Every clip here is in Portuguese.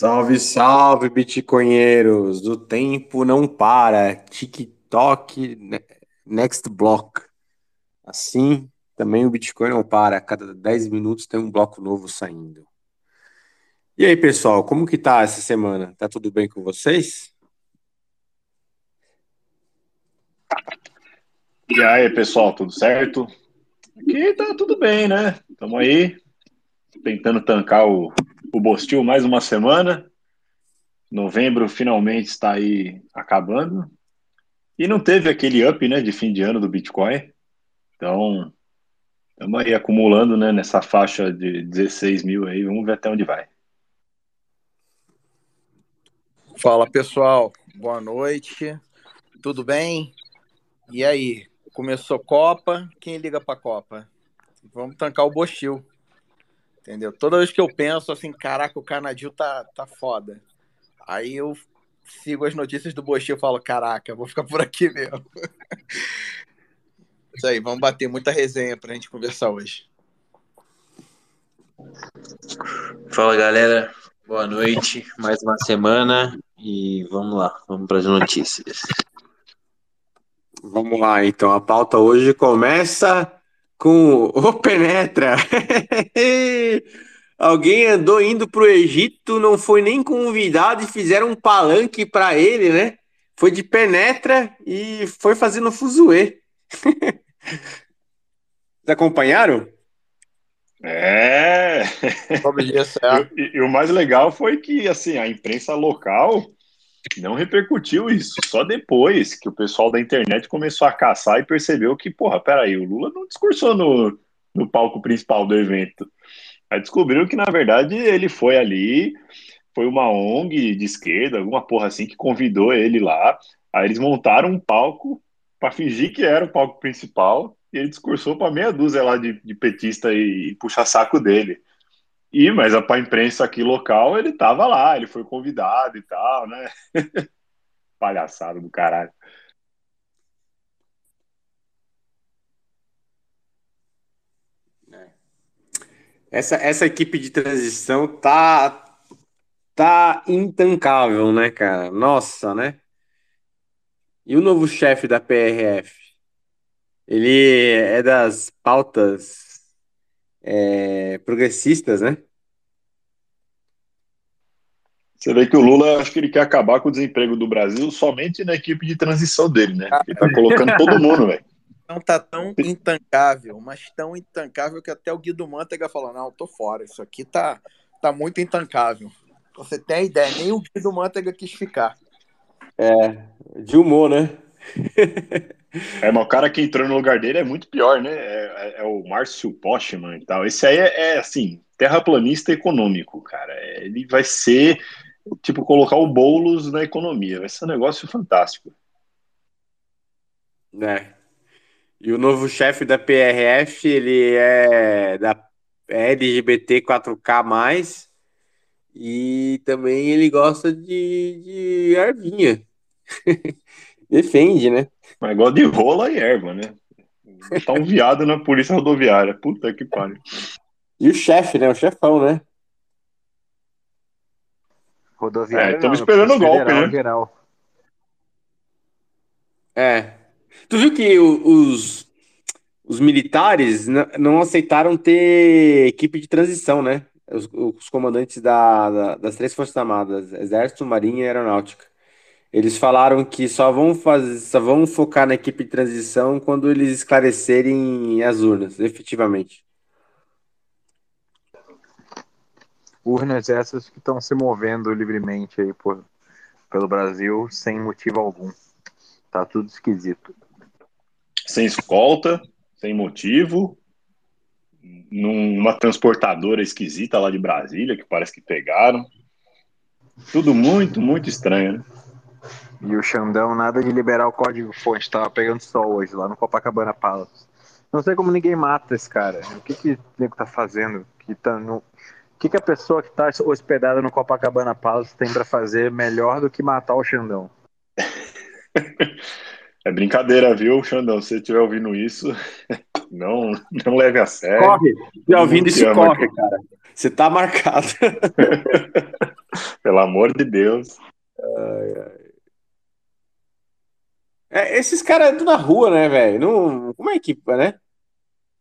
Salve, salve, bitcoinheiros! O tempo não para. TikTok, next block. Assim, também o Bitcoin não para. A cada 10 minutos tem um bloco novo saindo. E aí, pessoal, como que tá essa semana? Tá tudo bem com vocês? E aí, pessoal, tudo certo? Aqui tá tudo bem, né? Estamos aí tentando tancar o o Bostil mais uma semana. Novembro finalmente está aí acabando. E não teve aquele up né, de fim de ano do Bitcoin. Então, estamos aí acumulando né, nessa faixa de 16 mil aí. Vamos ver até onde vai. Fala pessoal, boa noite. Tudo bem? E aí, começou Copa, quem liga para Copa? Vamos tancar o Bostil. Entendeu? Toda vez que eu penso assim, caraca, o Canadil tá, tá foda. Aí eu sigo as notícias do Bochi e falo, caraca, vou ficar por aqui mesmo. Isso aí, vamos bater muita resenha pra gente conversar hoje. Fala galera, boa noite, mais uma semana e vamos lá, vamos para as notícias. Vamos lá, então a pauta hoje começa com o Penetra. Alguém andou indo para o Egito, não foi nem convidado e fizeram um palanque para ele, né? Foi de Penetra e foi fazendo fuzuê. Vocês acompanharam? É. É. E, e o mais legal foi que assim a imprensa local não repercutiu isso. Só depois que o pessoal da internet começou a caçar e percebeu que, porra, peraí, o Lula não discursou no, no palco principal do evento. Aí descobriram que, na verdade, ele foi ali, foi uma ONG de esquerda, alguma porra assim, que convidou ele lá. Aí eles montaram um palco para fingir que era o palco principal e ele discursou para meia dúzia lá de, de petista e, e puxa-saco dele. E, mas a imprensa aqui local, ele tava lá, ele foi convidado e tal, né? Palhaçada do caralho. Essa, essa equipe de transição tá tá intancável, né, cara? Nossa, né? E o novo chefe da PRF? Ele é das pautas é, progressistas, né? Você vê que o Lula, acho que ele quer acabar com o desemprego do Brasil somente na equipe de transição dele, né? Ele tá colocando todo mundo, velho. Não tá tão intancável, mas tão intancável que até o Guido Mantega falou: não, tô fora, isso aqui tá, tá muito intancável. Você tem ideia, nem o Guido Mantega quis ficar. É, de humor, né? É, mas o cara que entrou no lugar dele é muito pior, né? É, é, é o Márcio Postman e tal. Esse aí é, é, assim, terraplanista econômico, cara. Ele vai ser, tipo, colocar o Boulos na economia. Vai ser um negócio fantástico. É. E o novo chefe da PRF, ele é da LGBT 4K+, e também ele gosta de, de. Defende, né? Mas gosta de rola e erva, né? Tá um viado na polícia rodoviária. Puta que pariu. E o chefe, né? O chefão, né? Rodoviária. É, estamos esperando o golpe, Federal né? Geral. É. Tu viu que os, os militares não aceitaram ter equipe de transição, né? Os, os comandantes da- da- das três Forças Armadas, Exército, Marinha e Aeronáutica. Eles falaram que só vão fazer, só vão focar na equipe de transição quando eles esclarecerem as urnas, efetivamente. Urnas essas que estão se movendo livremente aí por, pelo Brasil sem motivo algum. Tá tudo esquisito. Sem escolta, sem motivo, numa transportadora esquisita lá de Brasília, que parece que pegaram. Tudo muito, muito estranho, né? E o Xandão, nada de liberar o código fonte. Tava pegando sol hoje lá no Copacabana Palace. Não sei como ninguém mata esse cara. O que que o nego tá fazendo? Que tá no... O que, que a pessoa que tá hospedada no Copacabana Palace tem pra fazer melhor do que matar o Xandão? É brincadeira, viu, Xandão? Se você estiver ouvindo isso, não, não leve a sério. Corre! Já ouvindo Te isso, corre, cara. Você tá marcado. Pelo amor de Deus. É, esses caras andam na rua, né, velho? Não... Como é que, né?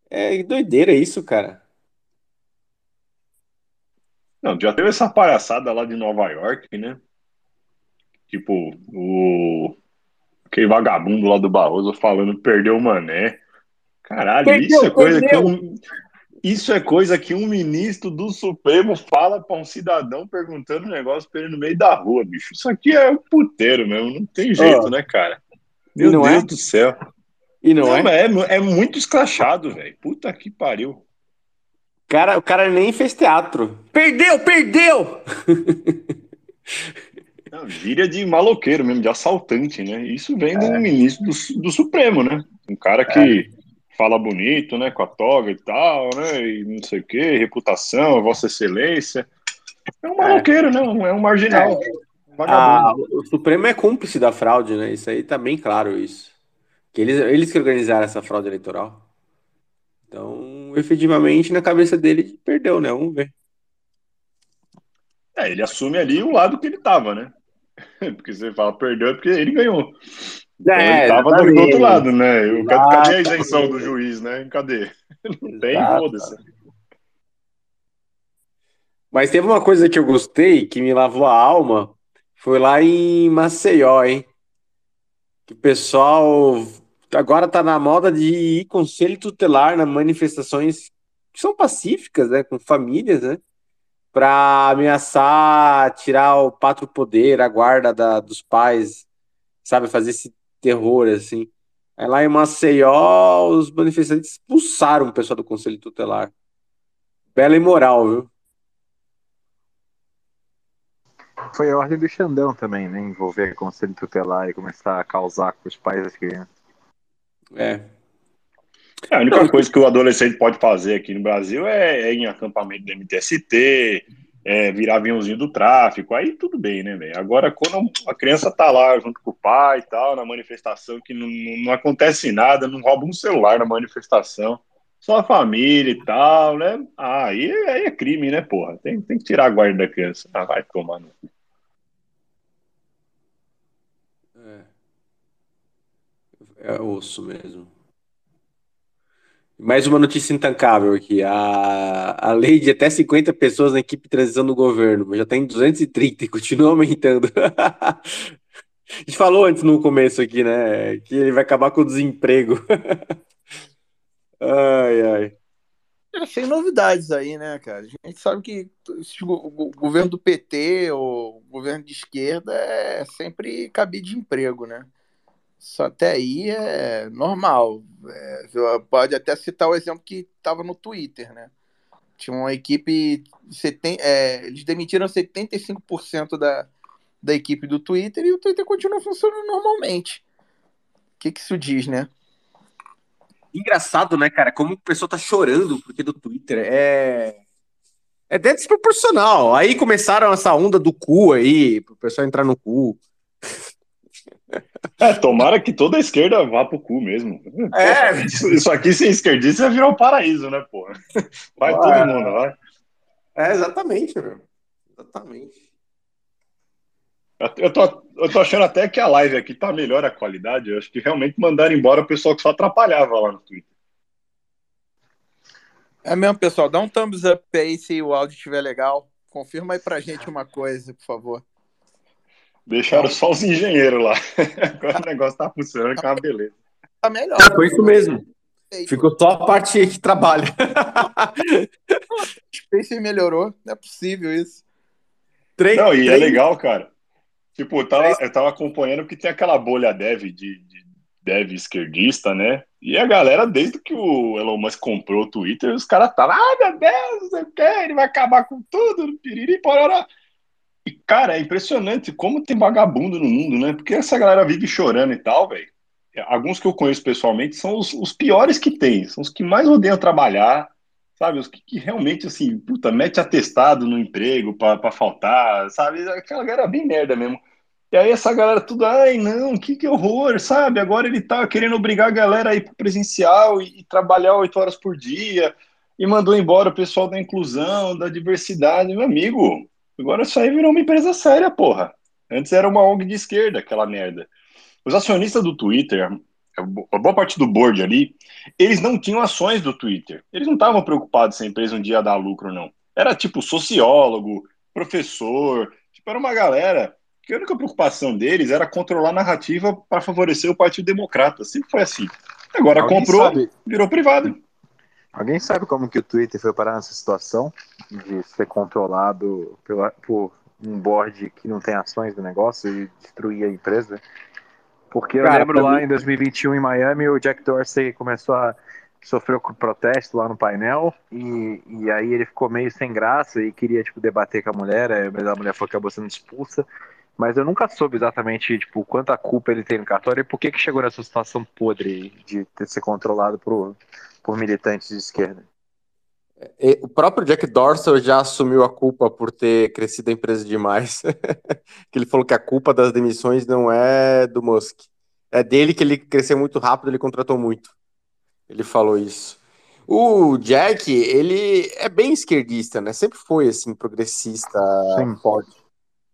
É doideira isso, cara. Não, já teve essa palhaçada lá de Nova York, né? Tipo, o. Aquele vagabundo lá do Barroso falando perdeu o mané. Caralho, Perdeu, isso é coisa perdeu. que um. Isso é coisa que um ministro do Supremo fala pra um cidadão perguntando um negócio pra ele no meio da rua, bicho. Isso aqui é um puteiro mesmo, não tem jeito, Ó. né, cara? Meu não Deus é? do céu. E não, Não, é? é, é muito escrachado, velho. Puta que pariu. Cara, o cara nem fez teatro. Perdeu, perdeu! Não, gíria de maloqueiro mesmo, de assaltante, né? Isso vem É. um ministro do, do Supremo, né? Um cara que fala bonito, né? Com a toga e tal, né? E não sei o quê, reputação, Vossa Excelência. É um maloqueiro, né? É um marginal. Vagabundo. Ah, o Supremo é cúmplice da fraude, né? Isso aí tá bem claro isso. Que eles, eles que organizaram essa fraude eleitoral. Então, efetivamente, na cabeça dele, perdeu, né? Vamos ver. É, ele assume ali o lado que ele tava, né? Porque você fala perdeu é porque ele ganhou. Então É, ele tava do, outro lado, né? Eu- Cadê a isenção do juiz, né? Cadê? Não tem, foda-se. Mas teve uma coisa que eu gostei, que me lavou a alma, foi lá em Maceió, hein? Que o pessoal agora tá na moda de ir conselho tutelar nas manifestações que são pacíficas, né? Com famílias, né? Pra ameaçar tirar o pátrio poder, a guarda da- dos pais, sabe? Fazer esse terror, assim. Aí lá em Maceió, os manifestantes expulsaram o pessoal do conselho tutelar. Bela e moral, viu? Foi a ordem do Xandão também, né? Envolver conselho tutelar e começar a causar com os pais das crianças. É. É, a única coisa que o adolescente pode fazer aqui no Brasil é, é ir em acampamento do MTST, é, virar aviãozinho do tráfico, aí tudo bem, né, velho? Agora, quando a criança tá lá junto com o pai e tal, na manifestação, que não, não, acontece nada, não rouba um celular na manifestação, só a família e tal, né? Ah, aí, aí é crime, né, porra? Tem, tem que tirar a guarda da criança. Ah, vai tomar no cu. É osso mesmo. Mais uma notícia intancável aqui. A, a lei de até 50 pessoas na equipe de transição do governo já está em 230 e continua aumentando. A gente falou antes no começo aqui, né? Que ele vai acabar com o desemprego. Ai, ai. É, sem novidades aí, né, cara? A gente sabe que go- governo do PT ou governo de esquerda é sempre cabide de emprego, né? Só até aí é normal. É, pode até citar o exemplo que estava no Twitter, né? Tinha uma equipe, seten- é, eles demitiram 75% da, da equipe do Twitter e o Twitter continua funcionando normalmente. O que, que isso diz, né? Engraçado, né, cara? Como o pessoal tá chorando porque do Twitter é. É até desproporcional. Aí começaram essa onda do cu aí, pro pessoal entrar no cu. É, tomara que toda a esquerda vá pro cu mesmo. É. Isso, isso aqui sem esquerdista ia virar um paraíso, né, porra? Vai Ah. todo mundo, vai. É, exatamente, meu. Exatamente. Eu tô, eu tô achando até que a live aqui tá melhor a qualidade. Eu acho que realmente mandaram embora o pessoal que só atrapalhava lá no Twitter. É mesmo, pessoal. Dá um thumbs up aí se o áudio estiver legal. Confirma aí pra gente uma coisa, por favor. Deixaram só os engenheiros lá. Agora o negócio tá funcionando, que é uma beleza. Tá melhor. Foi isso mesmo. Ficou só a parte que trabalha. Space melhorou. Não é possível isso. Três, Não, e é três- legal, cara. Tipo, eu tava, eu tava acompanhando porque tem aquela bolha dev de, de dev esquerdista, né? E a galera, desde que o Elon Musk comprou o Twitter, os caras estavam, ah, meu Deus, não sei o quê, ele vai acabar com tudo, piriri, pororó. E, cara, é impressionante como tem vagabundo no mundo, né? Porque essa galera vive chorando e tal, velho. Alguns que eu conheço pessoalmente são os, os piores que tem, são os que mais odeiam trabalhar, sabe? Os que, que realmente, assim, puta, mete atestado no emprego pra faltar, sabe? Aquela galera bem merda mesmo. E aí essa galera tudo, ai não, que, que horror, sabe? Agora ele tá querendo obrigar a galera a ir pro presencial e, e trabalhar oito horas por dia e mandou embora o pessoal da inclusão, da diversidade. Meu amigo, agora isso aí virou uma empresa séria, porra. Antes era uma ONG de esquerda, aquela merda. Os acionistas do Twitter, a boa parte do board ali, eles não tinham ações do Twitter. Eles não estavam preocupados se a empresa um dia dar lucro ou não. Era tipo sociólogo, professor, tipo, era uma galera que a única preocupação deles era controlar a narrativa para favorecer o Partido Democrata. Sempre foi assim. Agora Alguém comprou, sabe- virou privado. Alguém sabe como que o Twitter foi parar nessa situação de ser controlado pela, por um board que não tem ações do negócio e destruir a empresa? Porque eu Cara, lembro pra lá mim- em 2021 em Miami o Jack Dorsey começou a sofrer com protesto lá no painel e, e aí ele ficou meio sem graça e queria tipo debater com a mulher, mas a mulher foi acabou sendo expulsa. Mas eu nunca soube exatamente tipo quanta culpa ele tem no cartório e por que que chegou nessa situação podre de ter ser controlado por por militantes de esquerda. E O próprio Jack Dorsey já assumiu a culpa por ter crescido a empresa demais. que ele falou que a culpa das demissões não é do Musk. É dele que ele cresceu muito rápido, ele contratou muito. Ele falou isso. O Jack, ele é bem esquerdista, né? Sempre foi assim, progressista, Sim. forte.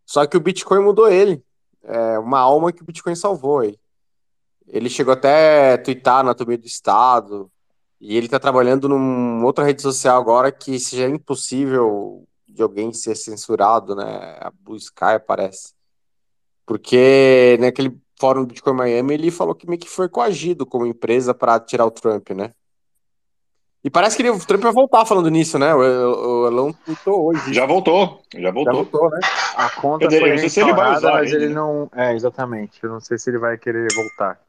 Só que o Bitcoin mudou ele. É uma alma que o Bitcoin salvou aí. Ele chegou até a twittar na Anatomia do Estado. E ele tá trabalhando numa outra rede social agora que seja impossível de alguém ser censurado, né? A Blue Sky parece. Porque naquele fórum do Bitcoin Miami ele falou que meio que foi coagido como empresa para tirar o Trump, né? E parece que ele- o Trump vai voltar falando nisso, né? O, o, o Elon tweetou hoje. Já voltou, já Já voltou. voltou, né? A conta eu não sei se ele vai usar mas ele, ele né? não. É, exatamente. Eu não sei se ele vai querer voltar.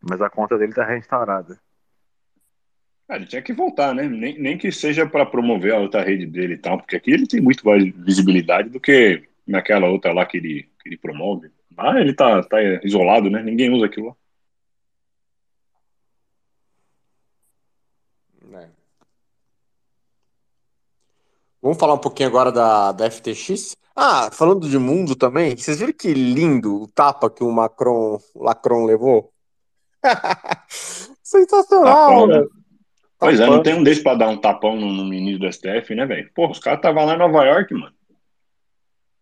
Mas a conta dele tá reinstaurada. Ah, ele tinha que voltar, né? Nem, nem que seja para promover a outra rede dele e tal, porque aqui ele tem muito mais visibilidade do que naquela outra lá que ele, que ele promove. Ah, ele tá, tá isolado, né? Ninguém usa aquilo lá. Vamos falar um pouquinho agora da, da FTX? Ah, falando de mundo também, vocês viram que lindo o tapa que o Macron, o Lacron levou? Sensacional, Tapão, né? velho. Pois é, não tem um desse pra dar um tapão no, no ministro do STF, né, velho? Porra, os caras estavam lá em Nova York, mano.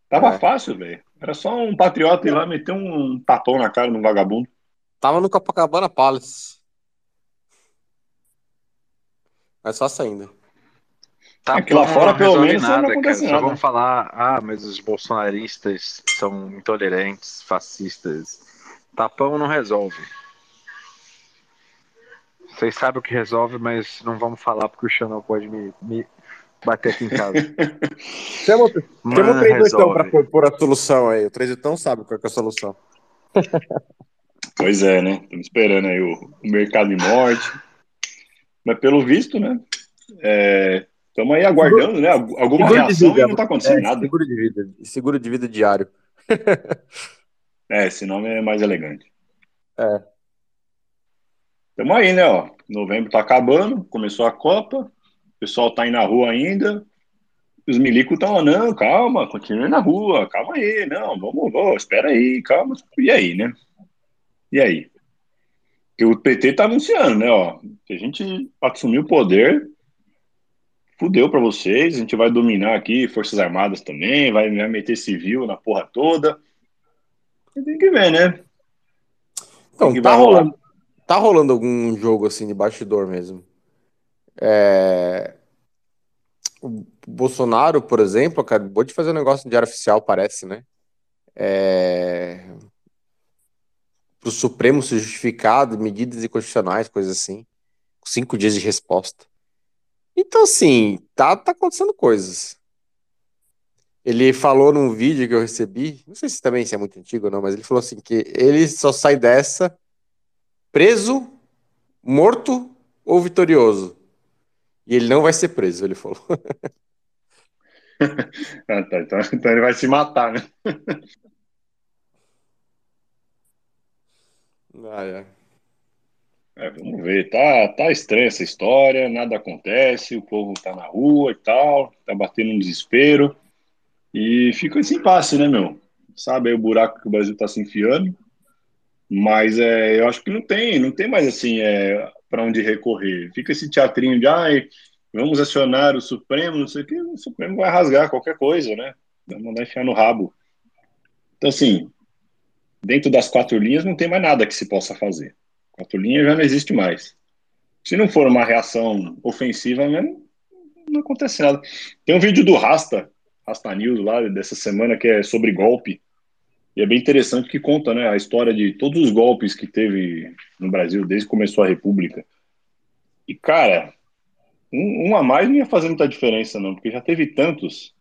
Tava É. fácil, velho. Era só um patriota ir lá meter um tapão na cara no vagabundo. Tava no Copacabana Palace. Mas só saindo. Tá É que lá fora, não pelo resolve menos, não nada, acontece cara. nada. Só vão falar, ah, mas os bolsonaristas são intolerantes, fascistas. Tapão não resolve. Vocês sabem o que resolve, mas não vamos falar porque o Xanão pode me, me bater aqui em casa. Chama, o- Mas chama o pra pôr pôr a solução aí. O Treizutão sabe qual que é a solução. Pois é, né? Estamos esperando aí o, o mercado de morte. Mas pelo visto, né? Estamos aí aguardando, né? Algu- Alguma Seguro de reação vida. e não tá acontecendo É, nada. seguro de vida. Seguro de vida diário. É, esse nome é mais elegante. É. Tamo aí, né? Ó. Novembro tá acabando, começou a Copa, o pessoal tá aí na rua ainda. Os milicos estão, não, calma, continue na rua, calma aí, não, vamos, vamos, espera aí, calma. E aí, né? E aí? Que o PT tá anunciando, né? Ó, que a gente assumir o poder, fudeu pra vocês, a gente vai dominar aqui Forças Armadas também, vai, vai meter civil na porra toda. Tem que ver, né? Então, tá rolando, tá rolando algum jogo assim de bastidor mesmo. É, O Bolsonaro, por exemplo, acabou de fazer um negócio no Diário Oficial, parece, né? É... Pro Supremo se justificar de medidas inconstitucionais, coisas assim. Cinco dias de resposta. Então, assim, tá, tá acontecendo coisas. Ele falou num vídeo que eu recebi, não sei se também se é muito antigo ou não, mas ele falou assim que ele só sai dessa preso, morto ou vitorioso. E ele não vai ser preso, ele falou. Ah, tá, então, então ele vai se matar, né? Ah, é. É, vamos ver, tá, tá estranha essa história, nada acontece, o povo tá na rua e tal, tá batendo um desespero, e fica esse impasse, né, meu? Sabe aí o buraco que o Brasil tá se enfiando, mas é, eu acho que não tem, não tem mais assim, é, para onde recorrer. Fica esse teatrinho de, ai, vamos acionar o Supremo, não sei o que, o Supremo vai rasgar qualquer coisa, né? Vai mandar enfiar no rabo. Então, assim, dentro das quatro linhas não tem mais nada que se possa fazer. Quatro linhas já não existe mais. Se não for uma reação ofensiva, né, não acontece nada. Tem um vídeo do Rasta, Rasta News lá dessa semana que é sobre golpe. E é bem interessante que conta né, a história de todos os golpes que teve no Brasil desde que começou a República. E, cara, um, um a mais não ia fazer muita diferença, não, porque já teve tantos.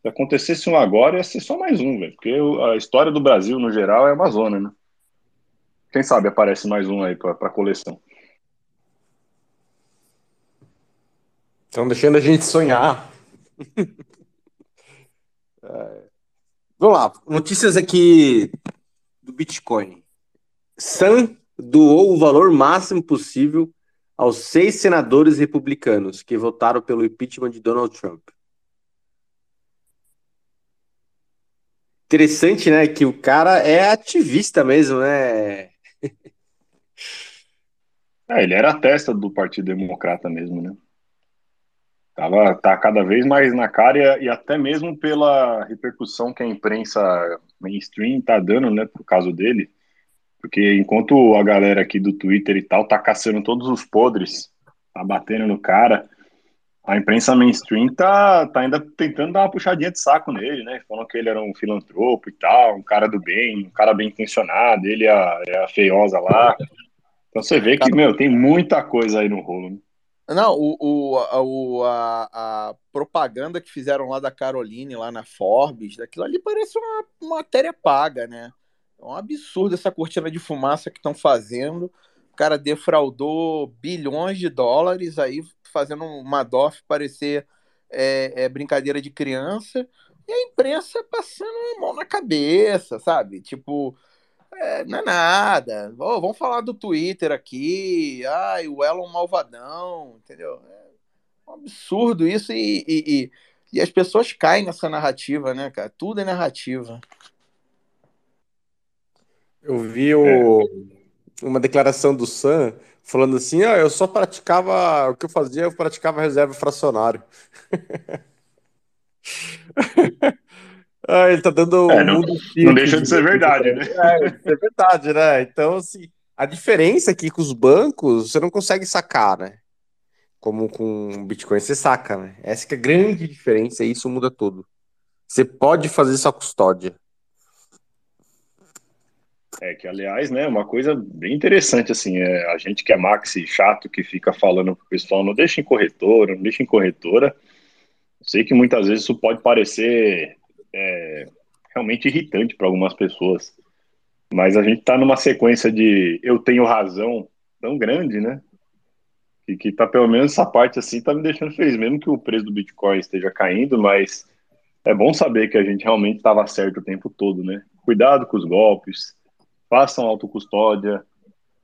Se acontecesse um agora, ia ser só mais um, velho. Porque a história do Brasil, no geral, é uma zona, né? Quem sabe aparece mais um aí pra coleção. Estão deixando a gente sonhar. É. Vamos lá, notícias aqui do Bitcoin. Sam doou o valor máximo possível aos seis senadores republicanos que votaram pelo impeachment de Donald Trump. Interessante, né? Que o cara é ativista mesmo, né? É, ele era a testa do Partido Democrata mesmo, né? Tava, tá cada vez mais na cara e, até mesmo pela repercussão que a imprensa mainstream tá dando, né, pro caso dele. Porque enquanto a galera aqui do Twitter e tal tá caçando todos os podres, tá batendo no cara, a imprensa mainstream tá, tá ainda tentando dar uma puxadinha de saco nele, né? Falando que ele era um filantropo e tal, um cara do bem, um cara bem intencionado, ele é a, é a feiosa lá. Então você vê que, meu, tem muita coisa aí no rolo. Né? Não, o, o, a, a, propaganda que fizeram lá da Caroline, lá na Forbes, daquilo ali parece uma, uma matéria paga, né? É um absurdo essa cortina de fumaça que estão fazendo. O cara defraudou bilhões de dólares aí, fazendo uma DOF parecer é, é, brincadeira de criança. E a imprensa passando a mão na cabeça, sabe? Tipo, é, não é nada. Oh, vamos falar do Twitter aqui. Ai, o Elon malvadão, entendeu? É um absurdo isso e, e, e, e, as pessoas caem nessa narrativa, né, cara? Tudo é narrativa. Eu vi o, uma declaração do Sam falando assim: ah, eu só praticava o que eu fazia, eu praticava reserva fracionário. Ah, ele tá dando é, não, não deixa de ser verdade, né? É, é verdade, né? Então, assim, a diferença aqui com os bancos, você não consegue sacar, né? Como com Bitcoin você saca, né? Essa que é a grande diferença e isso muda tudo. Você pode fazer sua custódia. É que, aliás, né, uma coisa bem interessante, assim, é a gente que é maxi chato, que fica falando pro pessoal, não deixa em corretora, não deixa em corretora. sei que muitas vezes isso pode parecer é, realmente irritante para algumas pessoas. Mas a gente está numa sequência de eu tenho razão tão grande, né? Que, que tá pelo menos essa parte assim tá me deixando feliz, mesmo que o preço do Bitcoin esteja caindo, mas é bom saber que a gente realmente estava certo o tempo todo, né? Cuidado com os golpes, façam autocustódia,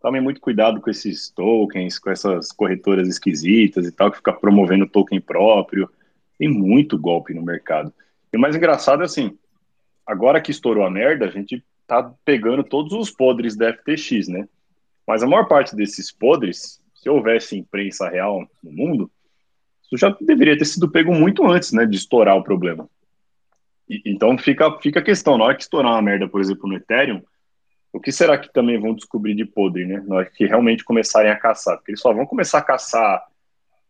tomem muito cuidado com esses tokens, com essas corretoras esquisitas e tal, que fica promovendo token próprio. Tem muito golpe no mercado. E o mais engraçado é assim, agora que estourou a merda, a gente tá pegando todos os podres da FTX, né? Mas a maior parte desses podres, se houvesse imprensa real no mundo, isso já deveria ter sido pego muito antes, né, de estourar o problema. E, então fica, fica a questão, na hora que estourar uma merda, por exemplo, no Ethereum, o que será que também vão descobrir de podre, né? Na hora que realmente começarem a caçar. Porque eles só vão começar a caçar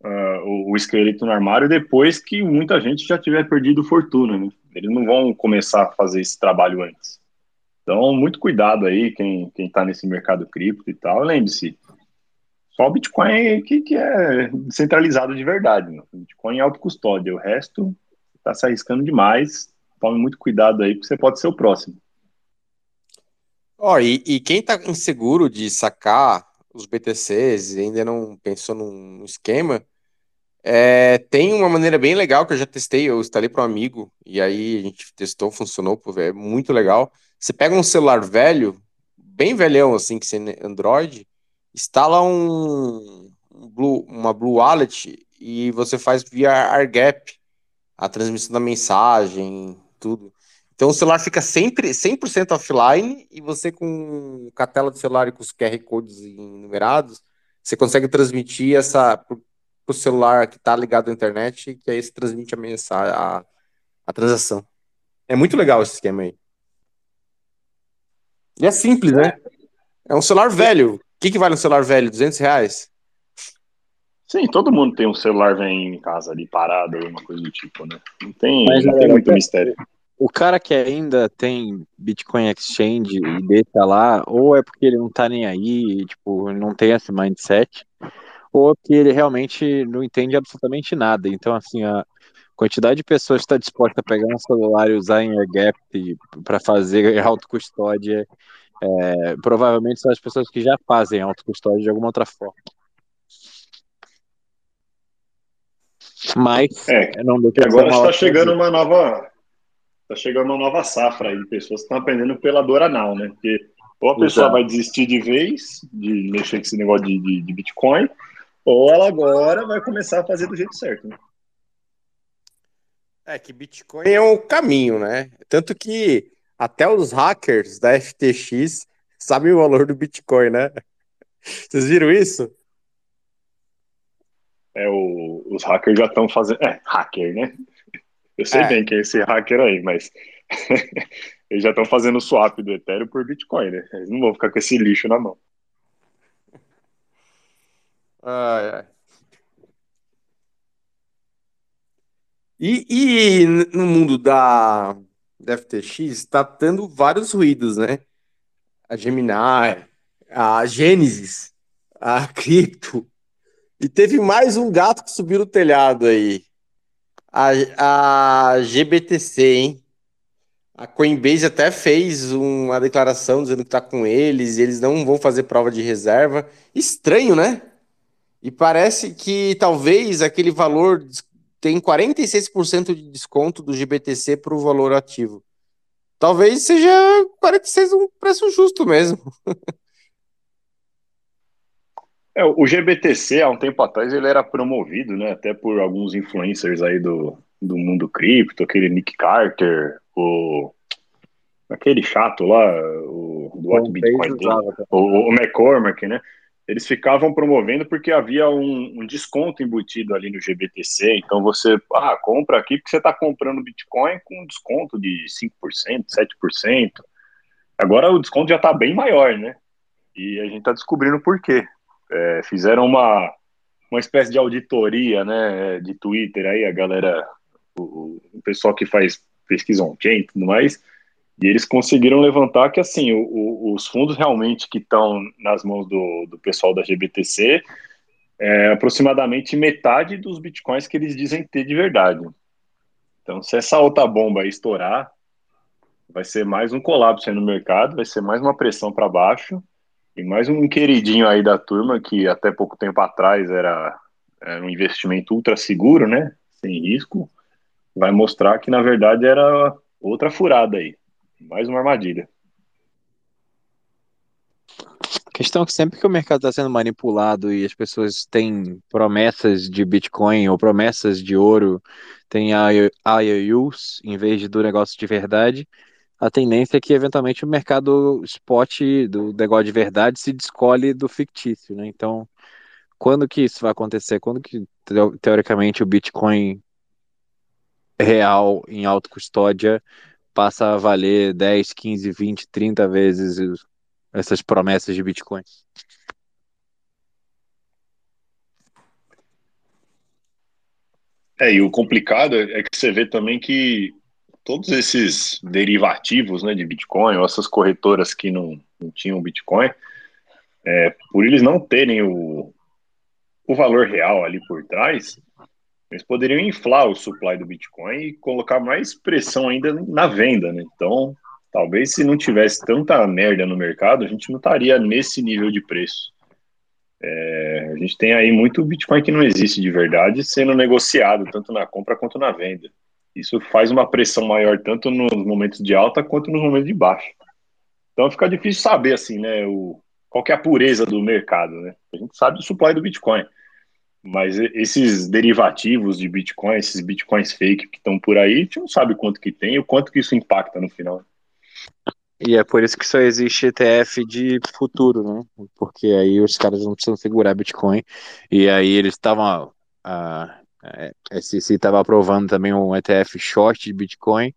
uh, o, esqueleto no armário depois que muita gente já tiver perdido fortuna, né? Eles não vão começar a fazer esse trabalho antes. Então, muito cuidado aí, quem, quem tá nesse mercado cripto e tal. Lembre-se, só o Bitcoin que, que é centralizado de verdade. Né? Bitcoin é autocustódia, o resto está se arriscando demais. Tome muito cuidado aí, porque você pode ser o próximo. Ó, oh, e, e, quem está inseguro de sacar os BTCs e ainda não pensou num esquema, é, tem uma maneira bem legal que eu já testei, eu instalei para um amigo, e aí a gente testou, funcionou, é muito legal. Você pega um celular velho, bem velhão assim, que sem Android, instala um, Blue, uma Blue Wallet e você faz via AirGap a transmissão da mensagem, tudo. Então o celular fica sempre 100% offline e você com, com a tela do celular e com os QR codes enumerados, você consegue transmitir essa pro celular que está ligado à internet, que aí se transmite a mensagem, a, a transação. É muito legal esse esquema aí. E é simples, né? É um celular velho. O que, que vale um celular velho? 200 reais? Sim, todo mundo tem um celular velho em casa ali parado, alguma coisa do tipo, né? Não tem, Mas, não tem muito é, mistério. O cara que ainda tem Bitcoin Exchange e deixa lá, ou é porque ele não tá nem aí, tipo, não tem esse mindset, ou que ele realmente não entende absolutamente nada. Então, assim, a quantidade de pessoas que está disposta a pegar um celular e usar em AirGap para fazer autocustódia, é, provavelmente são as pessoas que já fazem autocustódia de alguma outra forma. Mas é, não deixa agora está chegando uma nova está chegando uma nova safra aí pessoas que estão aprendendo pela dor anal, né? Porque ou a pessoa Exato. vai desistir de vez de mexer com esse negócio de, de, de Bitcoin, ou ela agora vai começar a fazer do jeito certo. Né? É que Bitcoin é o caminho, né? Tanto que até os hackers da FTX sabem o valor do Bitcoin, né? Vocês viram isso? É, o, os hackers já estão fazendo. É, hacker, né? Eu sei É. bem que é esse hacker aí, mas eles já estão fazendo swap do Ethereum por Bitcoin, né? Eles não vão ficar com esse lixo na mão. Ai, ai. E, e no mundo da, da FTX está tendo vários ruídos, né? A Gemini, a Gênesis, a Crypto. E teve mais um gato que subiu no telhado aí. A, a GBTC, hein? A Coinbase até fez uma declaração dizendo que tá com eles e eles não vão fazer prova de reserva. Estranho, né? E parece que talvez aquele valor tem 46% de desconto do GBTC para o valor ativo. Talvez seja 46 um preço justo mesmo. É, o GBTC, há um tempo atrás, ele era promovido, né? Até por alguns influencers aí do, do mundo cripto, aquele Nick Carter, o aquele chato lá, o do Bitcoin o, o McCormack, né? Eles ficavam promovendo porque havia um, um desconto embutido ali no GBTC. Então você, ah, compra aqui porque você está comprando Bitcoin com desconto de 5%, 7%. Agora o desconto já está bem maior, né? E a gente está descobrindo por quê. É, fizeram uma, uma espécie de auditoria, né, de Twitter aí, a galera, o, o pessoal que faz pesquisa on-chain e tudo mais, e eles conseguiram levantar que, assim, o, o, os fundos realmente que estão nas mãos do, do pessoal da GBTC é aproximadamente metade dos bitcoins que eles dizem ter de verdade. Então, se essa outra bomba estourar, vai ser mais um colapso aí no mercado, vai ser mais uma pressão para baixo, e mais um queridinho aí da turma, que até pouco tempo atrás era, era um investimento ultra seguro, né? Sem risco, vai mostrar que, na verdade, era outra furada aí. Mais uma armadilha. A questão é que sempre que o mercado está sendo manipulado e as pessoas têm promessas de Bitcoin ou promessas de ouro, tem IOUs em vez do negócio de verdade, a tendência é que eventualmente o mercado spot do negócio de verdade se descolhe do fictício, né? Então, quando que isso vai acontecer? Quando que teo- teoricamente o Bitcoin real em autocustódia passa a valer 10, 15, 20, 30 vezes essas promessas de Bitcoin? É, e o complicado é que você vê também que todos esses derivativos né, de Bitcoin, ou essas corretoras que não, não tinham Bitcoin, é, por eles não terem o, o valor real ali por trás, eles poderiam inflar o supply do Bitcoin e colocar mais pressão ainda na venda, né? Então, talvez se não tivesse tanta merda no mercado, a gente não estaria nesse nível de preço. É, a gente tem aí muito Bitcoin que não existe de verdade sendo negociado, tanto na compra quanto na venda. Isso faz uma pressão maior tanto nos momentos de alta quanto nos momentos de baixa. Então fica difícil saber assim, né, o, qual é a pureza do mercado, né? A gente sabe do supply do Bitcoin, mas esses derivativos de Bitcoin, esses Bitcoins fake que estão por aí, a gente não sabe quanto que tem o quanto que isso impacta no final. E é por isso que só existe ETF de futuro, né? Porque aí os caras não precisam segurar Bitcoin. E aí eles estavam. A a SEC estava aprovando também um ETF short de Bitcoin,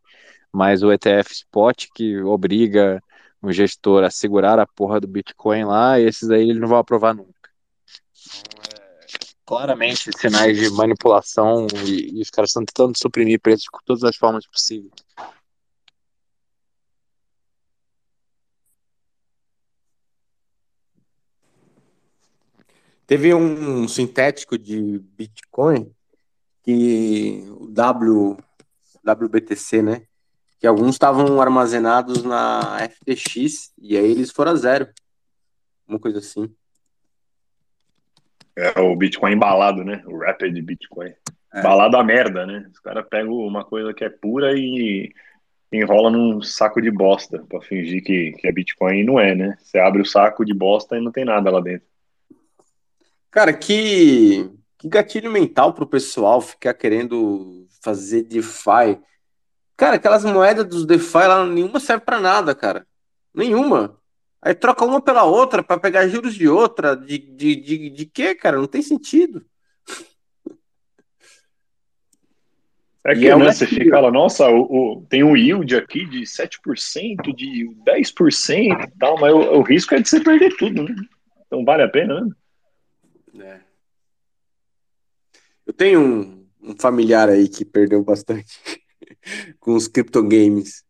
mas o ETF spot que obriga o gestor a segurar a porra do Bitcoin lá, esses aí eles não vão aprovar nunca. Claramente sinais de manipulação e, e os caras estão tentando suprimir preços com todas as formas possíveis. Teve um sintético de Bitcoin que o W, WBTC, né? Que alguns estavam armazenados na FTX e aí eles foram a zero. Uma coisa assim. É o Bitcoin embalado, né? O Rapid Bitcoin. É. Embalado a merda, né? Os caras pegam uma coisa que é pura e enrola num saco de bosta pra fingir que, que é Bitcoin e não é, né? Você abre o saco de bosta e não tem nada lá dentro. Cara, que, que gatilho mental pro pessoal ficar querendo fazer DeFi. Cara, aquelas moedas dos DeFi lá, nenhuma serve pra nada, cara. Nenhuma. Aí troca uma pela outra pra pegar juros de outra. De, de, de, de quê, cara? Não tem sentido. É que é né, você fica lá, nossa, o, o- tem um yield aqui de 7%, de 10% e tal, mas o, o risco é de você perder tudo, né? Então vale a pena, né? É. Eu tenho um, um familiar aí que perdeu bastante com os criptogames.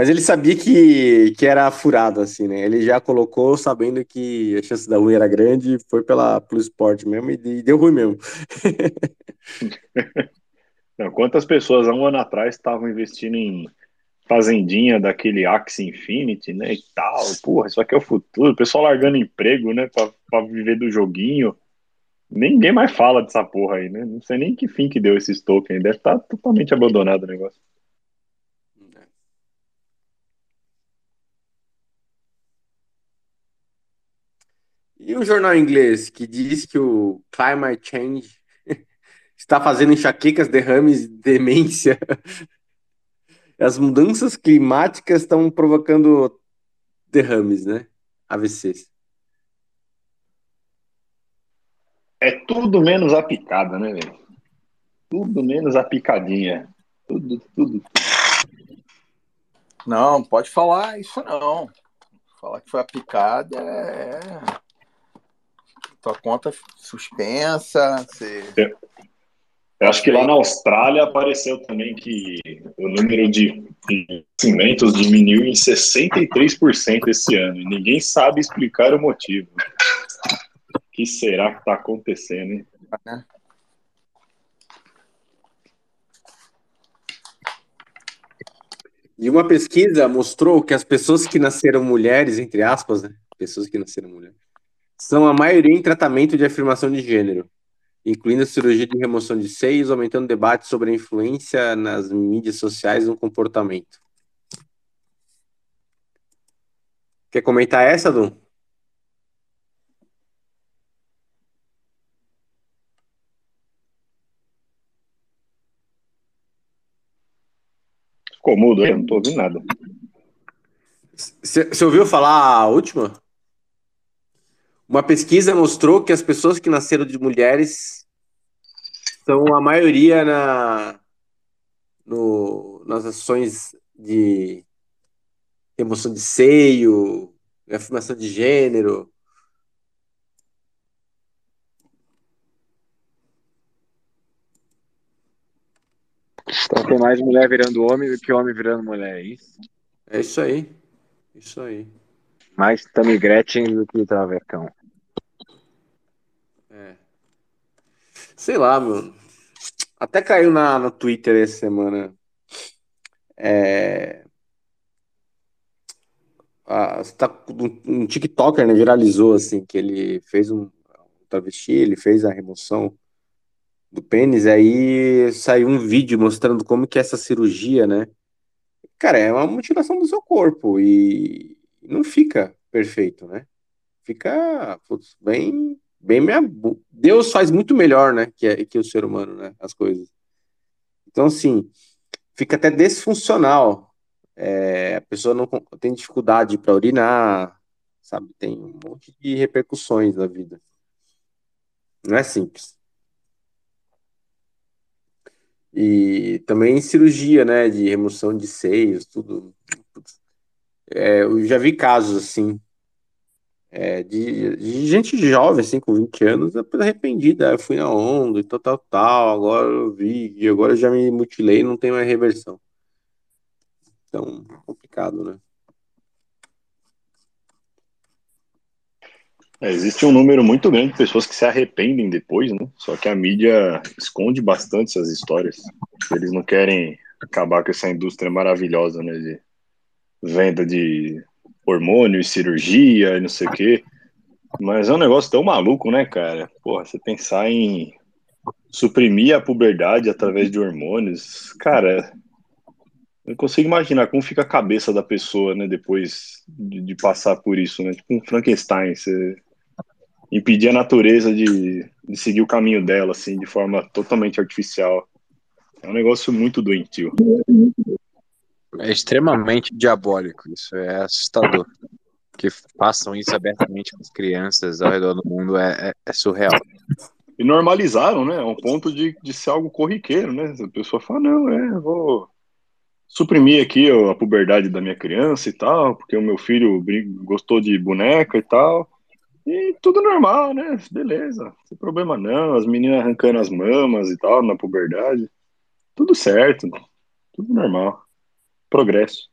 Mas ele sabia que, que era furado, assim, né? Ele já colocou sabendo que a chance da ruim era grande, foi pela, pelo esporte mesmo e, e deu ruim mesmo. Não, quantas pessoas há um ano atrás estavam investindo em fazendinha daquele Axie Infinity, né, e tal, porra, isso aqui é o futuro, o pessoal largando emprego, né, pra viver do joguinho, ninguém mais fala dessa porra aí, né, não sei nem que fim que deu esses tokens, deve estar totalmente abandonado o negócio. E um jornal inglês que diz que o climate change está fazendo enxaquecas, derrames, demência. As mudanças climáticas estão provocando derrames, né? AVCs. É tudo menos a picada, né, velho? Tudo menos a picadinha. Tudo, tudo. Não, pode falar isso não. Falar que foi a picada é. Tua conta suspensa. Você... Eu acho que lá na Austrália apareceu também que o número de nascimentos diminuiu em 63% esse ano. E ninguém sabe explicar o motivo. O que será que está acontecendo, hein? E uma pesquisa mostrou que as pessoas que nasceram mulheres, entre aspas, né? Pessoas que nasceram mulheres, são a maioria em tratamento de afirmação de gênero, incluindo a cirurgia de remoção de seios, aumentando debates sobre a influência nas mídias sociais no comportamento. Quer comentar essa, Dum? Ficou mudo aí? Eu não tô ouvindo nada. Você ouviu falar a última? Uma pesquisa mostrou que as pessoas que nasceram de mulheres são a maioria na, no, nas ações de remoção de seio, afirmação de gênero. Então tem mais mulher virando homem do que homem virando mulher, é isso? É isso aí. Isso aí. Mais Tammy Gretchen do que Travecão. Sei lá, meu. Até caiu na, no Twitter essa semana. É. Ah, um TikToker né, viralizou assim, que ele fez um, um travesti, ele fez a remoção do pênis, aí saiu um vídeo mostrando como que é essa cirurgia, né? Cara, é uma mutilação do seu corpo e não fica perfeito, né? Fica putz, bem, bem minha... Deus faz muito melhor, né? Que, que o ser humano, né? As coisas. Então, assim, fica até desfuncional. É, a pessoa não tem dificuldade para urinar, sabe? Tem um monte de repercussões na vida. Não é simples. E também cirurgia, né, de remoção de seios, tudo. É, eu já vi casos assim, é, de, de, gente jovem, assim, com 20 anos, arrependida. Eu fui na onda e tal, tal, tal. Agora eu vi, e agora eu já me mutilei não tem mais reversão. Então, complicado, né? É, existe um número muito grande de pessoas que se arrependem depois, né? Só que a mídia esconde bastante essas histórias. Eles não querem acabar com essa indústria maravilhosa, né? De venda de hormônio e cirurgia e não sei o quê. Mas é um negócio tão maluco, né, cara? Porra, você pensar em suprimir a puberdade através de hormônios, cara, eu consigo imaginar como fica a cabeça da pessoa, né, depois de, de passar por isso, né? Tipo um Frankenstein, você impedir a natureza de, de seguir o caminho dela, assim, de forma totalmente artificial. É um negócio muito doentio. É extremamente diabólico, isso é assustador. Que façam isso abertamente com as crianças ao redor do mundo é, é, é surreal. E normalizaram, né? A um ponto de, de ser algo corriqueiro, né? A pessoa fala, não, é, vou suprimir aqui a puberdade da minha criança e tal, porque o meu filho gostou de boneca e tal. E tudo normal, né? Beleza, tem problema não. As meninas arrancando as mamas e tal na puberdade. Tudo certo, tudo normal. Progresso.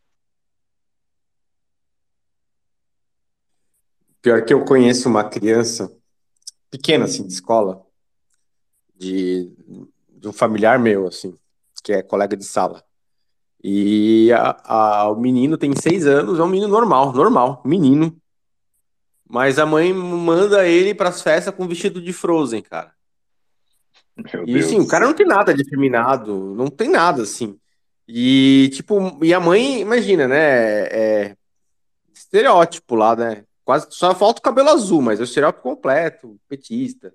Pior que eu conheço uma criança pequena, assim, de escola, de, de um familiar meu, assim, que é colega de sala. E a, a, o menino tem seis anos, é um menino normal, normal, menino. Mas a mãe manda ele para as festas com vestido de Frozen, cara. Meu E Deus. sim, o cara não tem nada de efeminado, não tem nada assim. E tipo, e a mãe, imagina, né? É, estereótipo lá, né? Quase só falta o cabelo azul, mas é o estereótipo completo, petista.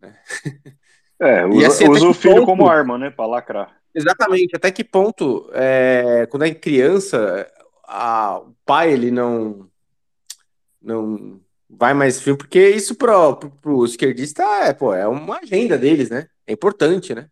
É, E usa, assim, usa o filho ponto- como arma, né? Pra lacrar. Exatamente. Até que ponto, é, quando é criança, a- o pai ele não não vai mais filme, porque isso pro, pro, pro esquerdista é, pô, é uma agenda deles, né? É importante, né?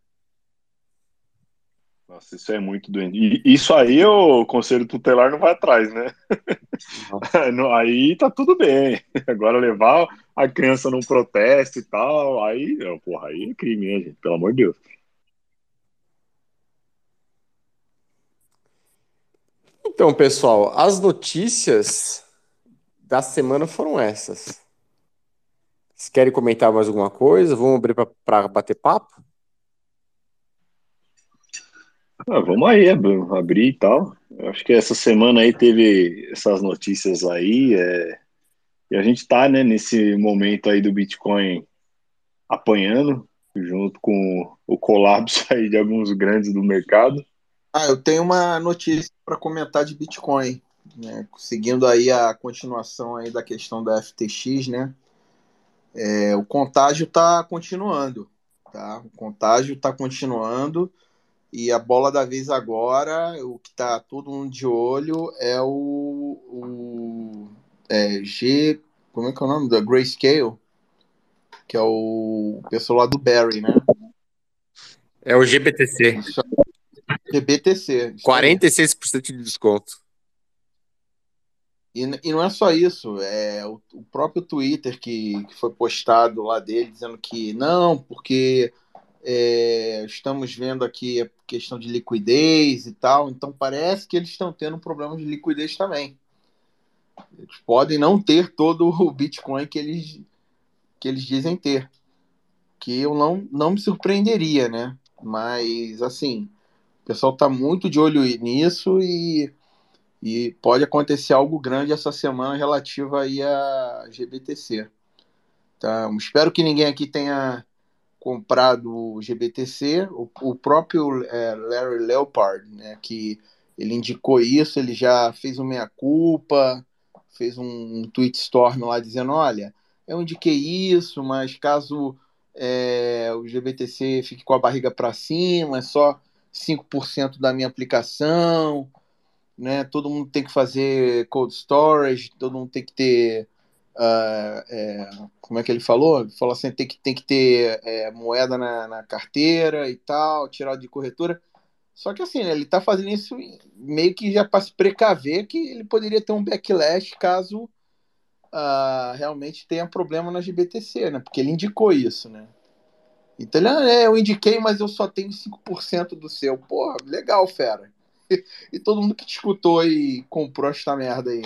Nossa, isso é muito doente. E isso aí o conselho tutelar não vai atrás, né? Aí tá tudo bem. Agora levar a criança num protesto e tal, aí, porra, aí é crime, né, gente? Pelo amor de Deus. Então, pessoal, as notícias da semana foram essas. Vocês querem comentar mais alguma coisa? Vamos abrir para bater papo? Ah, vamos aí, ab- abrir e tal. Eu acho que essa semana aí teve essas notícias aí, é, e a gente tá, né, nesse momento aí do Bitcoin apanhando, junto com o colapso aí de alguns grandes do mercado. Ah, eu tenho uma notícia para comentar de Bitcoin, né? Seguindo aí a continuação aí da questão da FTX, né? É, o contágio está continuando, tá? O contágio está continuando e a bola da vez agora, o que está todo mundo de olho é o, o é, G, como é que é o nome? Da Grayscale, que é o pessoal lá do Barry, né? É o GBTC. GBTC. isso aí. 46% de desconto. E, e não é só isso, é o, o próprio Twitter que, que foi postado lá dele dizendo que não, porque é, estamos vendo aqui a questão de liquidez e tal, então parece que eles estão tendo um problema de liquidez também. Eles podem não ter todo o Bitcoin que eles, que eles dizem ter, que eu não, não me surpreenderia, né? Mas, assim, o pessoal está muito de olho nisso e e pode acontecer algo grande essa semana relativo aí a GBTC. Então, espero que ninguém aqui tenha comprado o GBTC. O, o próprio é, Larry Leopard, né, que ele indicou isso, ele já fez uma meia-culpa, fez um, um tweet storm lá dizendo, olha, eu indiquei isso, mas caso é, o GBTC fique com a barriga para cima, é só 5% da minha aplicação, né? Todo mundo tem que fazer cold storage, todo mundo tem que ter. Uh, é, como é que ele falou? Ele falou assim: tem que, tem que ter é, moeda na, na, carteira e tal, tirar de corretora. Só que assim, né, ele está fazendo isso meio que já para se precaver que ele poderia ter um backlash caso uh, realmente tenha problema na GBTC, né? Porque ele indicou isso, né? Então ele, ah, é, eu indiquei, mas eu só tenho 5% do seu. Porra, legal, fera e todo mundo que te escutou e comprou esta merda aí.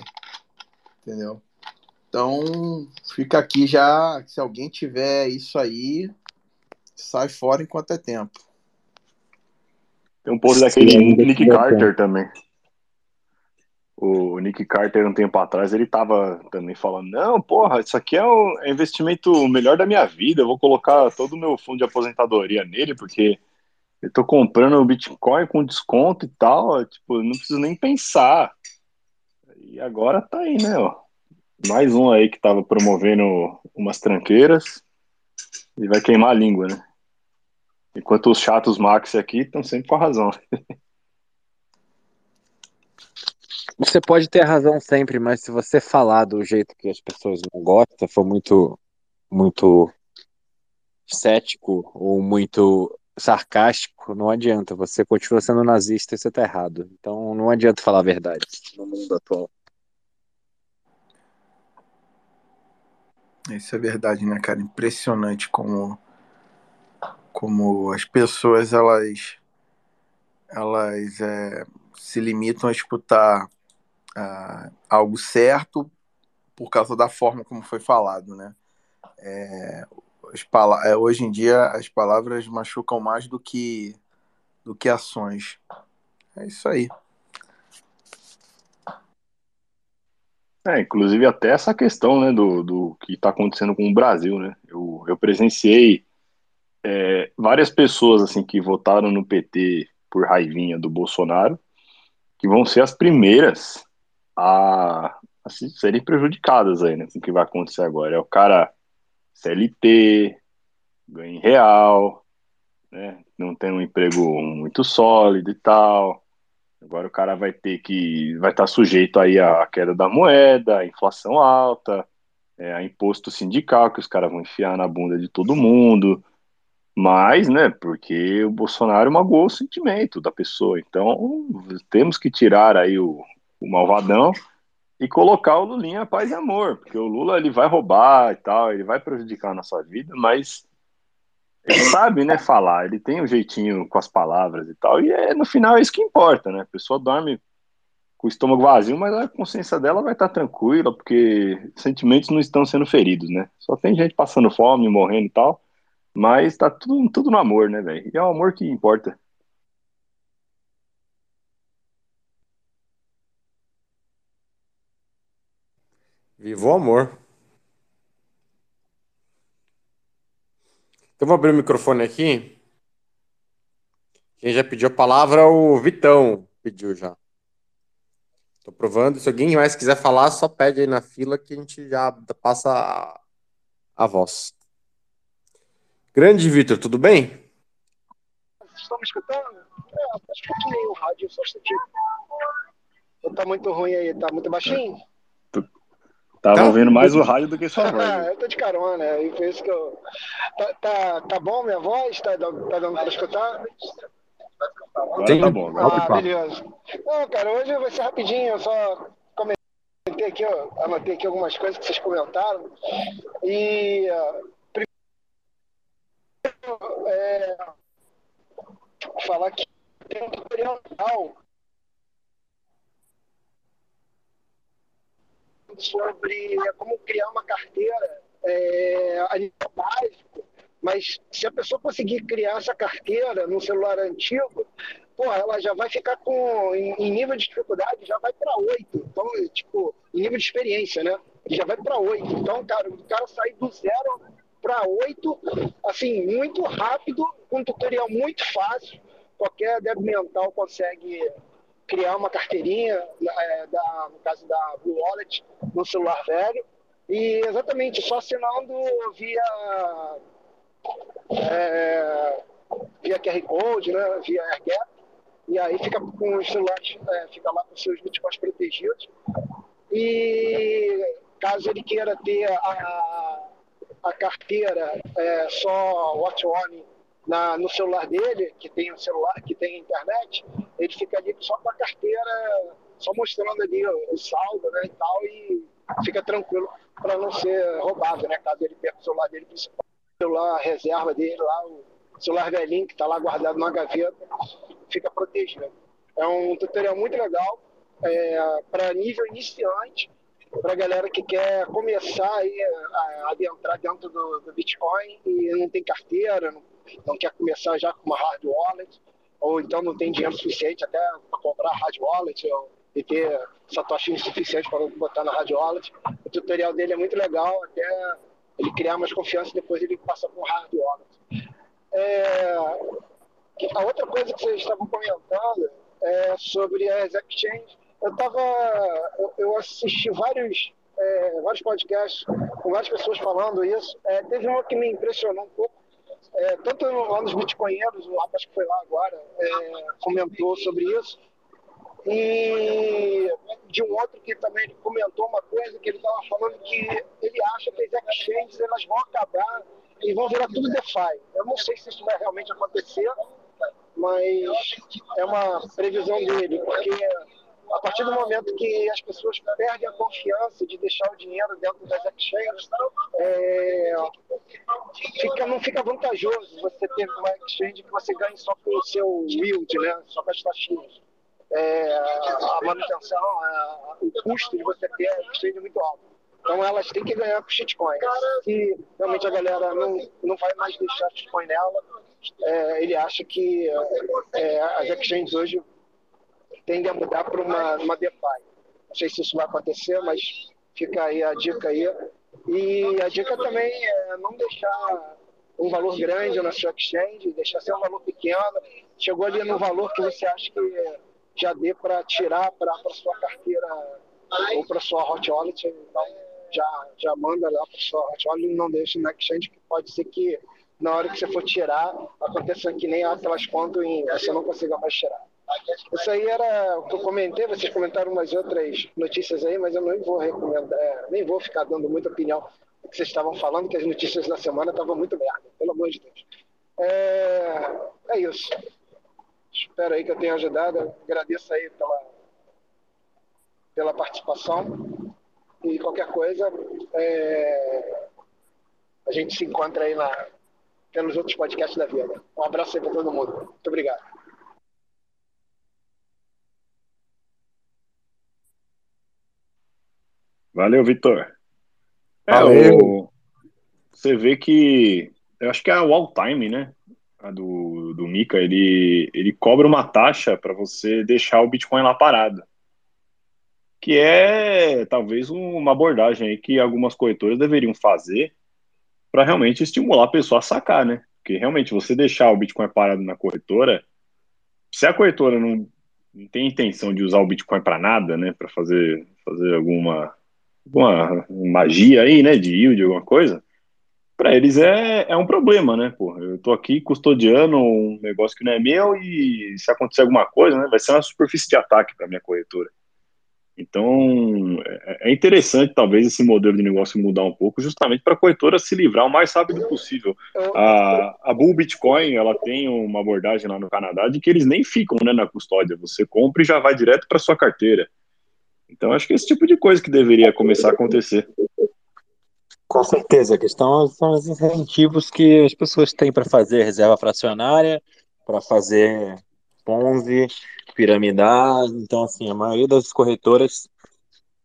Entendeu? Então, fica aqui já. Se alguém tiver isso aí, sai fora enquanto é tempo. Tem um post daquele Nick Carter também. O Nick Carter, um tempo atrás, ele tava também falando: Não, porra, isso aqui é o investimento melhor da minha vida. Eu vou colocar todo o meu fundo de aposentadoria nele, porque eu tô comprando o Bitcoin com desconto e tal, tipo, não preciso nem pensar. E agora tá aí, né, ó. Mais um aí que tava promovendo umas tranqueiras e vai queimar a língua, né? Enquanto os chatos Max aqui estão sempre com a razão. Você pode ter razão sempre, mas se você falar do jeito que as pessoas não gostam, for muito, muito cético ou muito sarcástico, não adianta. Você continua sendo nazista e você tá errado. Então não adianta falar a verdade no mundo atual. Isso é verdade, né, cara? Impressionante como, como as pessoas elas, elas é, se limitam a escutar uh, algo certo por causa da forma como foi falado, né? É, é, hoje em dia as palavras machucam mais do que do que ações. É isso aí. É, inclusive até essa questão, né, do, do que está acontecendo com o Brasil, né? Eu, eu presenciei é, várias pessoas assim que votaram no PT por raivinha do Bolsonaro, que vão ser as primeiras a, a serem prejudicadas aí, né? Com o que vai acontecer agora. É o cara CLT, ganha em real, né? Não tem um emprego muito sólido e tal. Agora o cara vai ter que vai estar sujeito aí à queda da moeda, à inflação alta, é, a imposto sindical que os caras vão enfiar na bunda de todo mundo. Mas, né, porque o Bolsonaro magoou o sentimento da pessoa. Então, temos que tirar aí o, o malvadão e colocar o Lulinha paz e amor, porque o Lula ele vai roubar e tal, ele vai prejudicar a nossa vida, mas ele sabe, né, falar, ele tem um jeitinho com as palavras e tal, e é, no final é isso que importa, né? A pessoa dorme com o estômago vazio, mas a consciência dela vai estar tranquila, porque sentimentos não estão sendo feridos, né? Só tem gente passando fome, morrendo e tal, mas tá tudo, tudo no amor, né, velho? E é o amor que importa. Viva o amor. Então, vou abrir o microfone aqui. Quem já pediu a palavra, o Vitão pediu já. Estou provando. Se alguém mais quiser falar, só pede aí na fila que a gente já passa a, a voz. Grande Vitor, tudo bem? Estão me escutando? É, acho que o rádio só um Tá muito ruim aí, tá muito baixinho? Tava tá. ouvindo mais o rádio do que sua voz. eu tô de carona, e por isso que eu. Tá, tá, tá bom minha voz? Tá, tá dando pra escutar? Agora Sim. tá bom. Agora ah, beleza. Não, cara, hoje vai ser rapidinho, eu só comentei aqui, ó, anotei aqui algumas coisas que vocês comentaram. E. Uh, primeiro, é, falar que tem um tutorial sobre como criar uma carteira é, a nível básico, mas se a pessoa conseguir criar essa carteira no celular antigo, porra, ela já vai ficar com, em, em nível de dificuldade, já vai para 8. Então, tipo, em nível de experiência, né? Já vai para 8. Então, cara, o cara sai do zero para 8, assim, muito rápido, com um tutorial muito fácil. Qualquer débil mental consegue criar uma carteirinha, é, da, no caso da Blue Wallet, no celular velho, e exatamente só assinando via, é, via QR Code, né, via AirGap, e aí fica com os celulares, é, fica lá com seus bitcoins protegidos. E caso ele queira ter a, a carteira é, só Watch One na, no celular dele, que tem um celular, que tem internet, ele fica ali só com a carteira, só mostrando ali o, o saldo né, e tal, e fica tranquilo para não ser roubado, né? Caso ele perca o celular dele principal, o celular reserva dele lá, o celular velhinho que está lá guardado na gaveta, fica protegido. É um tutorial muito legal é, para nível iniciante, para galera que quer começar aí a adentrar dentro do, do Bitcoin e não tem carteira, não não quer começar já com uma hard wallet, ou então não tem dinheiro suficiente até para comprar hard wallet ou, e ter satoshi suficiente para botar na hard wallet. O tutorial dele é muito legal, até ele criar mais confiança e depois ele passa com hard wallet. É, a outra coisa que vocês estavam comentando é sobre as exchanges. Eu tava, eu, eu assisti vários é, vários podcasts com várias pessoas falando isso. É, teve uma que me impressionou um pouco, é, tanto lá nos Bitcoinheiros, o rapaz que foi lá agora é, comentou sobre isso, e de um outro que também comentou uma coisa que ele estava falando que ele acha que as exchanges elas vão acabar e vão virar tudo DeFi. Eu não sei se isso vai realmente acontecer, mas é uma previsão dele, porque a partir do momento que as pessoas perdem a confiança de deixar o dinheiro dentro das exchanges, é, fica, não fica vantajoso você ter uma exchange que você ganhe só com o seu yield, né? só com as taxinhas. É, a manutenção, a, o custo de você ter a exchange é muito alto. Então elas têm que ganhar com shitcoin. Se realmente a galera não, não vai mais deixar shitcoin nela, é, ele acha que é, as exchanges hoje tendem a mudar para uma, uma DeFi. Não sei se isso vai acontecer, mas fica aí a dica aí. E a dica também é não deixar um valor grande na sua exchange, deixar ser um valor pequeno. Chegou ali no valor que você acha que já dê para tirar para a sua carteira ou para sua hot wallet, então já, já manda lá para sua hot wallet, não deixe na exchange, que pode ser que na hora que você for tirar, aconteça que nem aquelas contas e você não consiga mais tirar. Isso aí era o que eu comentei, vocês comentaram umas outras notícias aí, mas eu nem vou recomendar, é, nem vou ficar dando muita opinião do que vocês estavam falando, que as notícias da semana estavam muito merda, pelo amor de Deus. É, é isso. Espero aí que eu tenha ajudado. Agradeço aí pela, pela participação. E qualquer coisa, é, a gente se encontra aí na, pelos outros podcasts da vida. Um abraço aí para todo mundo. Muito obrigado. Valeu, Vitor. É, Valeu. O... Você vê que. Eu acho que é o all time, né? A do, do Mika, ele, ele cobra uma taxa para você deixar o Bitcoin lá parado. Que é talvez uma abordagem aí que algumas corretoras deveriam fazer para realmente estimular a pessoa a sacar, né? Porque realmente você deixar o Bitcoin parado na corretora, se a corretora não, não tem intenção de usar o Bitcoin para nada, né, para fazer fazer alguma alguma magia aí, né, de yield, alguma coisa, para eles é, é um problema, né, pô, eu tô aqui custodiando um negócio que não é meu e se acontecer alguma coisa, né, vai ser uma superfície de ataque para minha corretora. Então, é, é interessante talvez esse modelo de negócio mudar um pouco, justamente para a corretora se livrar o mais rápido possível. A, a Bull Bitcoin, ela tem uma abordagem lá no Canadá de que eles nem ficam né, na custódia, você compra e já vai direto para sua carteira. Então, acho que esse tipo de coisa que deveria começar a acontecer. Com certeza, a questão são os incentivos que as pessoas têm para fazer reserva fracionária, para fazer Ponzi, piramidar. Então, assim, a maioria das corretoras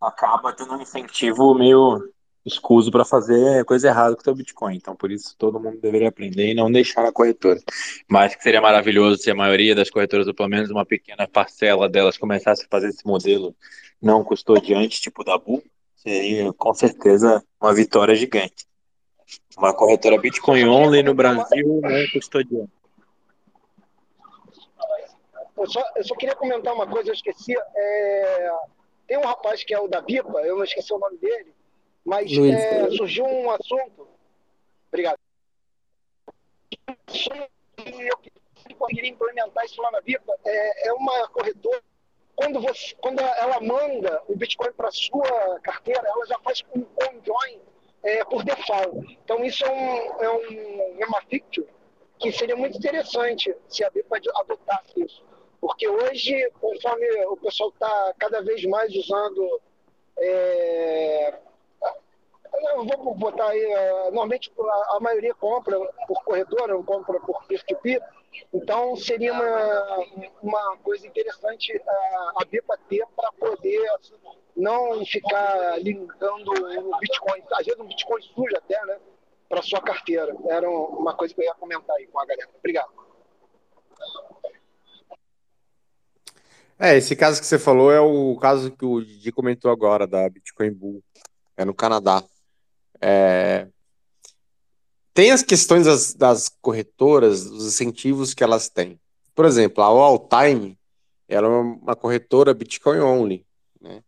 acaba tendo um incentivo meio escuso para fazer coisa errada com o Bitcoin. Então, por isso, todo mundo deveria aprender e não deixar a corretora. Mas que seria maravilhoso se a maioria das corretoras, ou pelo menos uma pequena parcela delas, começasse a fazer esse modelo não custodiante, tipo da Bull, seria com certeza uma vitória gigante. Uma corretora Bitcoin only no Brasil não custodiante. Eu só, eu só queria comentar uma coisa, eu esqueci. É, tem um rapaz que é o da Bipa, eu esqueci o nome dele, mas é, surgiu um assunto. Obrigado. E eu conseguiria implementar isso lá na Bipa. É, é uma corretora. Quando, você, quando ela manda o Bitcoin para sua carteira, ela já faz um conjoin é, por default. Então, isso é, um, é, um, é uma feature que seria muito interessante se a BIPA adotasse isso. Porque hoje, conforme o pessoal está cada vez mais usando. É, eu vou botar aí, é, normalmente a, maioria compra por corretora, compra por peer-to-peer, então seria uma, uma coisa interessante a, a BIPA ter para poder não ficar linkando o Bitcoin, às vezes um Bitcoin sujo até, né, para sua carteira. Era uma coisa que eu ia comentar aí com a galera. Obrigado. É, esse caso que você falou é o caso que o Didi comentou agora, da Bitcoin Bull, é no Canadá. É... Tem as questões das, das corretoras, os incentivos que elas têm. Por exemplo, a Alltime, ela é uma corretora Bitcoin only, né?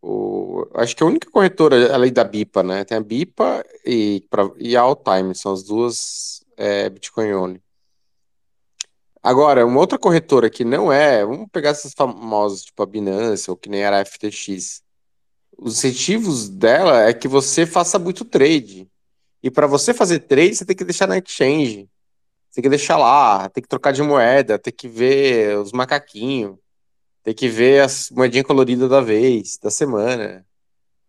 O, acho que a única corretora, além da BIPA, né? Tem a BIPA e, pra, e a Alltime, são as duas é, Bitcoin Only. Agora, uma outra corretora que não é, vamos pegar essas famosas, tipo a Binance ou que nem era a FTX. Os incentivos dela é que você faça muito trade. E para você fazer trade, você tem que deixar na exchange. Você tem que deixar lá, tem que trocar de moeda, tem que ver os macaquinhos, tem que ver as moedinhas coloridas da vez, da semana.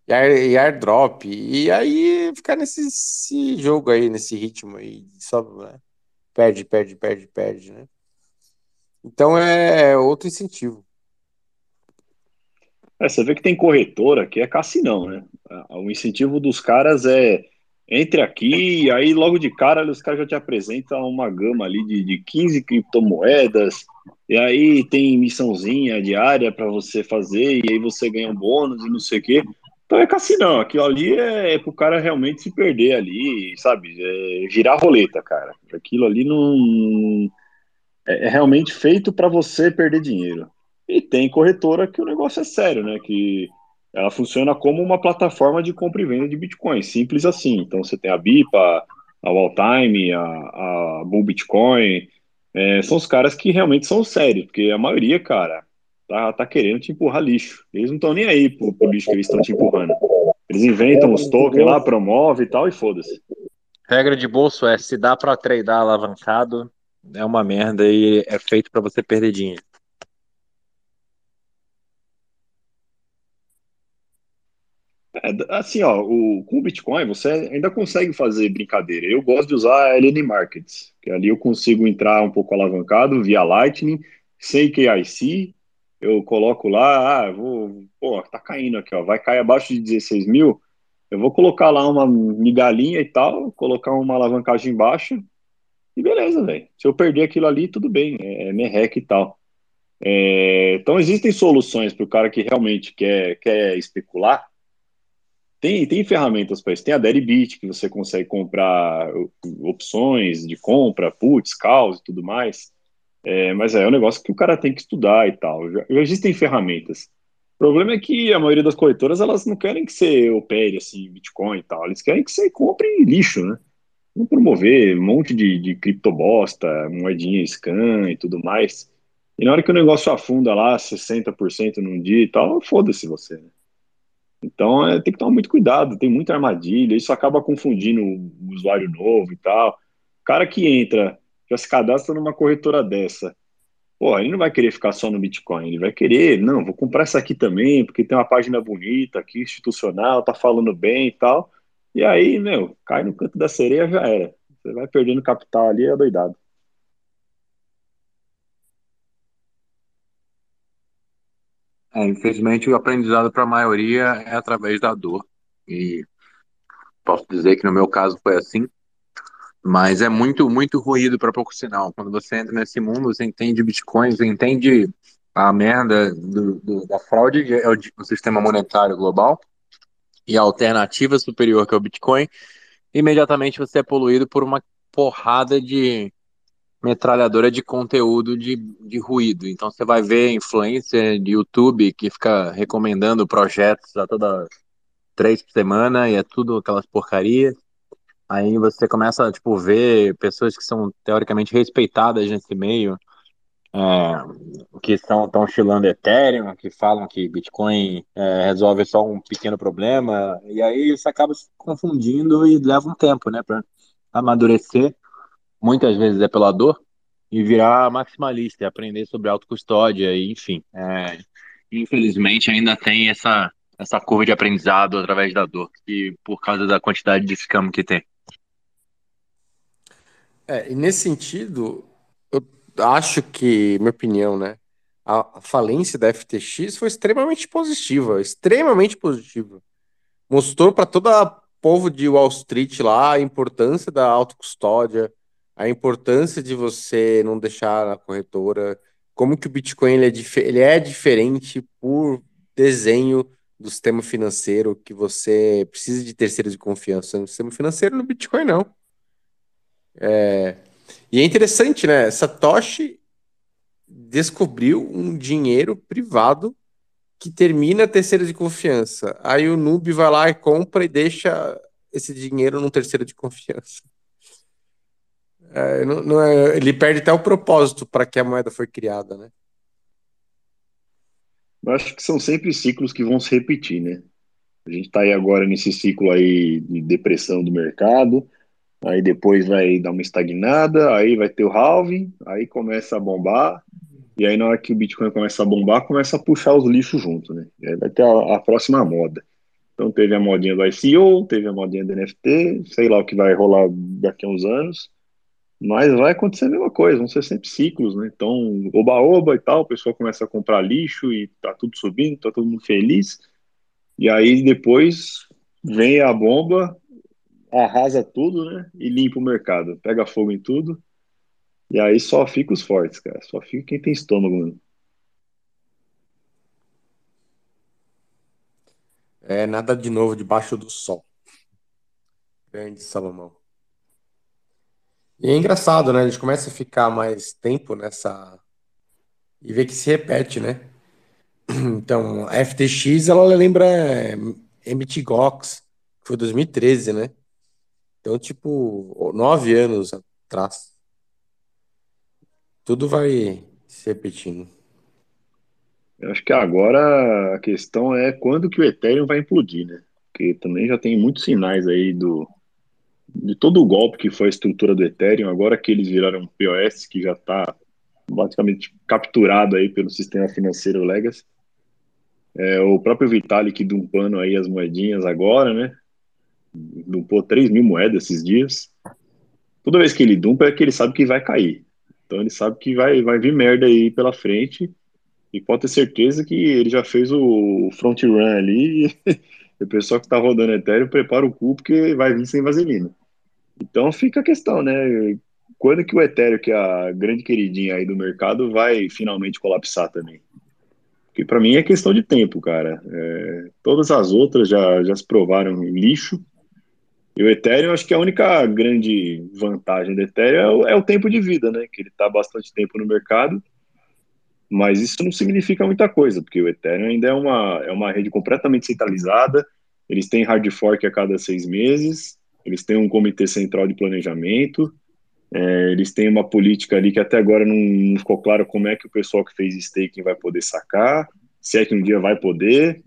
E, air, e airdrop. E aí ficar nesse jogo aí, nesse ritmo aí. Só, né? Perde, perde, perde, perde, né? Então é outro incentivo. É, você vê que tem corretora que é cassinão, né? O incentivo dos caras é entre aqui, e aí logo de cara os caras já te apresentam uma gama ali de, de 15 criptomoedas, e aí tem missãozinha diária para você fazer, e aí você ganha um bônus e não sei o quê. Então é cassinão, aquilo ali é, é pro cara realmente se perder ali, sabe? É girar roleta, cara. Aquilo ali não é, é realmente feito para você perder dinheiro. E tem corretora que o negócio é sério, né? Que ela funciona como uma plataforma de compra e venda de Bitcoin, simples assim. Então você tem a BIPA, a Walltime, a, a Bull Bitcoin, é, são os caras que realmente são sérios, porque a maioria, cara, tá, tá querendo te empurrar lixo. Eles não estão nem aí pro, pro lixo que eles estão te empurrando. Eles inventam os tokens lá, promove e tal, e foda-se. Regra de bolso é se dá para treinar alavancado, é uma merda e é feito para você perder dinheiro. É, assim, ó, o, com o Bitcoin você ainda consegue fazer brincadeira. Eu gosto de usar a LN Markets, que ali eu consigo entrar um pouco alavancado via Lightning, sem KIC. Eu coloco lá, ah, vou, pô, tá caindo aqui, ó, vai cair abaixo de 16 mil. Eu vou colocar lá uma migalhinha e tal, colocar uma alavancagem baixa e beleza, velho. Se eu perder aquilo ali, tudo bem, é, é merreca e tal. É, então existem soluções para o cara que realmente quer, quer especular tem, tem ferramentas para isso. Tem a Deribit, que você consegue comprar opções de compra, puts, calls e tudo mais. É, mas é um negócio que o cara tem que estudar e tal. Já, já, existem ferramentas. O problema é que a maioria das corretoras elas não querem que você opere assim Bitcoin e tal. Eles querem que você compre lixo, né? Vão promover um monte de, de criptobosta, moedinha scan e tudo mais. E na hora que o negócio afunda lá 60% num dia e tal, foda-se você, né? Então é, tem que tomar muito cuidado, tem muita armadilha, isso acaba confundindo o usuário novo e tal. O cara que entra, já se cadastra numa corretora dessa, pô, ele não vai querer ficar só no Bitcoin, ele vai querer, não, vou comprar essa aqui também, porque tem uma página bonita aqui, institucional, tá falando bem e tal. E aí, meu, cai no canto da sereia, já era. Você vai perdendo capital ali, é doidado. É, infelizmente, o aprendizado para a maioria é através da dor. E posso dizer que no meu caso foi assim. Mas é muito, muito ruído para pouco sinal. Quando você entra nesse mundo, você entende Bitcoin, você entende a merda do, do, da fraude, que é o, o sistema monetário global, e a alternativa superior, que é o Bitcoin, imediatamente você é poluído por uma porrada de metralhadora de conteúdo de, de ruído. Então você vai ver influência de YouTube que fica recomendando projetos a toda três semana e é tudo aquelas porcarias. Aí você começa a tipo, ver pessoas que são teoricamente respeitadas nesse meio, é, que estão tão oscilando Ethereum, que falam que Bitcoin é, resolve só um pequeno problema, e aí você acaba se confundindo e leva um tempo, né, para amadurecer muitas vezes é pela dor, e virar maximalista, e aprender sobre autocustódia, e, enfim. É, infelizmente ainda tem essa, essa curva de aprendizado através da dor, e por causa da quantidade de scam que tem. É, e nesse sentido, eu acho que, minha opinião, né? A falência da FTX foi extremamente positiva, extremamente positiva. Mostrou para todo o povo de Wall Street lá a importância da autocustódia, a importância de você não deixar na corretora, como que o Bitcoin ele é, ele é diferente por desenho do sistema financeiro, que você precisa de terceiros de confiança no sistema financeiro, no Bitcoin não. É... E é interessante, né? Satoshi descobriu um dinheiro privado que termina a terceira de confiança. Aí o noob vai lá e compra e deixa esse dinheiro num terceiro de confiança. É, não, não é, ele perde até o propósito para que a moeda foi criada, né? Eu acho que são sempre ciclos que vão se repetir, né? A gente está aí agora nesse ciclo aí de depressão do mercado, aí depois vai dar uma estagnada, aí vai ter o halving, aí começa a bombar, e aí na hora que o Bitcoin começa a bombar, começa a puxar os lixos junto, né? E aí vai ter a, a próxima moda. Então teve a modinha do ICO, teve a modinha do NFT, sei lá o que vai rolar daqui a uns anos, mas vai acontecer a mesma coisa, vão ser sempre ciclos, né? Então, oba-oba e tal, o pessoal começa a comprar lixo e tá tudo subindo, tá todo mundo feliz. E aí depois vem a bomba, arrasa tudo, né? E limpa o mercado, pega fogo em tudo. E aí só fica os fortes, cara. Só fica quem tem estômago. Né? É nada de novo debaixo do sol. Grande Salomão. E é engraçado, né? A gente começa a ficar mais tempo nessa. E ver que se repete, né? Então, a FTX, ela lembra é, MTGOX, que foi 2013, né? Então, tipo, nove anos atrás. Tudo vai se repetindo. Eu acho que agora a questão é quando que o Ethereum vai implodir, né? Porque também já tem muitos sinais aí do, de todo o golpe que foi a estrutura do Ethereum, agora que eles viraram POS, que já está basicamente capturado aí pelo sistema financeiro Legacy. É, o próprio Vitalik dumpando aí as moedinhas agora, né? Dumpou 3 mil moedas esses dias. Toda vez que ele dumpa é que ele sabe que vai cair. Então ele sabe que vai, vai vir merda aí pela frente. E pode ter certeza que ele já fez o front run ali. E o pessoal que está rodando Ethereum prepara o cu porque vai vir sem vaselina. Então fica a questão, né? Quando que o Ethereum, que é a grande queridinha aí do mercado, vai finalmente colapsar também? Porque para mim é questão de tempo, cara. É, todas as outras já, já se provaram lixo. E o Ethereum, acho que a única grande vantagem do Ethereum é o, é o tempo de vida, né? Que ele está bastante tempo no mercado. Mas isso não significa muita coisa, porque o Ethereum ainda é uma, é uma rede completamente centralizada. Eles têm hard fork a cada seis meses. Eles têm um comitê central de planejamento. É, eles têm uma política ali que até agora não, não, ficou claro como é que o pessoal que fez staking vai poder sacar, se é que um dia vai poder.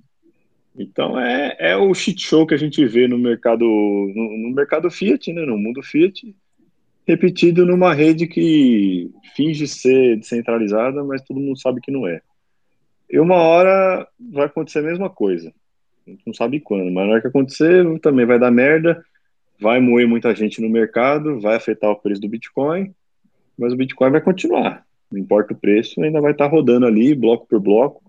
Então é, é o shit show que a gente vê no mercado no, no mercado Fiat, né, no mundo Fiat, repetido numa rede que finge ser descentralizada, mas todo mundo sabe que não é. E uma hora vai acontecer a mesma coisa. A gente não sabe quando, mas na hora que acontecer também vai dar merda vai moer muita gente no mercado, vai afetar o preço do Bitcoin, mas o Bitcoin vai continuar. Não importa o preço, ainda vai estar rodando ali, bloco por bloco.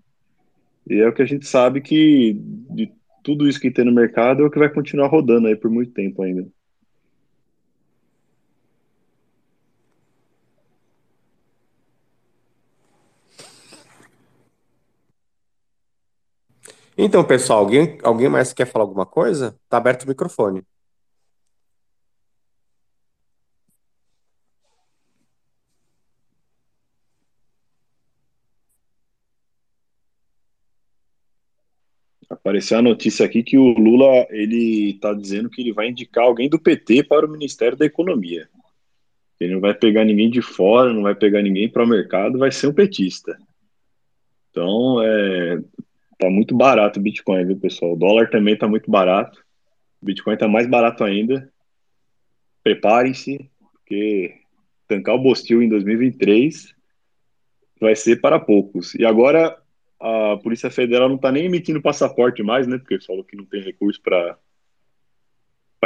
E é o que a gente sabe que de tudo isso que tem no mercado é o que vai continuar rodando aí por muito tempo ainda. Então, pessoal, alguém, alguém mais quer falar alguma coisa? Tá aberto o microfone. Apareceu a notícia aqui que o Lula ele está dizendo que ele vai indicar alguém do PT para o Ministério da Economia. Ele não vai pegar ninguém de fora, não vai pegar ninguém para o mercado, vai ser um petista. Então, é, tá muito barato o Bitcoin, viu, pessoal? O dólar também está muito barato. O Bitcoin está mais barato ainda. Preparem-se, porque tancar o Bostil em 2023 vai ser para poucos. E agora a Polícia Federal não está nem emitindo passaporte mais, né? Porque falou que não tem recurso para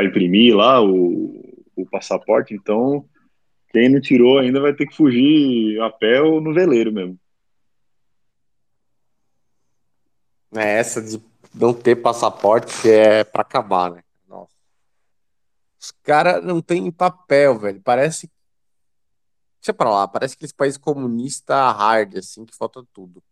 imprimir lá o, o passaporte. Então, quem não tirou ainda vai ter que fugir a pé ou no veleiro mesmo. É, essa de não ter passaporte é para acabar, né? Nossa. Os caras não têm papel, velho. Parece. Deixa pra lá, parece aqueles países comunistas hard, assim, que falta tudo.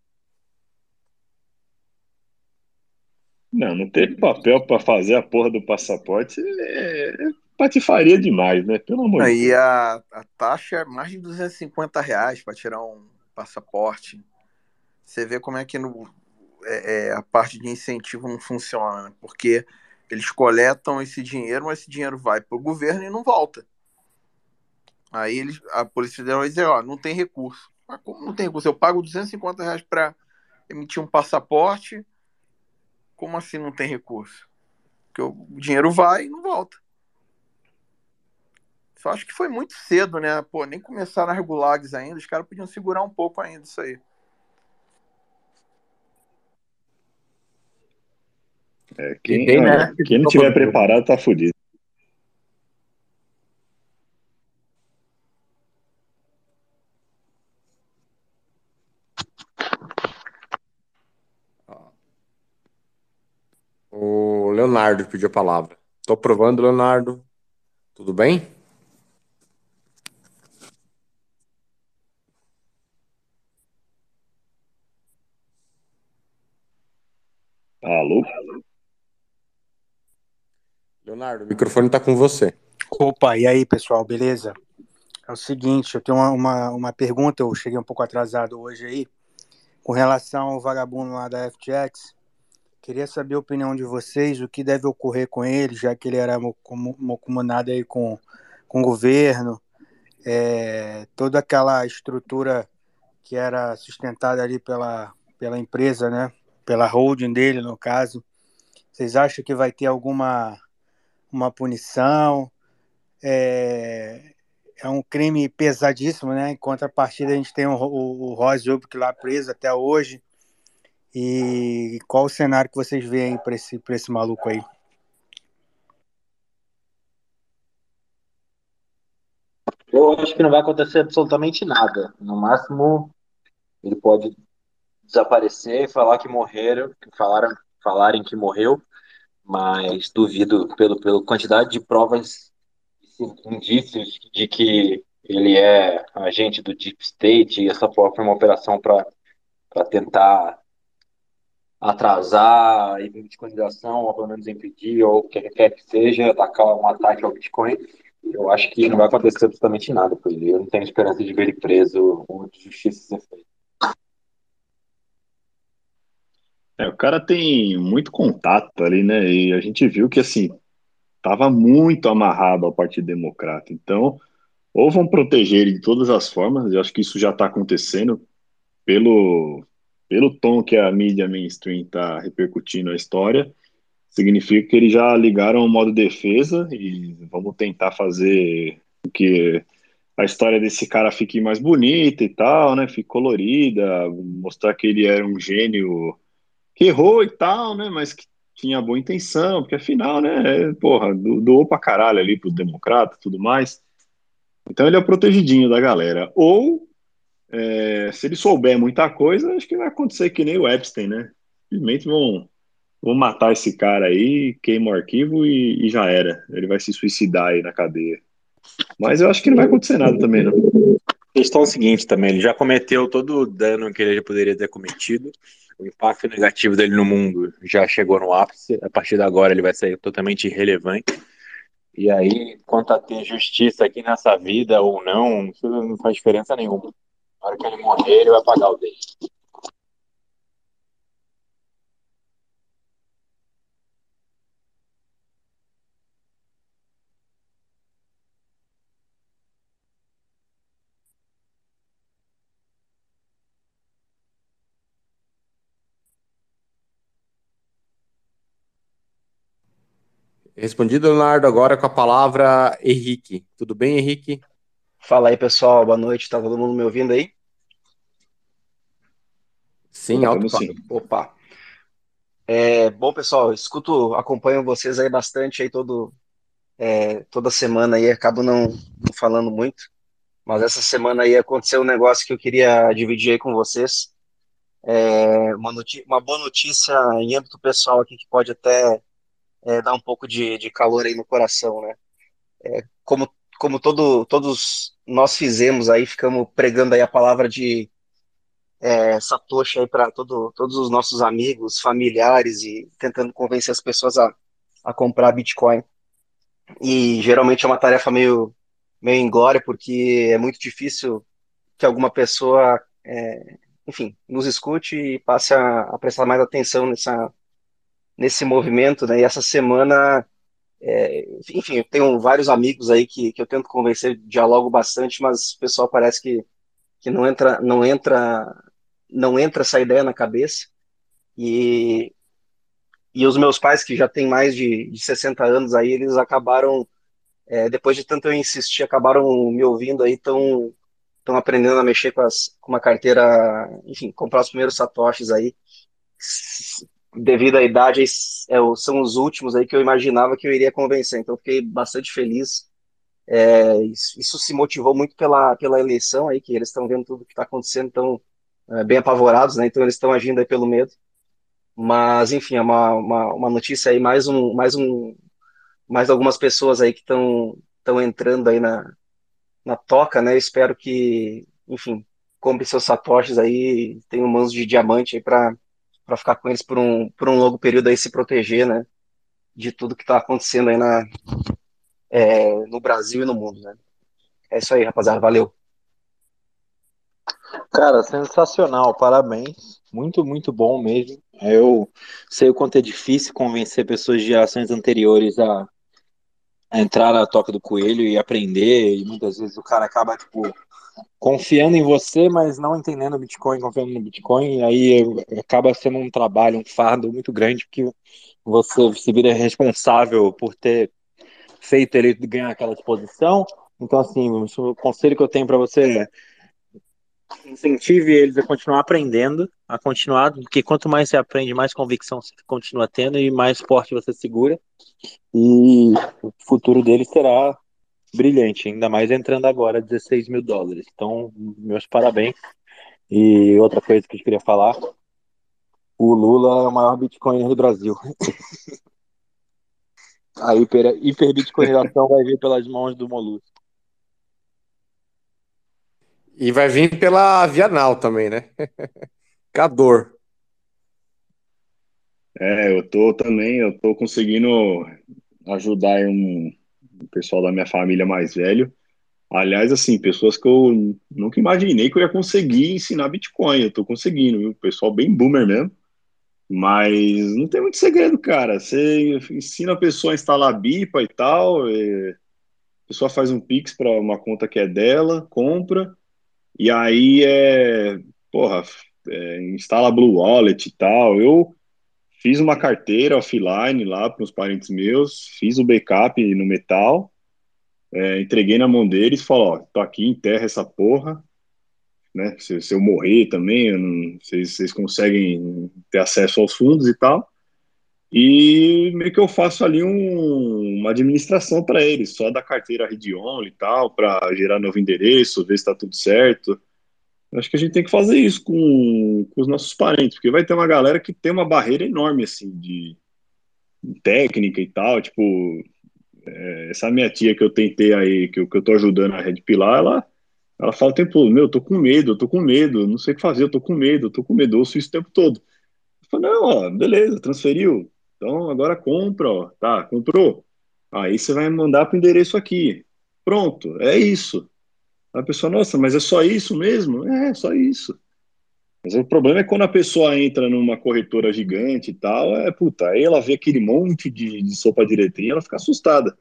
Não, não ter papel para fazer a porra do passaporte é, é patifaria demais, né? Pelo amor de Deus. a, a taxa é mais de 250 reais para tirar um passaporte. Você vê como é que no, é, é, a parte de incentivo não funciona, né? porque eles coletam esse dinheiro, mas esse dinheiro vai para o governo e não volta. Aí eles, a Polícia Federal vai dizer, ó, não tem recurso. Mas como não tem recurso? Eu pago 250 reais para emitir um passaporte, como assim não tem recurso? Porque o dinheiro vai e não volta. Só acho que foi muito cedo, né? Pô, nem começaram as gulags ainda, os caras podiam segurar um pouco ainda isso aí. É, quem, né? quem não tiver preparado tá fudido. O Leonardo pediu a palavra. Estou provando, Leonardo. Tudo bem? Alô? Leonardo, o microfone está com você. Opa, e aí, pessoal, beleza? É o seguinte, eu tenho uma, uma, uma, pergunta, eu cheguei um pouco atrasado hoje aí, com relação ao vagabundo lá da FTX. Queria saber a opinião de vocês, o que deve ocorrer com ele, já que ele era comunado aí com, com o governo, é, toda aquela estrutura que era sustentada ali pela, pela empresa, né? Pela holding dele, no caso. Vocês acham que vai ter alguma uma punição. É, é um crime pesadíssimo, né? Em contrapartida, a gente tem o, o, o Rose Ubik lá preso até hoje. E qual o cenário que vocês veem para esse, esse maluco aí? Eu acho que não vai acontecer absolutamente nada. No máximo, ele pode desaparecer, falar que morreram, falaram, falarem que morreu, mas duvido pelo pela quantidade de provas, indícios de que ele é agente do Deep State e essa foi uma operação para tentar atrasar a bitcoinização, ou pelo menos impedir, ou o que quer que seja, atacar um ataque ao Bitcoin, eu acho que não vai acontecer absolutamente nada com ele. Eu não tenho esperança de ver ele preso ou de justiça ser feita. É, o cara tem muito contato ali, né? E a gente viu que, assim, estava muito amarrado ao Partido Democrata. Então, ou vão proteger ele de todas as formas, eu acho que isso já está acontecendo pelo, pelo tom que a mídia mainstream está repercutindo a história, significa que eles já ligaram o modo defesa e vamos tentar fazer o que a história desse cara fique mais bonita e tal, né? Fique colorida, mostrar que ele era um gênio que errou e tal, né? Mas que tinha boa intenção, porque afinal, né? Porra, doou pra caralho ali pro democrata e tudo mais. Então ele é o protegidinho da galera. Ou, é, se ele souber muita coisa, acho que vai acontecer que nem o Epstein, né? Simplesmente vão, vão matar esse cara aí, queima o arquivo e, e já era. Ele vai se suicidar aí na cadeia. Mas eu acho que não vai acontecer nada também, não. A questão é o seguinte também, ele já cometeu todo o dano que ele já poderia ter cometido o impacto negativo dele no mundo já chegou no ápice, a partir de agora ele vai ser totalmente irrelevante. E aí, quanto a ter justiça aqui nessa vida ou não, isso não faz diferença nenhuma. Na hora que ele morrer, ele vai pagar o dele. Respondido, Leonardo, agora com a palavra Henrique. Tudo bem, Henrique? Fala aí, pessoal. Boa noite. Tá todo mundo me ouvindo aí? Sim, alto sim. Opa. É, bom, pessoal, escuto, acompanho vocês aí bastante aí todo, é, toda semana aí, acabo não, não falando muito, mas essa semana aí aconteceu um negócio que eu queria dividir aí com vocês. É, uma, uma boa notícia em âmbito pessoal aqui que pode até é, dá um pouco de, de calor aí no coração, né? É, como como todo, todos nós fizemos aí, ficamos pregando aí a palavra de é, Satoshi aí para todo, todos os nossos amigos, familiares e tentando convencer as pessoas a, a comprar Bitcoin. E geralmente é uma tarefa meio, meio inglória, porque é muito difícil que alguma pessoa é, enfim, nos escute e passe a, a prestar mais atenção nessa, nesse movimento, né? E essa semana, é, enfim, eu tenho vários amigos aí que, que eu tento convencer, dialogo bastante, mas o pessoal parece que, que não entra, não entra, não entra essa ideia na cabeça. E, e os meus pais, que já têm mais de, de 60 anos aí, eles acabaram, é, depois de tanto eu insistir, acabaram me ouvindo aí, estão estão aprendendo a mexer com, as, com uma carteira, enfim, comprar os primeiros satoshis aí. Devido à idade, é, são os últimos aí que eu imaginava que eu iria convencer. Então, fiquei bastante feliz. É, isso, isso, se motivou muito pela, pela eleição aí, que eles estão vendo tudo que está acontecendo, estão é, bem apavorados, né? Então, eles estão agindo aí pelo medo. Mas, enfim, é uma, uma, uma notícia aí, mais um, mais um, mais algumas pessoas aí que estão estão entrando aí na, na toca, né? espero que, enfim, compre seus satoshis aí, tenha mãos de diamante aí para para ficar com eles por um, por um longo período aí se proteger, né? De tudo que está acontecendo aí na, é, no Brasil e no mundo, né? É isso aí, rapaziada. Valeu. Cara, sensacional, parabéns. Muito, muito bom mesmo. Eu sei o quanto é difícil convencer pessoas de gerações anteriores a, a entrar na toca do coelho e aprender. E muitas vezes o cara acaba, tipo, confiando em você, mas não entendendo o Bitcoin, confiando no Bitcoin. Aí acaba sendo um trabalho, um fardo muito grande, que você se vira responsável por ter feito ele ganhar aquela exposição. Então, assim, o conselho que eu tenho para você é incentive eles a continuar aprendendo, a continuar, porque quanto mais você aprende, mais convicção você continua tendo e mais forte você segura. E o futuro deles será brilhante, ainda mais entrando agora 16 mil dólares. Então, meus parabéns. E outra coisa que eu queria falar: o Lula é o maior Bitcoiner do Brasil. A hiper, hiperbitcoinização vai vir pelas mãos do Molusco. E vai vir pela Vianal também, né? Cador. É, eu tô também, eu tô conseguindo ajudar um, o pessoal da minha família mais velho. Aliás, assim, pessoas que eu nunca imaginei que eu ia conseguir ensinar Bitcoin. Eu tô conseguindo, viu? Pessoal bem boomer mesmo. Mas não tem muito segredo, cara. Você ensina a pessoa a instalar BIPA e tal. E a pessoa faz um Pix para uma conta que é dela, compra. E aí é, porra, é, instala Blue Wallet e tal. Eu fiz uma carteira offline lá para os parentes meus, fiz o backup no metal, é, entreguei na mão deles, falou, ó, tô aqui, enterra essa porra, né? Se, se eu morrer também, eu não, vocês, vocês conseguem ter acesso aos fundos e tal. E meio que eu faço ali um, uma administração para eles, só da carteira read only e tal, para gerar novo endereço, ver se está tudo certo. Acho que a gente tem que fazer isso com, com, os nossos parentes, porque vai ter uma galera que tem uma barreira enorme, assim, de, técnica e tal. Tipo, é, essa minha tia que eu tentei aí, que eu, que eu tô ajudando a Red Pilar, ela, ela fala o tempo todo: Meu, eu tô com medo, eu tô com medo, não sei o que fazer, eu tô com medo, eu tô com medo, eu ouço isso o tempo todo. Eu falo: Não, ó, beleza, transferiu. Então agora compra, ó, tá, comprou. Aí você vai mandar para o endereço aqui. Pronto, é isso. A pessoa, nossa, mas é só isso mesmo? É, só isso. Mas o problema é quando a pessoa entra numa corretora gigante e tal, é puta, aí ela vê aquele monte de, de sopa direitinho, ela fica assustada.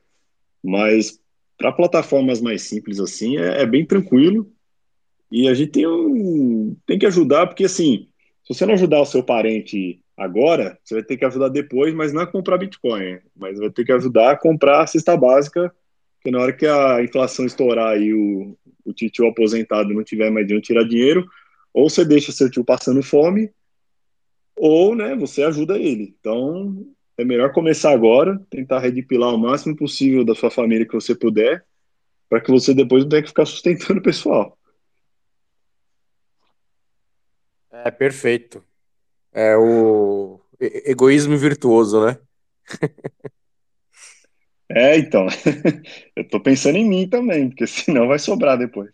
Mas para plataformas mais simples assim, é, é, bem tranquilo. E a gente tem, um, tem que ajudar, porque assim, se você não ajudar o seu parente agora, você vai ter que ajudar depois, mas não é comprar Bitcoin, mas vai ter que ajudar a comprar a cesta básica, porque na hora que a inflação estourar e o, o tio aposentado não tiver mais de onde tirar dinheiro, ou você deixa seu tio passando fome, ou né, você ajuda ele. Então, é melhor começar agora, tentar redipilar o máximo possível da sua família que você puder, para que você depois não tenha que ficar sustentando o pessoal. É perfeito. É o egoísmo virtuoso, né? É, então. Eu tô pensando em mim também, porque senão vai sobrar depois.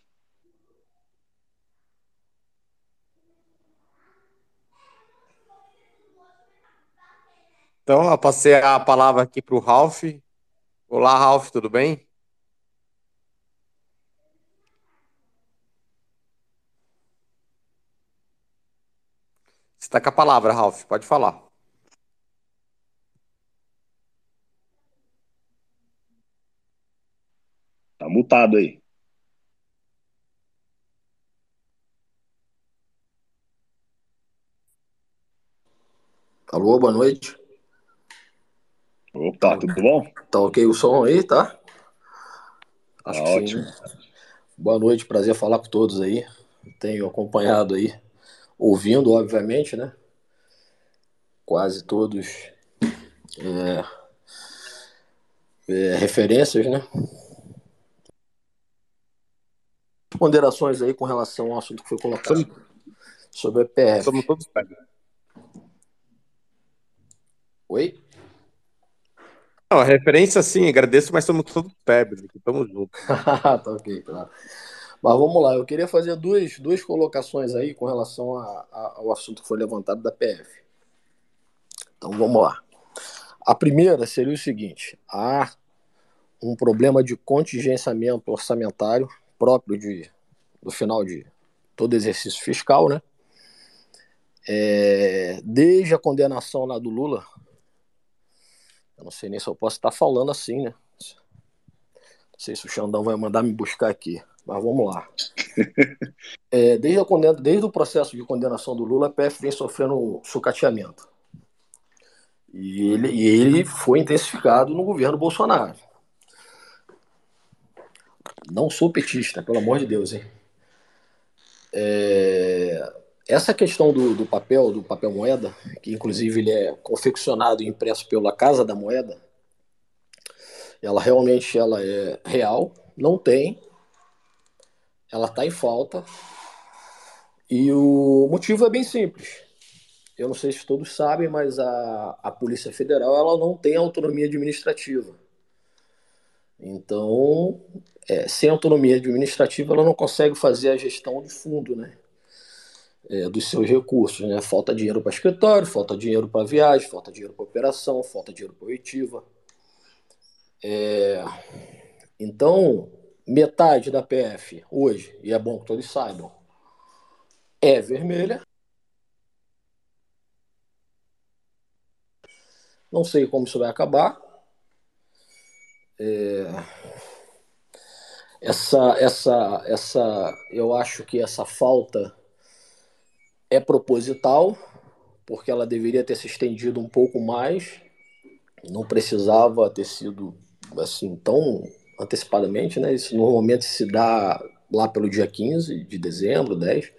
Então, eu passei a palavra aqui para o Ralph. Olá, Ralph, tudo bem? Está com a palavra, Ralf, pode falar. Tá mutado aí. Alô, boa noite. Opa, tudo bom? Tá ok o som aí, tá? Acho Tá que ótimo. sim, né? Boa noite, prazer falar com todos aí. Tenho acompanhado aí, ouvindo, obviamente, né? Quase todos é, é, referências, né? Ponderações aí com relação ao assunto que foi colocado Somos, sobre o EPF. somos todos. Oi? Não, a referência sim, agradeço, mas somos todos pebres aqui, tamo junto. tá ok, claro. Mas vamos lá, eu queria fazer duas, duas colocações aí com relação a- a- ao assunto que foi levantado da PF. Então vamos lá. A primeira seria o seguinte: há um problema de contingenciamento orçamentário próprio de, do final de todo exercício fiscal, né? É, desde a condenação lá do Lula, eu não sei nem se eu posso estar falando assim, né? Não sei se o Xandão vai mandar me buscar aqui, mas vamos lá. É, desde, a condena, desde o processo de condenação do Lula, a PF vem sofrendo sucateamento. E ele, e ele foi intensificado no governo Bolsonaro. Não sou petista, pelo amor de Deus, hein? É, essa questão do, do papel, do papel moeda, que inclusive ele é confeccionado e impresso pela Casa da Moeda, ela realmente ela é real, não tem, ela está em falta, e o motivo é bem simples. Eu não sei se todos sabem, mas a, a Polícia Federal ela não tem autonomia administrativa. Então, é, sem autonomia administrativa, ela não consegue fazer a gestão de fundo, né? É, dos seus recursos, né? Falta dinheiro para escritório, falta dinheiro para viagem, falta dinheiro para operação, falta dinheiro para oitiva. É, então, metade da PF hoje, e é bom que todos saibam, é vermelha. Não sei como isso vai acabar. É, essa, essa, essa, eu acho que essa falta é proposital, porque ela deveria ter se estendido um pouco mais. Não precisava ter sido assim tão antecipadamente, né? Isso normalmente se dá lá pelo dia 15 de dezembro, 10.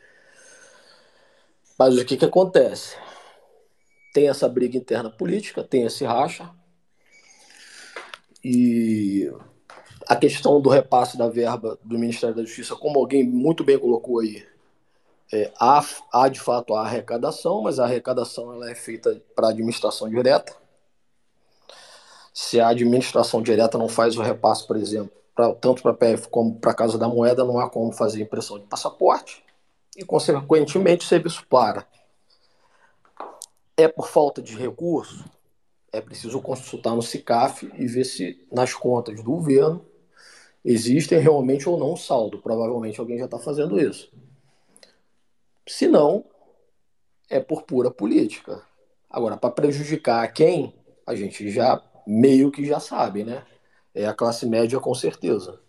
Mas o que que acontece? Tem essa briga interna política, tem esse racha. E a questão do repasse da verba do Ministério da Justiça, como alguém muito bem colocou aí, é, há, há de fato a arrecadação, mas a arrecadação ela é feita para a administração direta. Se a administração direta não faz o repasse, por exemplo, pra, tanto para a PF como para a Casa da Moeda, não há como fazer impressão de passaporte e, consequentemente, o serviço para. É por falta de recurso? É preciso consultar no CICAF e ver se nas contas do governo existem realmente ou não saldo. Provavelmente alguém já está fazendo isso. Se não, é por pura política. Agora, para prejudicar quem, a gente já meio que já sabe, né? É a classe média com certeza.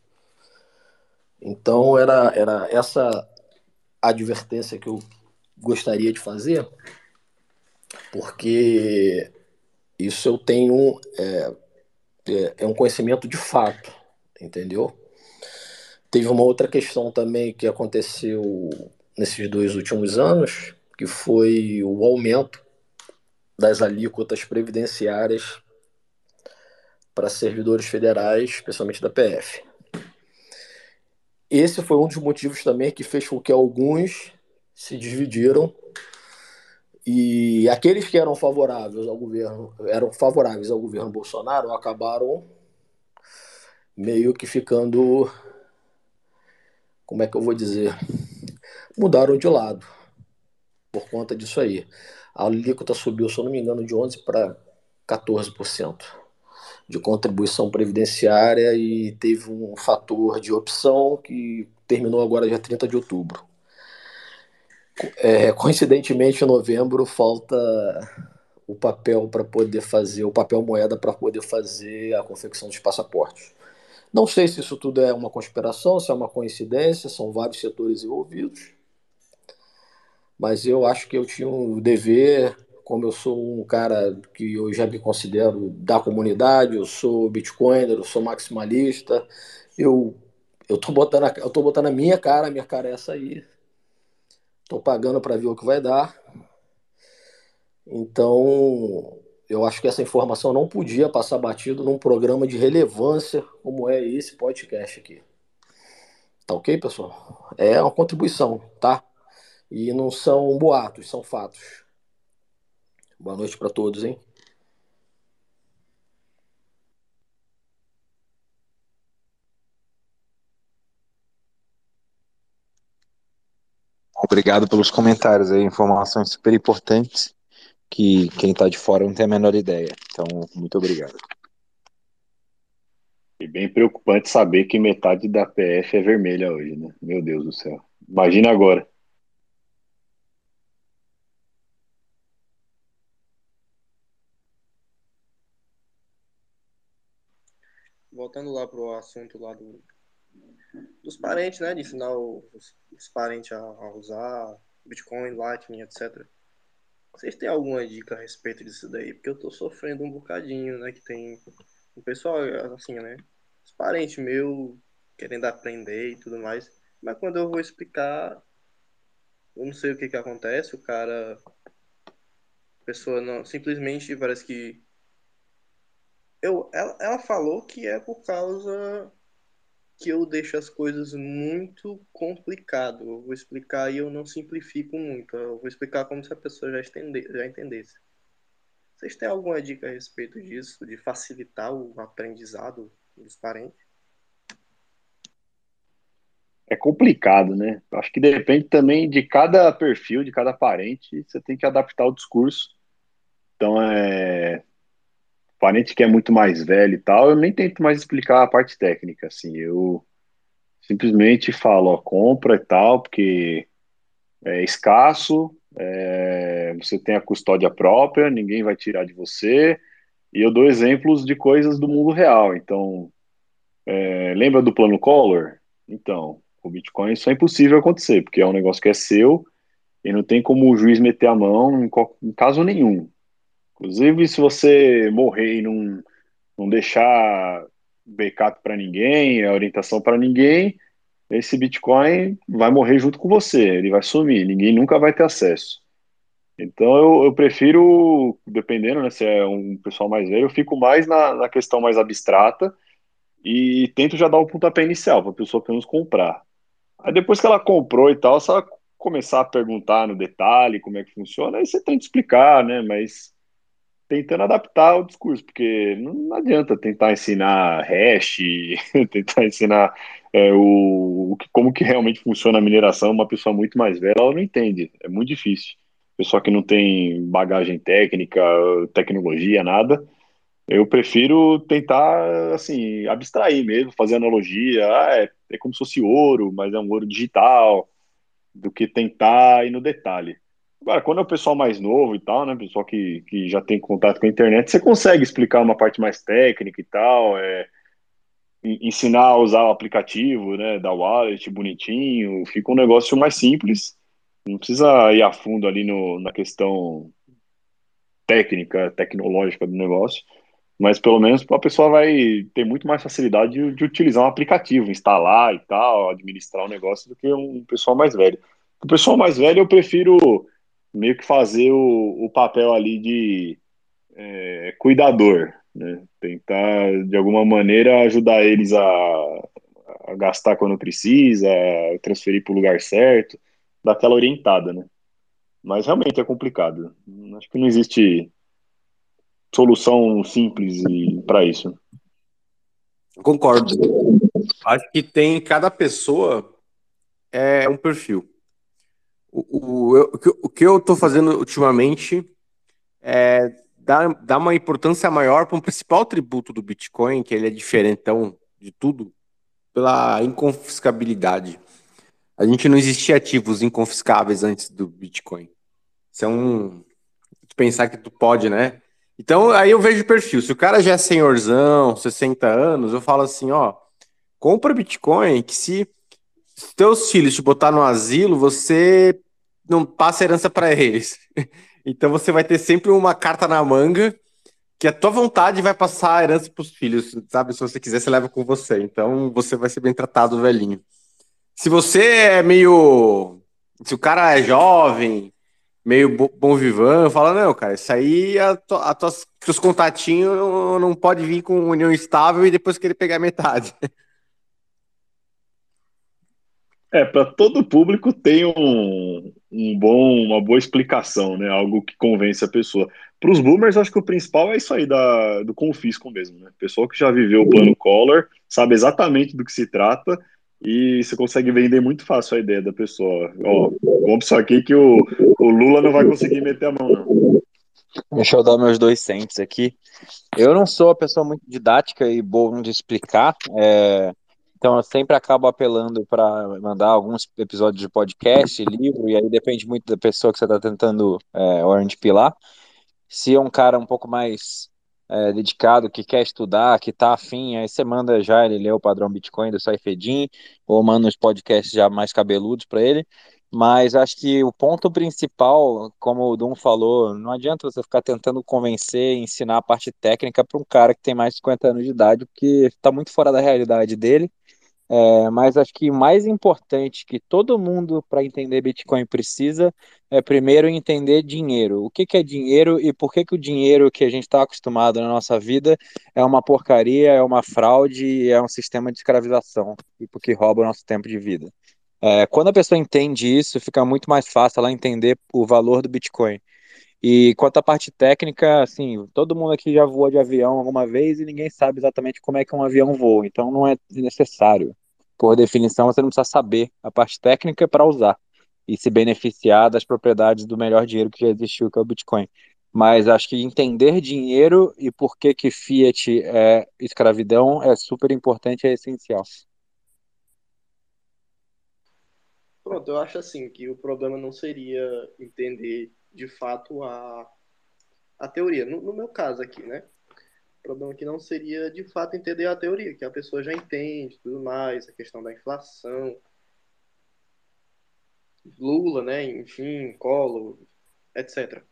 Então era, era essa advertência que eu gostaria de fazer, porque isso eu tenho é, é, é um conhecimento de fato, entendeu? Teve uma outra questão também que aconteceu nesses dois últimos anos, que foi o aumento das alíquotas previdenciárias para servidores federais, especialmente da PF. Esse foi um dos motivos também que fez com que alguns se dividiram e aqueles que eram favoráveis ao governo, eram favoráveis ao governo Bolsonaro, acabaram meio que ficando como é que eu vou dizer? Mudaram de lado por conta disso aí. A alíquota subiu, se eu não me engano, de 11 para 14% de contribuição previdenciária e teve um fator de opção que terminou agora dia 30 de outubro. É, coincidentemente, em novembro falta o papel para poder fazer, o papel moeda para poder fazer a confecção dos passaportes. Não sei se isso tudo é uma conspiração, se é uma coincidência, são vários setores envolvidos, mas eu acho que eu tinha um dever, como eu sou um cara que eu já me considero da comunidade, eu sou bitcoiner, eu sou maximalista, eu eu tô botando a, eu tô botando a minha cara, a minha cara é essa aí. Tô pagando para ver o que vai dar. Então, eu acho que essa informação não podia passar batido num programa de relevância como é esse podcast aqui. Tá ok, pessoal? É uma contribuição, tá? E não são boatos, são fatos. Boa noite para todos, hein? Obrigado pelos comentários aí, informações super importantes que quem está de fora não tem a menor ideia. Então, muito obrigado. E bem preocupante saber que metade da PF é vermelha hoje, né? Meu Deus do céu. Imagina agora. Voltando lá pro assunto lá do, dos parentes, né? De ensinar os, os parentes a, a usar Bitcoin, Lightning, etc. Vocês têm alguma dica a respeito disso daí? Porque eu tô sofrendo um bocadinho, né? Que tem o pessoal, assim, né? Os parentes meus querendo aprender e tudo mais. Mas quando eu vou explicar, eu não sei o que que acontece. O cara. A pessoa não. Simplesmente parece que. Eu, ela, ela falou que é por causa que eu deixo as coisas muito complicado. Eu vou explicar e eu não simplifico muito. Eu vou explicar como se a pessoa já, estender, já entendesse. Vocês têm alguma dica a respeito disso, de facilitar o aprendizado dos parentes? É complicado, né? Acho que depende também de cada perfil, de cada parente, você tem que adaptar o discurso. Então, é, parente que é muito mais velho e tal, eu nem tento mais explicar a parte técnica, assim, eu simplesmente falo, ó, compra e tal, porque é escasso, é, você tem a custódia própria, ninguém vai tirar de você, e eu dou exemplos de coisas do mundo real, então, é, lembra do plano Collor? Então, o Bitcoin isso é impossível acontecer, porque é um negócio que é seu, e não tem como o juiz meter a mão em, em caso nenhum. Inclusive, se você morrer e não, não deixar backup para ninguém, orientação para ninguém, esse Bitcoin vai morrer junto com você, ele vai sumir, ninguém nunca vai ter acesso. Então eu, eu prefiro, dependendo, né, se é um pessoal mais velho, eu fico mais na, na questão mais abstrata e tento já dar o pontapé inicial para a pessoa pelo menos comprar. Aí depois que ela comprou e tal, se ela começar a perguntar no detalhe como é que funciona, aí você tenta explicar, né? Mas tentando adaptar o discurso, porque não adianta tentar ensinar hash, tentar ensinar é, o, o, como que realmente funciona a mineração, uma pessoa muito mais velha, ela não entende, é muito difícil. Pessoa que não tem bagagem técnica, tecnologia, nada, eu prefiro tentar, assim, abstrair mesmo, fazer analogia, ah, é, é como se fosse ouro, mas é um ouro digital, do que tentar ir no detalhe. Agora, quando é o pessoal mais novo e tal, né, pessoal que, que já tem contato com a internet, você consegue explicar uma parte mais técnica e tal, é, ensinar a usar o aplicativo, né, da wallet bonitinho, fica um negócio mais simples, não precisa ir a fundo ali no, na questão técnica, tecnológica do negócio, mas pelo menos a pessoa vai ter muito mais facilidade de, de utilizar um aplicativo, instalar e tal, administrar o negócio do que um pessoal mais velho. O pessoal mais velho eu prefiro meio que fazer o, o papel ali de é, cuidador, né? Tentar, de alguma maneira, ajudar eles a, a gastar quando precisa, transferir para o lugar certo, dar aquela orientada, né? Mas realmente é complicado. Acho que não existe solução simples para isso. Concordo. Acho que tem cada pessoa é um perfil. O, o, o que eu estou fazendo ultimamente é dar, dar uma importância maior para um principal tributo do Bitcoin, que ele é diferentão de tudo, pela inconfiscabilidade. a gente não existia ativos inconfiscáveis antes do Bitcoin. Isso é um. Pensar que tu pode, né? Então, aí eu vejo o perfil. Se o cara já é senhorzão, 60 anos, eu falo assim: ó, compra Bitcoin, que se teus filhos te botar no asilo, você não passa herança para eles. Então você vai ter sempre uma carta na manga que a tua vontade vai passar a herança para os filhos, sabe? Se você quiser, você leva com você. Então você vai ser bem tratado, velhinho. Se você é meio. Se o cara é jovem, meio bom vivan, fala, não, cara, isso aí, a, a tuas, contatinhos não pode vir com união estável e depois querer pegar metade. É, para todo público tem um, um bom, uma boa explicação, né? Algo que convence a pessoa. Para os boomers, acho que o principal é isso aí da, do confisco mesmo, né? Pessoa que já viveu o plano Collor, sabe exatamente do que se trata e você consegue vender muito fácil a ideia da pessoa. Ó, compra isso aqui que o, o Lula não vai conseguir meter a mão, não. Deixa eu dar meus dois cents aqui. Eu não sou uma pessoa muito didática e boa de explicar. É... Então eu sempre acabo apelando para mandar alguns episódios de podcast, livro, e aí depende muito da pessoa que você está tentando é, orange pilar. Se é um cara um pouco mais é, dedicado, que quer estudar, que está afim, aí você manda já ele ler o padrão Bitcoin do Saifedin, ou manda uns podcasts já mais cabeludos para ele. Mas acho que o ponto principal, como o Dum falou, não adianta você ficar tentando convencer, ensinar a parte técnica para um cara que tem mais de 50 anos de idade, porque está muito fora da realidade dele. É, mas acho que mais importante que todo mundo para entender Bitcoin precisa é primeiro entender dinheiro. O que, que é dinheiro e por que, que o dinheiro que a gente está acostumado na nossa vida é uma porcaria, é uma fraude, é um sistema de escravização e porque rouba o nosso tempo de vida. É, quando a pessoa entende isso, fica muito mais fácil ela entender o valor do Bitcoin. E quanto à parte técnica, assim, todo mundo aqui já voou de avião alguma vez e ninguém sabe exatamente como é que um avião voa, então não é necessário. Por definição, você não precisa saber a parte técnica para usar e se beneficiar das propriedades do melhor dinheiro que já existiu, que é o Bitcoin. Mas acho que entender dinheiro e por que que fiat é escravidão é super importante, é essencial. Pronto, eu acho assim que o problema não seria entender de fato a, a teoria. No, no meu caso aqui, né? O problema aqui não seria de fato entender a teoria, que a pessoa já entende tudo mais, a questão da inflação, Lula, né? Enfim, Collor, etc.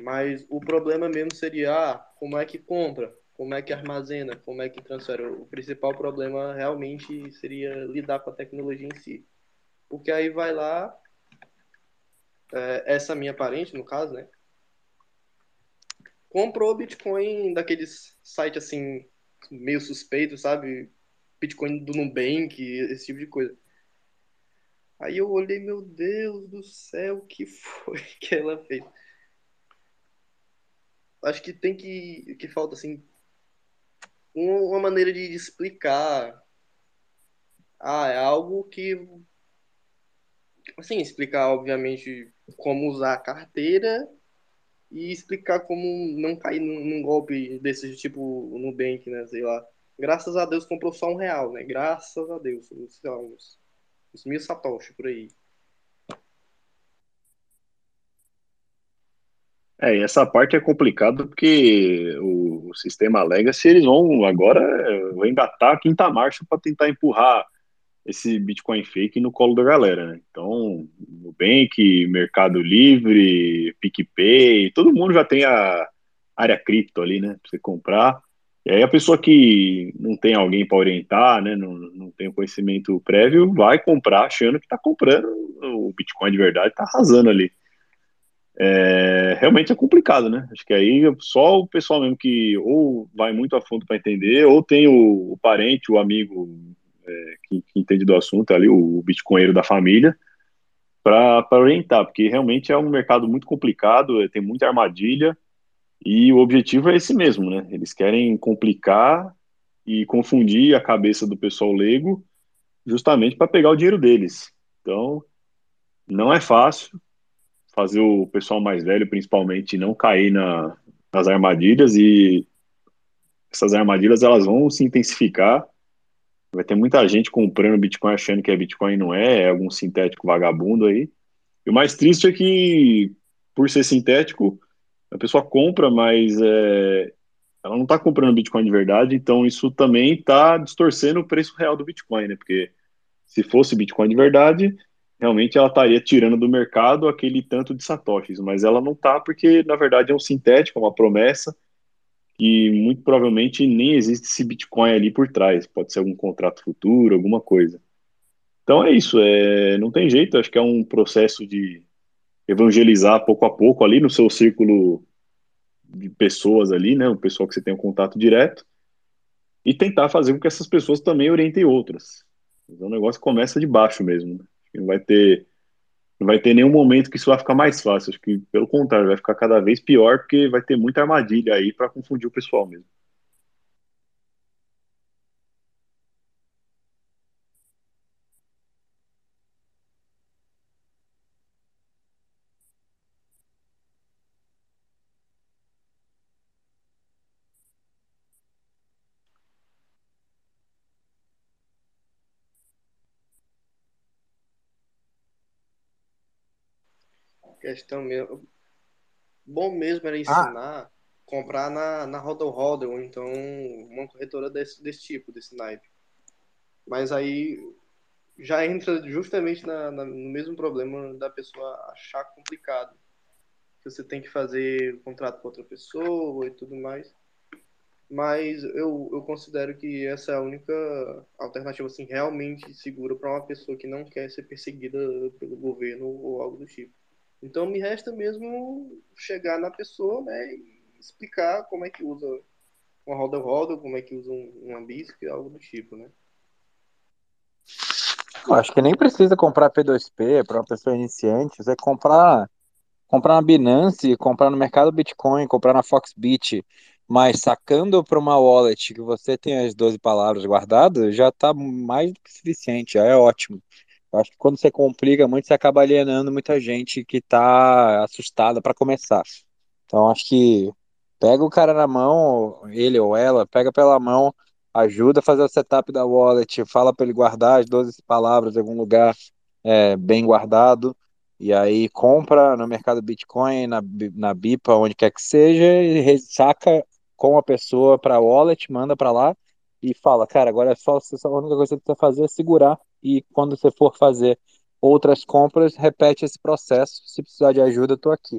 Mas o problema mesmo seria ah, como é que compra, como é que armazena, como é que transfere. O principal problema realmente seria lidar com a tecnologia em si. Porque aí vai lá, é, essa minha parente, no caso, né? Comprou Bitcoin daqueles sites assim, meio suspeito, sabe? Bitcoin do Nubank, esse tipo de coisa. Aí eu olhei, meu Deus do céu, o que foi que ela fez? Acho que tem que. que falta assim. Uma maneira de explicar. Ah, é algo que assim, explicar, obviamente, como usar a carteira e explicar como não cair num, num golpe desse tipo no Bank, né? Sei lá. Graças a Deus comprou só um real, né? Graças a Deus. Lá, uns, uns mil satoshi por aí. É, e essa parte é complicada porque o, sistema Legacy, eles vão agora engatar a quinta marcha para tentar empurrar esse Bitcoin fake no colo da galera, né? Então, Nubank, Mercado Livre, PicPay, todo mundo já tem a área cripto ali, né? Pra você comprar. E aí a pessoa que não tem alguém para orientar, né? Não, não tem conhecimento prévio, vai comprar achando que está comprando o Bitcoin de verdade, está arrasando ali. É, realmente é complicado, né? Acho que aí só o pessoal mesmo que ou vai muito a fundo para entender, ou tem o, o parente, o amigo é, que, que, entende do assunto, ali, o bitcoinheiro da família, para orientar, porque realmente é um mercado muito complicado, é, tem muita armadilha, e o objetivo é esse mesmo, né? Eles querem complicar e confundir a cabeça do pessoal leigo justamente para pegar o dinheiro deles. Então, não é fácil fazer o pessoal mais velho, principalmente, não cair na, nas armadilhas e essas armadilhas elas vão se intensificar Vai ter muita gente comprando Bitcoin achando que é Bitcoin não é, é algum sintético vagabundo aí. E o mais triste é que, por ser sintético, a pessoa compra, mas é, ela não está comprando Bitcoin de verdade, então isso também está distorcendo o preço real do Bitcoin, né? Porque se fosse Bitcoin de verdade, realmente ela estaria tirando do mercado aquele tanto de satoshis, mas ela não está porque, na verdade, é um sintético, é uma promessa, e muito provavelmente nem existe esse Bitcoin ali por trás. Pode ser algum contrato futuro, alguma coisa. Então é isso, é, não tem jeito, acho que é um processo de evangelizar pouco a pouco ali no seu círculo de pessoas ali, né, o pessoal que você tem um contato direto, e tentar fazer com que essas pessoas também orientem outras. Então o negócio começa de baixo mesmo. Né? Não vai ter não vai ter nenhum momento que isso vai ficar mais fácil. Acho que, pelo contrário, vai ficar cada vez pior, porque vai ter muita armadilha aí para confundir o pessoal mesmo. Questão mesmo. Bom mesmo era Ah, ensinar, comprar na, na Hodl, ou então uma corretora desse, desse tipo, desse naipe. Mas aí já entra justamente na, na- no mesmo problema da pessoa achar complicado. Que você tem que fazer contrato com outra pessoa e tudo mais. Mas eu, eu considero que essa é a única alternativa assim, realmente segura para uma pessoa que não quer ser perseguida pelo governo ou algo do tipo. Então me resta mesmo chegar na pessoa né, e explicar como é que usa uma roda-roda, como é que usa um, uma BISC, algo do tipo, né? Eu acho que nem precisa comprar P2P para uma pessoa iniciante. Você comprar, comprar na Binance, comprar no mercado Bitcoin, comprar na Foxbit, mas sacando para uma wallet que você tem as 12 palavras guardadas, já está mais do que suficiente, já é ótimo. Acho que quando você complica muito, você acaba alienando muita gente que está assustada para começar. Então, acho que pega o cara na mão, ele ou ela, pega pela mão, ajuda a fazer o setup da wallet, fala para ele guardar as 12 palavras em algum lugar é, bem guardado, e aí compra no mercado Bitcoin, na, na BIPA, onde quer que seja, e saca com a pessoa para a wallet, manda para lá e fala, cara, agora é só, só a única coisa que você precisa fazer é segurar, e quando você for fazer outras compras, repete esse processo. Se precisar de ajuda, eu tô aqui.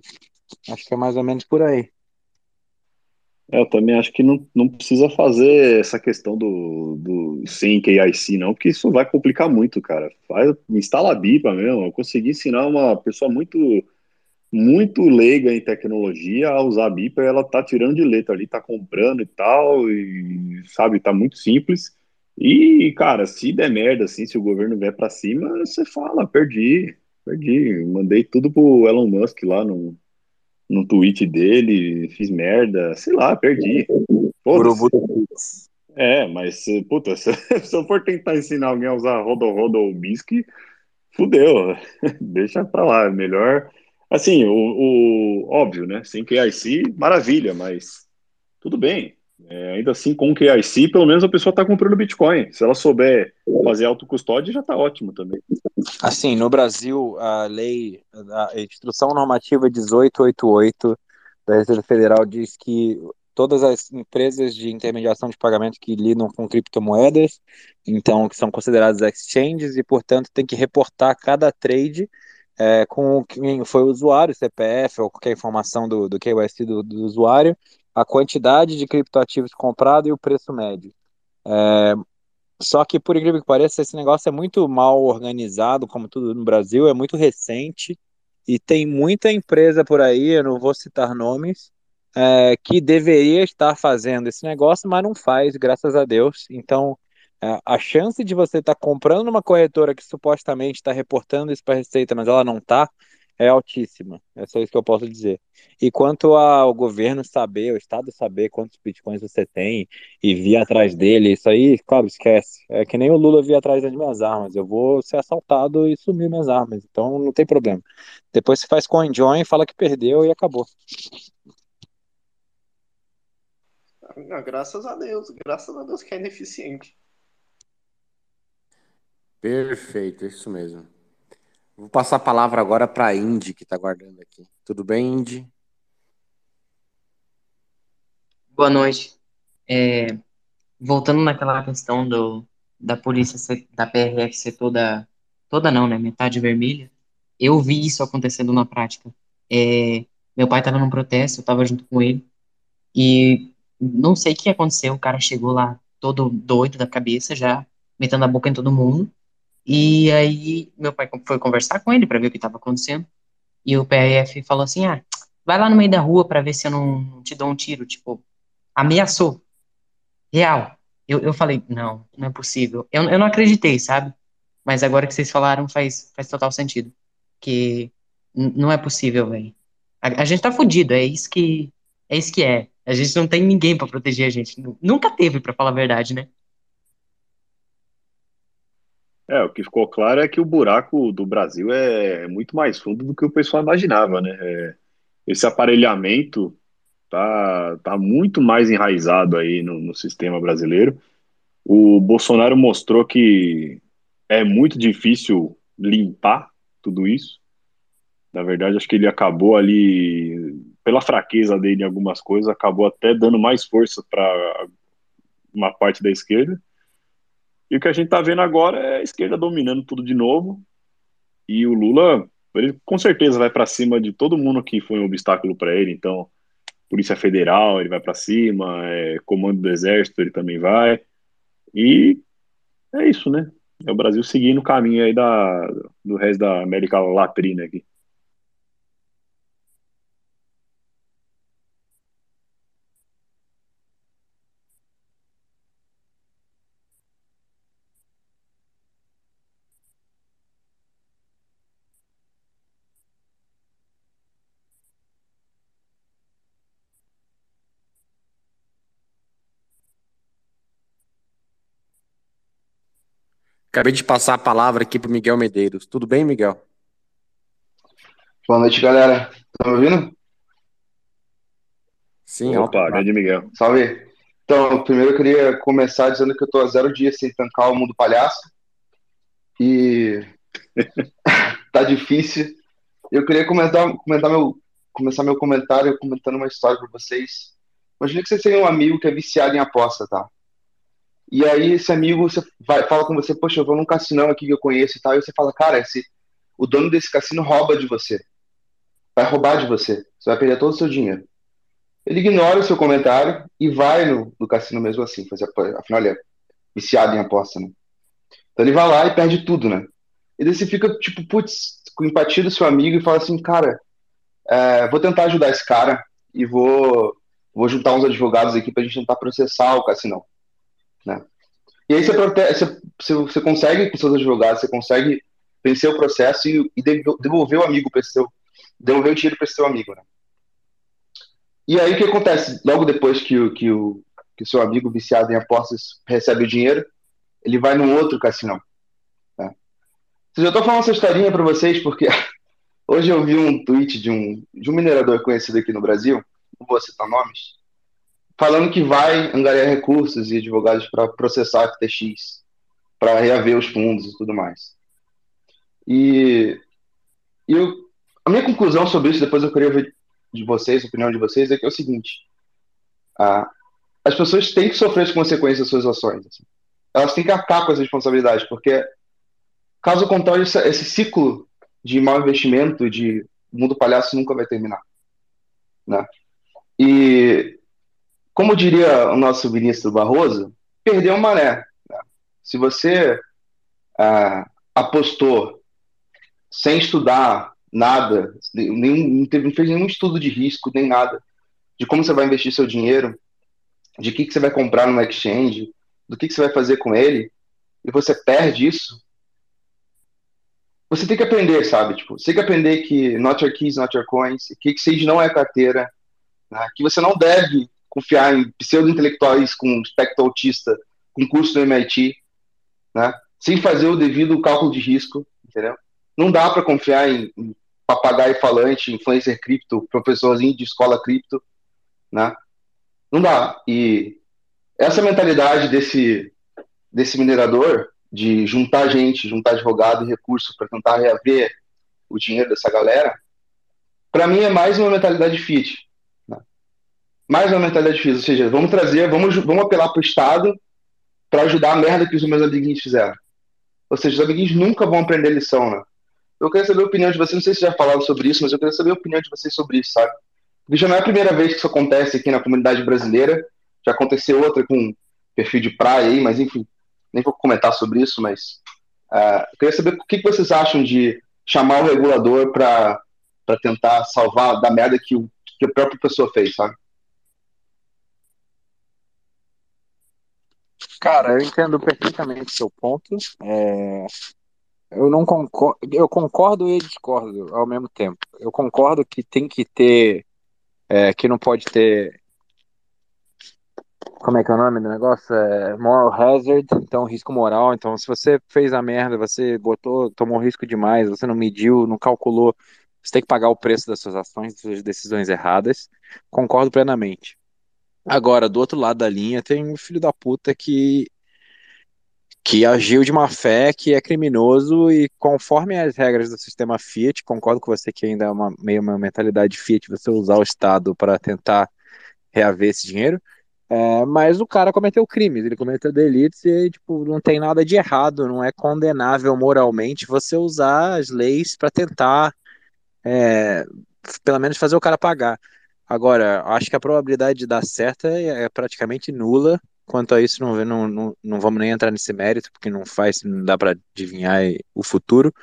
Acho que é mais ou menos por aí. É, eu também acho que não, não precisa fazer essa questão do, do sem KIC, não, porque isso vai complicar muito, cara. Faz, instala a BIPA mesmo. Eu consegui ensinar uma pessoa muito, muito leiga em tecnologia a usar a BIPA ela tá tirando de letra ali, tá comprando e tal, e sabe, tá muito simples. E, cara, se der merda, assim, se o governo vier pra cima, você fala, perdi, perdi. Mandei tudo pro Elon Musk lá no, no tweet dele, fiz merda, sei lá, perdi. É, mas, puta, se, se eu for tentar ensinar alguém a usar Rodo Rodo ou Bisque, fudeu. Deixa pra lá, é melhor. Assim, o, o óbvio, né? Sem KIC, maravilha, mas tudo bem. É, ainda assim, com KIC, pelo menos a pessoa tá comprando Bitcoin. Se ela souber fazer autocustódia, já tá ótimo também. Assim, no Brasil, a lei, a instrução normativa 1888 da Receita Federal diz que todas as empresas de intermediação de pagamento que lidam com criptomoedas, então que são consideradas exchanges e, portanto, tem que reportar cada trade é, com quem foi o usuário, CPF ou qualquer informação do, do KYC do, do usuário, a quantidade de criptoativos comprado e o preço médio. É, só que, por incrível que pareça, esse negócio é muito mal organizado, como tudo no Brasil, é muito recente e tem muita empresa por aí, eu não vou citar nomes, é, que deveria estar fazendo esse negócio, mas não faz, graças a Deus. Então, a chance de você estar comprando uma corretora que supostamente está reportando isso para a Receita, mas ela não está, é altíssima. É só isso que eu posso dizer. E quanto ao governo saber, o Estado saber quantos bitcoins você tem e vir atrás dele, isso aí, claro, esquece. É que nem o Lula vir atrás das minhas armas. Eu vou ser assaltado e sumir minhas armas. Então não tem problema. Depois você faz coin-join, fala que perdeu e acabou. Graças a Deus, graças a Deus que é ineficiente. Perfeito, isso mesmo. Vou passar a palavra agora para a Indy, que está guardando aqui. Tudo bem, Indy? Boa noite. É, voltando naquela questão do, da polícia, da PRF ser toda, toda não, né, metade vermelha, eu vi isso acontecendo na prática. É, meu pai estava num protesto, eu estava junto com ele, e não sei o que aconteceu, o cara chegou lá todo doido da cabeça, já metendo a boca em todo mundo, e aí meu pai foi conversar com ele para ver o que estava acontecendo, e o PRF falou assim, ah, vai lá no meio da rua para ver se eu não te dou um tiro, tipo, ameaçou, real. Eu, eu falei, não, não é possível. Eu, eu não acreditei, sabe? Mas agora que vocês falaram faz, faz total sentido. Que não é possível, velho. A, a, gente tá fudido, é isso que é isso que é. A gente não tem ninguém para proteger a gente. Nunca teve, para falar a verdade, né? É, o que ficou claro é que o buraco do Brasil é muito mais fundo do que o pessoal imaginava, né? É, esse aparelhamento tá, tá muito mais enraizado aí no, no sistema brasileiro. O Bolsonaro mostrou que é muito difícil limpar tudo isso. Na verdade, acho que ele acabou ali, pela fraqueza dele em algumas coisas, acabou até dando mais força para uma parte da esquerda. E o que a gente está vendo agora é a esquerda dominando tudo de novo. E o Lula, ele com certeza vai para cima de todo mundo que foi um obstáculo para ele. Então, Polícia Federal, ele vai para cima, é, Comando do Exército, ele também vai. E é isso, né? É o Brasil seguindo o caminho aí da, do resto da América Latina aqui. Acabei de passar a palavra aqui para Miguel Medeiros. Tudo bem, Miguel? Boa noite, galera. Estão me ouvindo? Sim, Opa, grande Miguel. Salve. Então, primeiro eu queria começar dizendo que eu estou há zero dias sem tancar o mundo palhaço. E tá difícil. Eu queria comentar, comentar meu, começar meu comentário comentando uma história para vocês. Imagina que vocês têm um amigo que é viciado em aposta, tá? E aí esse amigo você vai, fala com você, poxa, eu vou num cassinão aqui que eu conheço e tal, e você fala, cara, esse, o dono desse cassino rouba de você. Vai roubar de você. Você vai perder todo o seu dinheiro. Ele ignora o seu comentário e vai no, no cassino mesmo assim. Fazer, afinal, ele é viciado em aposta, né? Então ele vai lá e perde tudo, né? E daí você fica, tipo, putz, com empatia do seu amigo e fala assim, cara, é, vou tentar ajudar esse cara e vou, vou juntar uns advogados aqui pra gente tentar processar o cassinão. Né? E aí você, você, você consegue, com seus advogados, você consegue vencer o processo e, e devolver o amigo para seu, devolver o dinheiro para seu amigo. Né? E aí o que acontece? Logo depois que o, que o que seu amigo viciado em apostas recebe o dinheiro, ele vai num outro cassino. Né? Eu estou falando essa historinha para vocês porque hoje eu vi um tweet de um, de um minerador conhecido aqui no Brasil, não vou citar nomes, falando que vai angariar recursos e advogados para processar a FTX, para reaver os fundos e tudo mais. E, e eu, a minha conclusão sobre isso, depois eu queria ver de vocês, a opinião de vocês, é que é o seguinte: ah, as pessoas têm que sofrer as consequências das suas ações. Assim. Elas têm que acabar com as responsabilidades, porque caso contrário, esse, esse ciclo de mau investimento, de mundo palhaço nunca vai terminar. Né? E como diria o nosso ministro Barroso, perdeu uma maré. Se você ah, apostou sem estudar nada, nenhum, não, teve, fez nenhum estudo de risco, nem nada, de como você vai investir seu dinheiro, de que, que você vai comprar no exchange, do que, que você vai fazer com ele, e você perde isso, você tem que aprender, sabe? Tipo, você tem que aprender que not your keys, not your coins, que Sage não é carteira, né? que você não deve confiar em pseudo-intelectuais com espectro autista, com curso do MIT, né? sem fazer o devido cálculo de risco, entendeu? Não dá para confiar em, em papagaio falante, influencer cripto, professorzinho de escola cripto, né? Não dá. E essa mentalidade desse, desse minerador, de juntar gente, juntar advogado e recurso para tentar reaver o dinheiro dessa galera, para mim é mais uma mentalidade fit. Mais uma mentalidade fit, ou seja, vamos trazer, vamos, vamos apelar para o Estado para ajudar a merda que os meus amiguinhos fizeram. Ou seja, os amiguinhos nunca vão aprender lição, né? Eu queria saber a opinião de vocês, não sei se já falaram sobre isso, mas eu queria saber a opinião de vocês sobre isso, sabe? Porque já não é a primeira vez que isso acontece aqui na comunidade brasileira, já aconteceu outra com perfil de praia aí, mas enfim, nem vou comentar sobre isso, mas uh, eu queria saber o que, vocês acham de chamar o regulador para tentar salvar da merda que, o, que a própria pessoa fez, sabe? Cara, eu entendo perfeitamente seu ponto. É, eu não concordo, eu concordo e discordo ao mesmo tempo. Eu concordo que tem que ter, é, que não pode ter como é que é o nome do negócio? É moral hazard, então risco moral. Então, se você fez a merda, você botou, tomou risco demais, você não mediu, não calculou, você tem que pagar o preço das suas ações, das suas decisões erradas. Concordo plenamente. Agora, do outro lado da linha, tem um filho da puta que que agiu de má fé, que é criminoso e conforme as regras do sistema Fiat, concordo com você que ainda é uma, meio uma mentalidade Fiat você usar o Estado para tentar reaver esse dinheiro, é, mas o cara cometeu crimes, ele cometeu delitos e tipo, não tem nada de errado, não é condenável moralmente você usar as leis para tentar, é, pelo menos, fazer o cara pagar. Agora, acho que a probabilidade de dar certo é, é praticamente nula. Quanto a isso, não, não, não, não vamos nem entrar nesse mérito, porque não faz, não dá para adivinhar o futuro.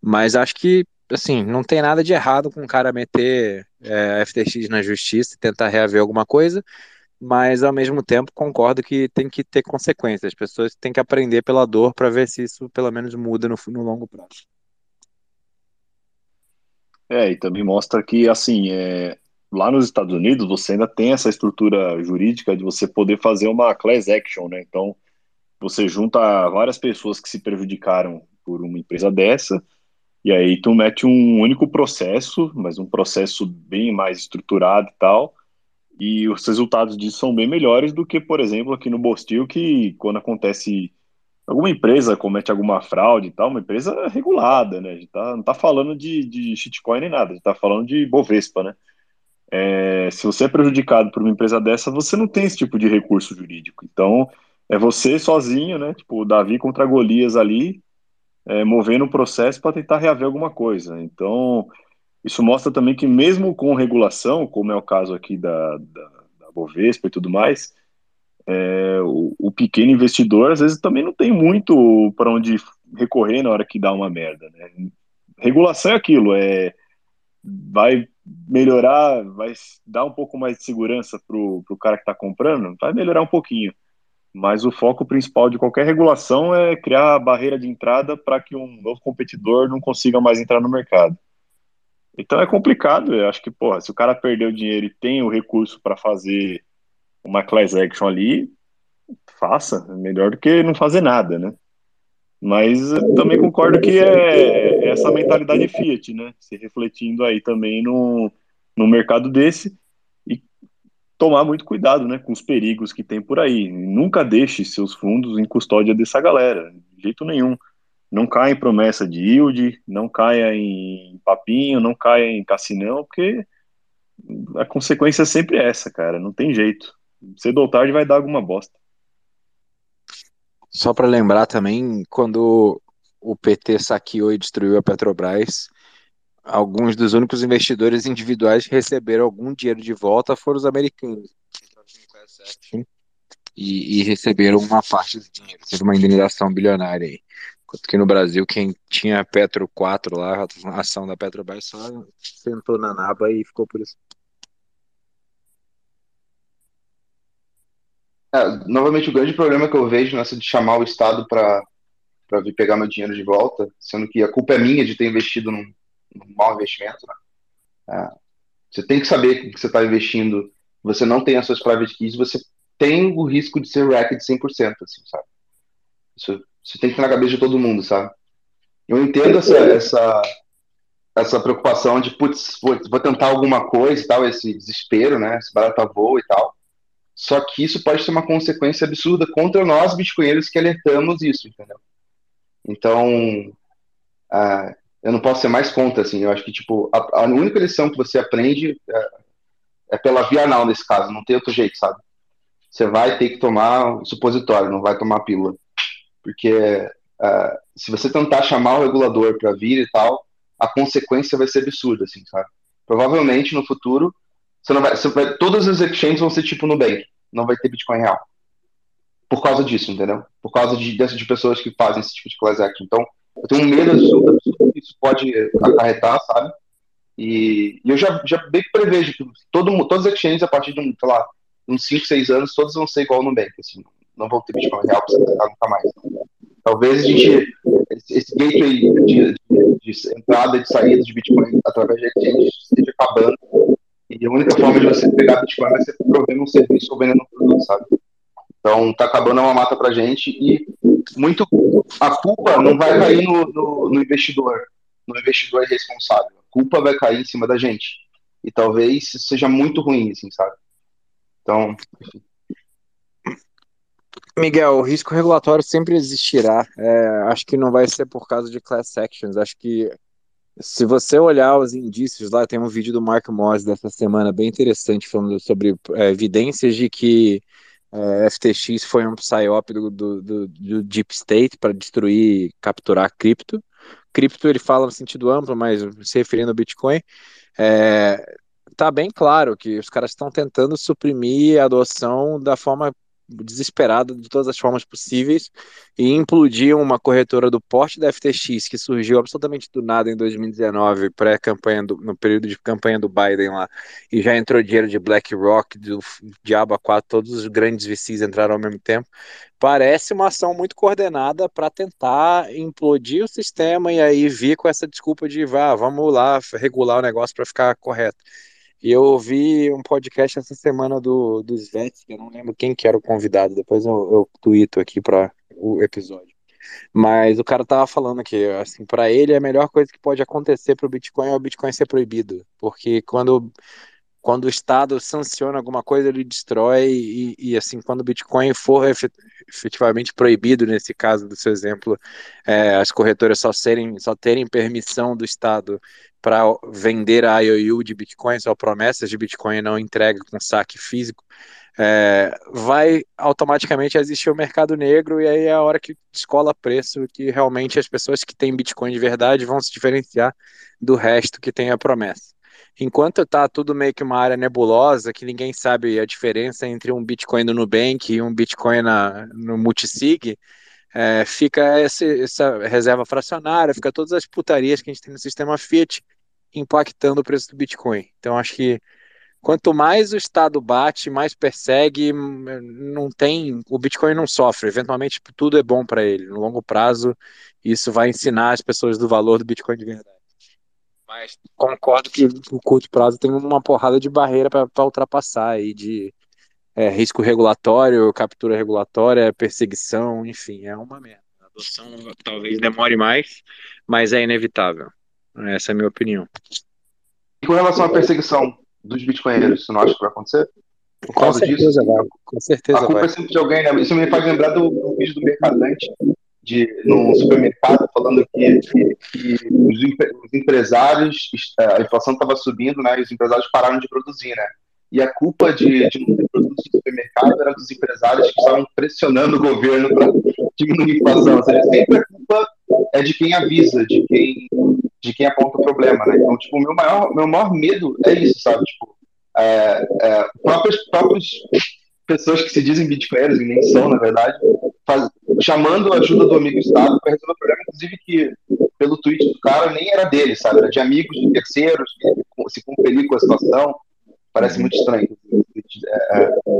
Mas acho que, assim, não tem nada de errado com o cara meter é, FTX na justiça e tentar reaver alguma coisa mas ao mesmo tempo concordo que tem que ter consequências. As pessoas têm que aprender pela dor para ver se isso pelo menos muda no, no, longo prazo. É, e também mostra que, assim, é, lá nos Estados Unidos você ainda tem essa estrutura jurídica de você poder fazer uma class action, né? Então, você junta várias pessoas que se prejudicaram por uma empresa dessa, e aí tu mete um único processo, mas um processo bem mais estruturado e tal, e os resultados disso são bem melhores do que, por exemplo, aqui no Bostil, que quando acontece alguma empresa comete alguma fraude e tal, uma empresa regulada, né? A gente tá, não está falando de, de shitcoin nem nada, a gente está falando de Bovespa, né? É, se você é prejudicado por uma empresa dessa, você não tem esse tipo de recurso jurídico. Então, é você sozinho, né? Tipo, o Davi contra Golias ali, é, movendo o processo para tentar reaver alguma coisa. Então, isso mostra também que, mesmo com regulação, como é o caso aqui da, da, da Bovespa e tudo mais, é, o, o, pequeno investidor às vezes também não tem muito para onde recorrer na hora que dá uma merda. Né? Regulação é aquilo, é vai melhorar, vai dar um pouco mais de segurança para o cara que está comprando, vai melhorar um pouquinho. Mas o foco principal de qualquer regulação é criar barreira de entrada para que um novo competidor não consiga mais entrar no mercado. Então é complicado. Eu acho que, porra, se o cara perdeu dinheiro e tem o recurso para fazer uma class action ali, faça. É melhor do que não fazer nada, né? Mas também concordo que é, é essa mentalidade Fiat, né? Se refletindo aí também no, no mercado desse e tomar muito cuidado, né? Com os perigos que tem por aí. Nunca deixe seus fundos em custódia dessa galera, de jeito nenhum não caia em promessa de yield, não caia em papinho, não caia em cassinão, porque a consequência é sempre essa, cara, não tem jeito. Cedo ou tarde vai dar alguma bosta. Só para lembrar também, quando o PT saqueou e destruiu a Petrobras, alguns dos únicos investidores individuais que receberam algum dinheiro de volta foram os americanos. E, e receberam uma parte do dinheiro, teve uma indenização bilionária aí. Enquanto que no Brasil, quem tinha Petro 4 lá, a ação da Petrobras só sentou na naba e ficou por isso. É, novamente, o grande problema que eu vejo nessa de chamar o Estado para vir pegar meu dinheiro de volta, sendo que a culpa é minha de ter investido num, num mau investimento. Né? É, você tem que saber que você está investindo, você não tem as suas private keys, você tem o risco de ser racked 100%, assim, sabe? Isso isso tem que estar na cabeça de todo mundo, sabe? Eu entendo essa, essa, essa preocupação de, putz, vou tentar alguma coisa e tal, esse desespero, né? Esse barata voa e tal. Só que isso pode ter uma consequência absurda contra nós, bitcoinheiros, que alertamos isso, entendeu? Então, eu não posso ser mais contra, assim. Eu acho que, tipo, a, a única lição que você aprende é, é, pela via anal, nesse caso. Não tem outro jeito, sabe? Você vai ter que tomar supositório, não vai tomar pílula. Porque se você tentar chamar o regulador para vir e tal, a consequência vai ser absurda, assim, sabe? Provavelmente, no futuro, você não vai, você vai, todas as exchanges vão ser tipo Nubank, não vai ter Bitcoin real. Por causa disso, entendeu? Por causa de, de pessoas que fazem esse tipo de class action. Então, eu tenho um medo absurdo, que isso pode acarretar, sabe? E, e, eu já, já bem que prevejo que todo, todas as exchanges, a partir de um, sei lá, uns 5, 6 anos, todas vão ser igual no Nubank, assim, não vão ter Bitcoin real para você nunca mais. Talvez a gente, esse, gateway de, de, de, entrada e de saída de Bitcoin através de exchange esteja acabando e a única forma de você pegar Bitcoin vai ser provendo um serviço ou vendendo um produto, sabe? Então, tá acabando uma mata pra gente e muito a culpa não vai cair no, no, no investidor, no investidor irresponsável. A culpa vai cair em cima da gente. E talvez seja muito ruim, assim, sabe? Então, enfim. Miguel, o risco regulatório sempre existirá. É, acho que não vai ser por causa de class actions. Acho que se você olhar os indícios lá, tem um vídeo do Mark Moss dessa semana bem interessante falando sobre é, evidências de que é, FTX foi um psyop do, do, do, do Deep State para destruir, capturar cripto. Cripto ele fala no sentido amplo, mas se referindo ao Bitcoin, é, tá bem claro que os caras estão tentando suprimir a adoção da forma desesperada de todas as formas possíveis e implodir uma corretora do porte da FTX que surgiu absolutamente do nada em 2019, pré-campanha no período de campanha do Biden lá, e já entrou dinheiro de BlackRock, do Diabo 4, todos os grandes VCs entraram ao mesmo tempo. Parece uma ação muito coordenada para tentar implodir o sistema e aí vir com essa desculpa de vá, vamos lá regular o negócio para ficar correto. E eu ouvi um podcast essa semana do, dos Vets, eu não lembro quem que era o convidado, depois eu, eu tuito aqui para o episódio. Mas o cara tava falando que, assim, para ele a melhor coisa que pode acontecer para o Bitcoin é o Bitcoin ser proibido, porque quando quando o Estado sanciona alguma coisa, ele destrói, e, e assim, quando o Bitcoin for efetivamente proibido, nesse caso do seu exemplo, é, as corretoras só, serem, só terem permissão do Estado para vender a IOU de Bitcoin, só promessas de Bitcoin não entrega com saque físico, é, vai automaticamente existir o mercado negro e aí é a hora que descola preço que realmente as pessoas que têm Bitcoin de verdade vão se diferenciar do resto que tem a promessa enquanto está tudo meio que uma área nebulosa, que ninguém sabe a diferença entre um Bitcoin no Nubank e um Bitcoin na, no Multisig, é, fica esse, essa reserva fracionária, fica todas as putarias que a gente tem no sistema Fiat impactando o preço do Bitcoin. Então acho que quanto mais o Estado bate, mais persegue, não tem, o Bitcoin não sofre, eventualmente tudo é bom para ele. No longo prazo, isso vai ensinar as pessoas do valor do Bitcoin de verdade. Mas concordo que o curto prazo tem uma porrada de barreira para ultrapassar aí de é, risco regulatório, captura regulatória, perseguição, enfim, é uma merda. A adoção talvez demore mais, mas é inevitável. Essa é a minha opinião. E com relação à perseguição dos bitcoinheiros, você não acha que vai acontecer? Por causa com certeza disso? Vai, com certeza a culpa vai. é sempre de alguém, né? Isso me faz lembrar do, do vídeo do Mercadante, de, no supermercado falando que, que, os, os, empresários, a inflação estava subindo, né, e os empresários pararam de produzir, né? E a culpa de, de não ter produtos no supermercado era dos empresários que estavam pressionando o governo para diminuir a inflação. Ou seja, sempre a culpa é de quem avisa, de quem, de quem aponta o problema, né? Então, tipo, o meu maior, meu maior medo é isso, sabe? Tipo, é, é, próprios, próprios pessoas que se dizem bitcoinheiros e nem são, na verdade, faz, chamando a ajuda do amigo Estado para resolver o problema, inclusive que pelo tweet do cara nem era dele, sabe? Era de amigos de terceiros que se compeliam com a situação. Parece muito estranho. É, é,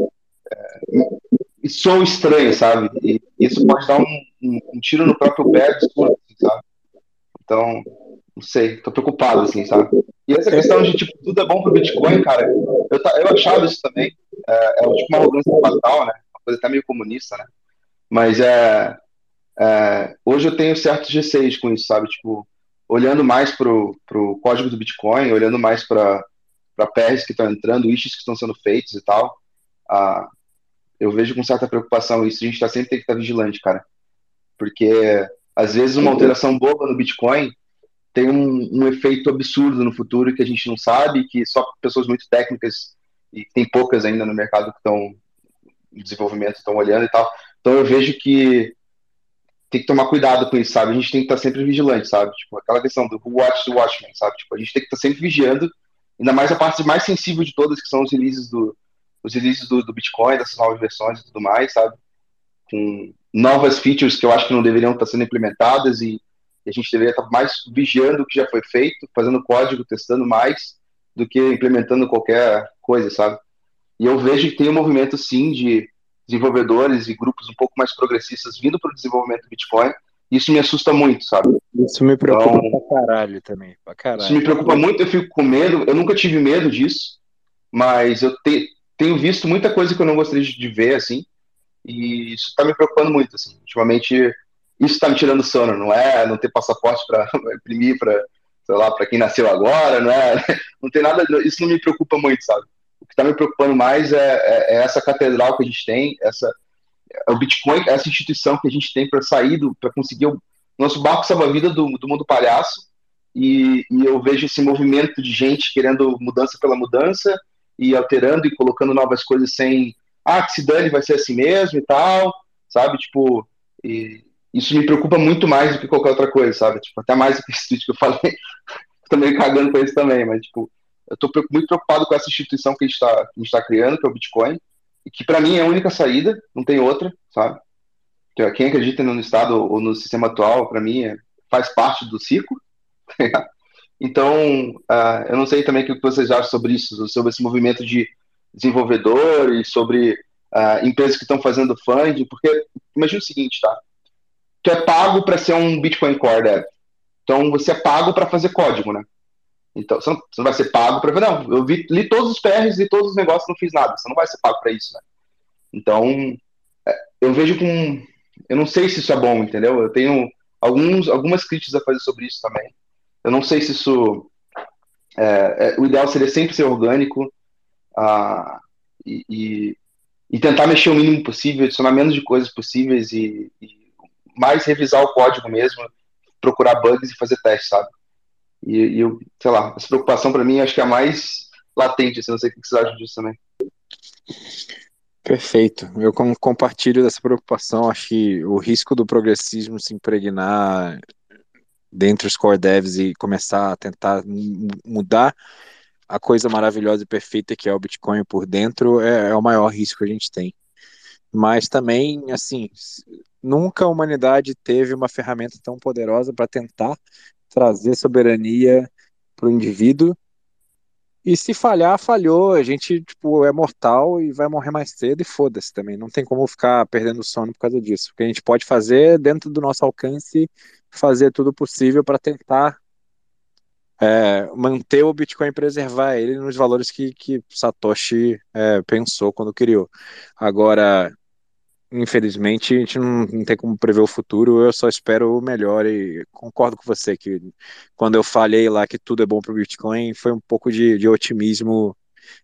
é, sou estranho, sabe? E isso pode dar um, um, um tiro no próprio pé do sabe? Então, não sei, tô preocupado, assim, sabe? E essa questão de, tipo, tudo é bom pro Bitcoin, cara, eu, eu achava isso também, é, é tipo uma arrogância fatal, né? Uma coisa até meio comunista, né? Mas é, é, hoje eu tenho certos receios com isso, sabe? Tipo, olhando mais pro, pro código do Bitcoin, olhando mais para PRs que estão entrando, issues que estão sendo feitos e tal, ah, eu vejo com certa preocupação isso. A gente tá, sempre tem que estar tá vigilante, cara. Porque Às vezes uma alteração boba no Bitcoin tem um, um efeito absurdo no futuro que a gente não sabe, que só pessoas muito técnicas e tem poucas ainda no mercado que estão desenvolvimento, estão olhando e tal. Então eu vejo que tem que tomar cuidado com isso, sabe? A gente tem que estar sempre vigilante, sabe? Tipo, aquela questão do watch the watchman, sabe? Tipo, a gente tem que estar sempre vigiando, ainda mais a parte mais sensível de todas, que são os releases do, os releases do, do Bitcoin, dessas novas versões e tudo mais, sabe? Com novas features que eu acho que não deveriam estar sendo implementadas e, a gente deveria estar mais vigiando o que já foi feito, fazendo código, testando mais, do que implementando qualquer coisa, sabe? E eu vejo que tem um movimento, sim, de desenvolvedores e grupos um pouco mais progressistas vindo para o desenvolvimento do Bitcoin. Isso me assusta muito, sabe? Isso me preocupa Então, pra caralho também. Pra caralho. Isso me preocupa muito, eu fico com medo. Eu nunca tive medo disso, mas eu te- tenho visto muita coisa que eu não gostaria de ver, assim, e isso está me preocupando muito, assim. Ultimamente, isso está me tirando sono, não é não ter passaporte para imprimir para, sei lá, para quem nasceu agora, não é? Não tem nada, isso não me preocupa muito, sabe? O que está me preocupando mais é, é- é essa catedral que a gente tem, essa é o Bitcoin, essa instituição que a gente tem para sair, para conseguir o nosso barco salva-vida do, do mundo palhaço. E, e eu vejo esse movimento de gente querendo mudança pela mudança e alterando e colocando novas coisas sem, ah, que se dane, vai ser assim mesmo e tal, sabe? Tipo, e isso me preocupa muito mais do que qualquer outra coisa, sabe? Tipo, até mais do que esse tweet que eu falei, tô meio cagando com isso também, mas, tipo, eu pre- muito preocupado com essa instituição que a gente tá, gente tá criando, que é o Bitcoin, e que para mim é a única saída, não tem outra, sabe? Que Quem acredita no Estado ou no sistema atual, para mim, é- faz parte do ciclo. Então, ah, eu não sei também o que vocês acham sobre isso, sobre esse movimento de desenvolvedores, sobre ah, empresas que estão fazendo funding, porque imagina o seguinte, tá? Tu é pago para ser um Bitcoin Core Dev. Então, você é pago para fazer código, né? Então, você não, você não vai ser pago para. Não, eu vi, li todos os PRs e todos os negócios, não fiz nada. Você não vai ser pago para isso, né? Então, é, eu vejo com. Eu não sei se isso é bom, entendeu? Eu tenho alguns, algumas críticas a fazer sobre isso também. Eu não sei se isso. é, é, o ideal seria sempre ser orgânico ah, e, e, e tentar mexer o mínimo possível, adicionar menos de coisas possíveis e, e mais revisar o código mesmo, procurar bugs e fazer testes, sabe? E, e eu, sei lá, essa preocupação para mim acho que é a mais latente, assim, não sei o que vocês acham disso também. Perfeito. Eu com- compartilho dessa preocupação. Acho que o risco do progressismo se impregnar dentre os core devs e começar a tentar mu- mudar a coisa maravilhosa e perfeita que é o Bitcoin por dentro é, é o maior risco que a gente tem. Mas também, assim, nunca a humanidade teve uma ferramenta tão poderosa para tentar trazer soberania para o indivíduo. E se falhar, falhou. A gente, tipo, é mortal e vai morrer mais cedo e foda-se também. Não tem como ficar perdendo sono por causa disso. O que a gente pode fazer é, dentro do nosso alcance, fazer tudo possível para tentar é, manter o Bitcoin preservar ele nos valores que, que Satoshi é, pensou quando criou. Agora, infelizmente, a gente não, não tem como prever o futuro, eu só espero o melhor e concordo com você que quando eu falei lá que tudo é bom para o Bitcoin, foi um pouco de, de otimismo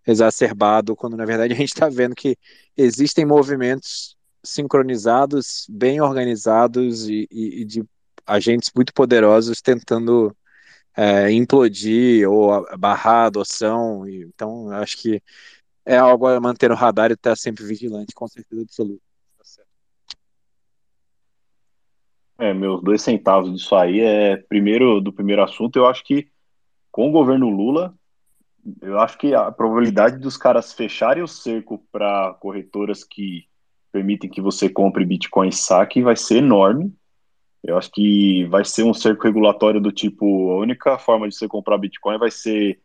exacerbado, quando na verdade a gente está vendo que existem movimentos sincronizados, bem organizados e, e- e de agentes muito poderosos tentando é, implodir ou barrar a adoção. Então, acho que é algo a manter no radar e estar sempre vigilante, com certeza absoluta. É, meus dois centavos disso aí é, primeiro, do primeiro assunto, eu acho que com o governo Lula, eu acho que a probabilidade dos caras fecharem o cerco para corretoras que permitem que você compre Bitcoin e saque vai ser enorme. Eu acho que vai ser um cerco regulatório do tipo, a única forma de você comprar Bitcoin vai ser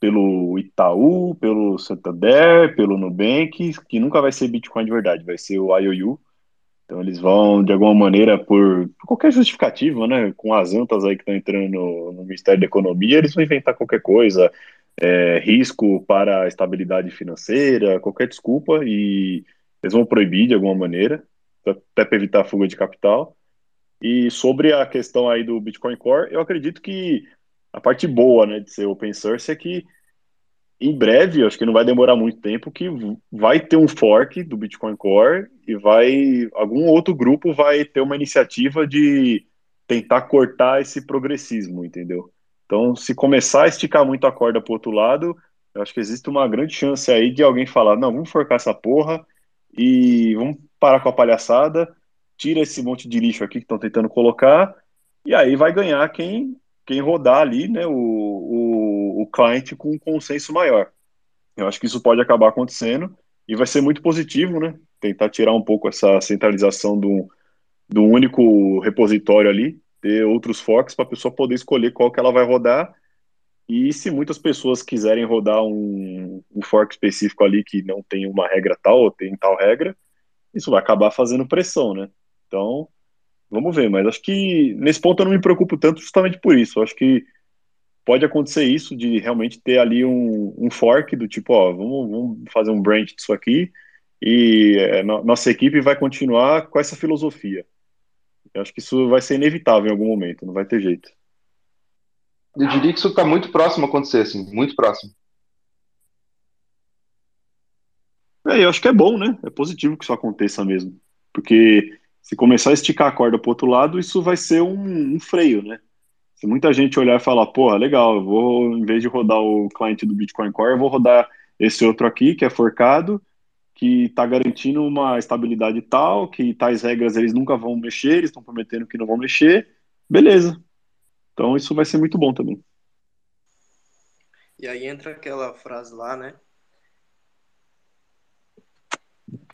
pelo Itaú, pelo Santander, pelo Nubank, que nunca vai ser Bitcoin de verdade, vai ser o IOU. Então eles vão, de alguma maneira, por, por qualquer justificativa, né? Com as antas aí que estão entrando no, no Ministério da Economia, eles vão inventar qualquer coisa, é, risco para a estabilidade financeira, qualquer desculpa, e eles vão proibir de alguma maneira, até para evitar a fuga de capital. E sobre a questão aí do Bitcoin Core, eu acredito que a parte boa, né, de ser open source é que em breve, acho que não vai demorar muito tempo, que vai ter um fork do Bitcoin Core e vai algum outro grupo vai ter uma iniciativa de tentar cortar esse progressismo, entendeu? Então, se começar a esticar muito a corda para outro lado, eu acho que existe uma grande chance aí de alguém falar: não, vamos forcar essa porra e vamos parar com a palhaçada, tira esse monte de lixo aqui que estão tentando colocar, e aí vai ganhar quem, quem rodar ali, né, o, o, o cliente com um consenso maior. Eu acho que isso pode acabar acontecendo e vai ser muito positivo, né? Tentar tirar um pouco essa centralização do, do único repositório ali, ter outros forks para a pessoa poder escolher qual que ela vai rodar. E se muitas pessoas quiserem rodar um, um fork específico ali que não tem uma regra tal ou tem tal regra, isso vai acabar fazendo pressão, né? Então, vamos ver. Mas acho que nesse ponto eu não me preocupo tanto justamente por isso. Eu acho que pode acontecer isso de realmente ter ali um, um fork do tipo, ó, vamos, vamos fazer um branch disso aqui e é, no, nossa equipe vai continuar com essa filosofia. Eu acho que isso vai ser inevitável em algum momento, não vai ter jeito. Eu diria que isso está muito próximo a acontecer, assim, muito próximo. É, eu acho que é bom, né? É positivo que isso aconteça mesmo. Porque se começar a esticar a corda para outro lado, isso vai ser um, um, freio, né? Se muita gente olhar e falar, porra, legal, eu vou, em vez de rodar o cliente do Bitcoin Core, eu vou rodar esse outro aqui, que é forcado, que está garantindo uma estabilidade tal, que tais regras eles nunca vão mexer, eles estão prometendo que não vão mexer, beleza. Então isso vai ser muito bom também. E aí entra aquela frase lá, né?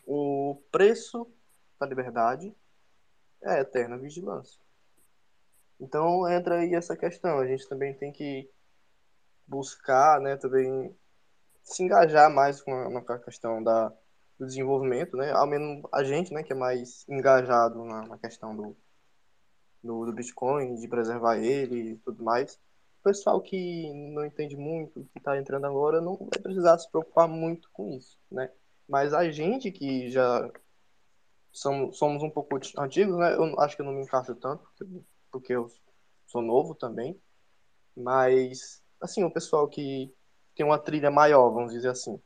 O preço da liberdade é a eterna vigilância. Então entra aí essa questão. A gente também tem que buscar, né, também se engajar mais com a, com a questão da, do desenvolvimento, né? Ao menos a gente, né, que é mais engajado na, na questão do, do, do, Bitcoin, de preservar ele e tudo mais. O pessoal que não entende muito, que está entrando agora, não vai precisar se preocupar muito com isso, né? Mas a gente que já somos, somos um pouco antigos, né? Eu acho que eu não me encaixo tanto, porque sou novo também. Mas, assim, o pessoal que tem uma trilha maior, vamos dizer assim.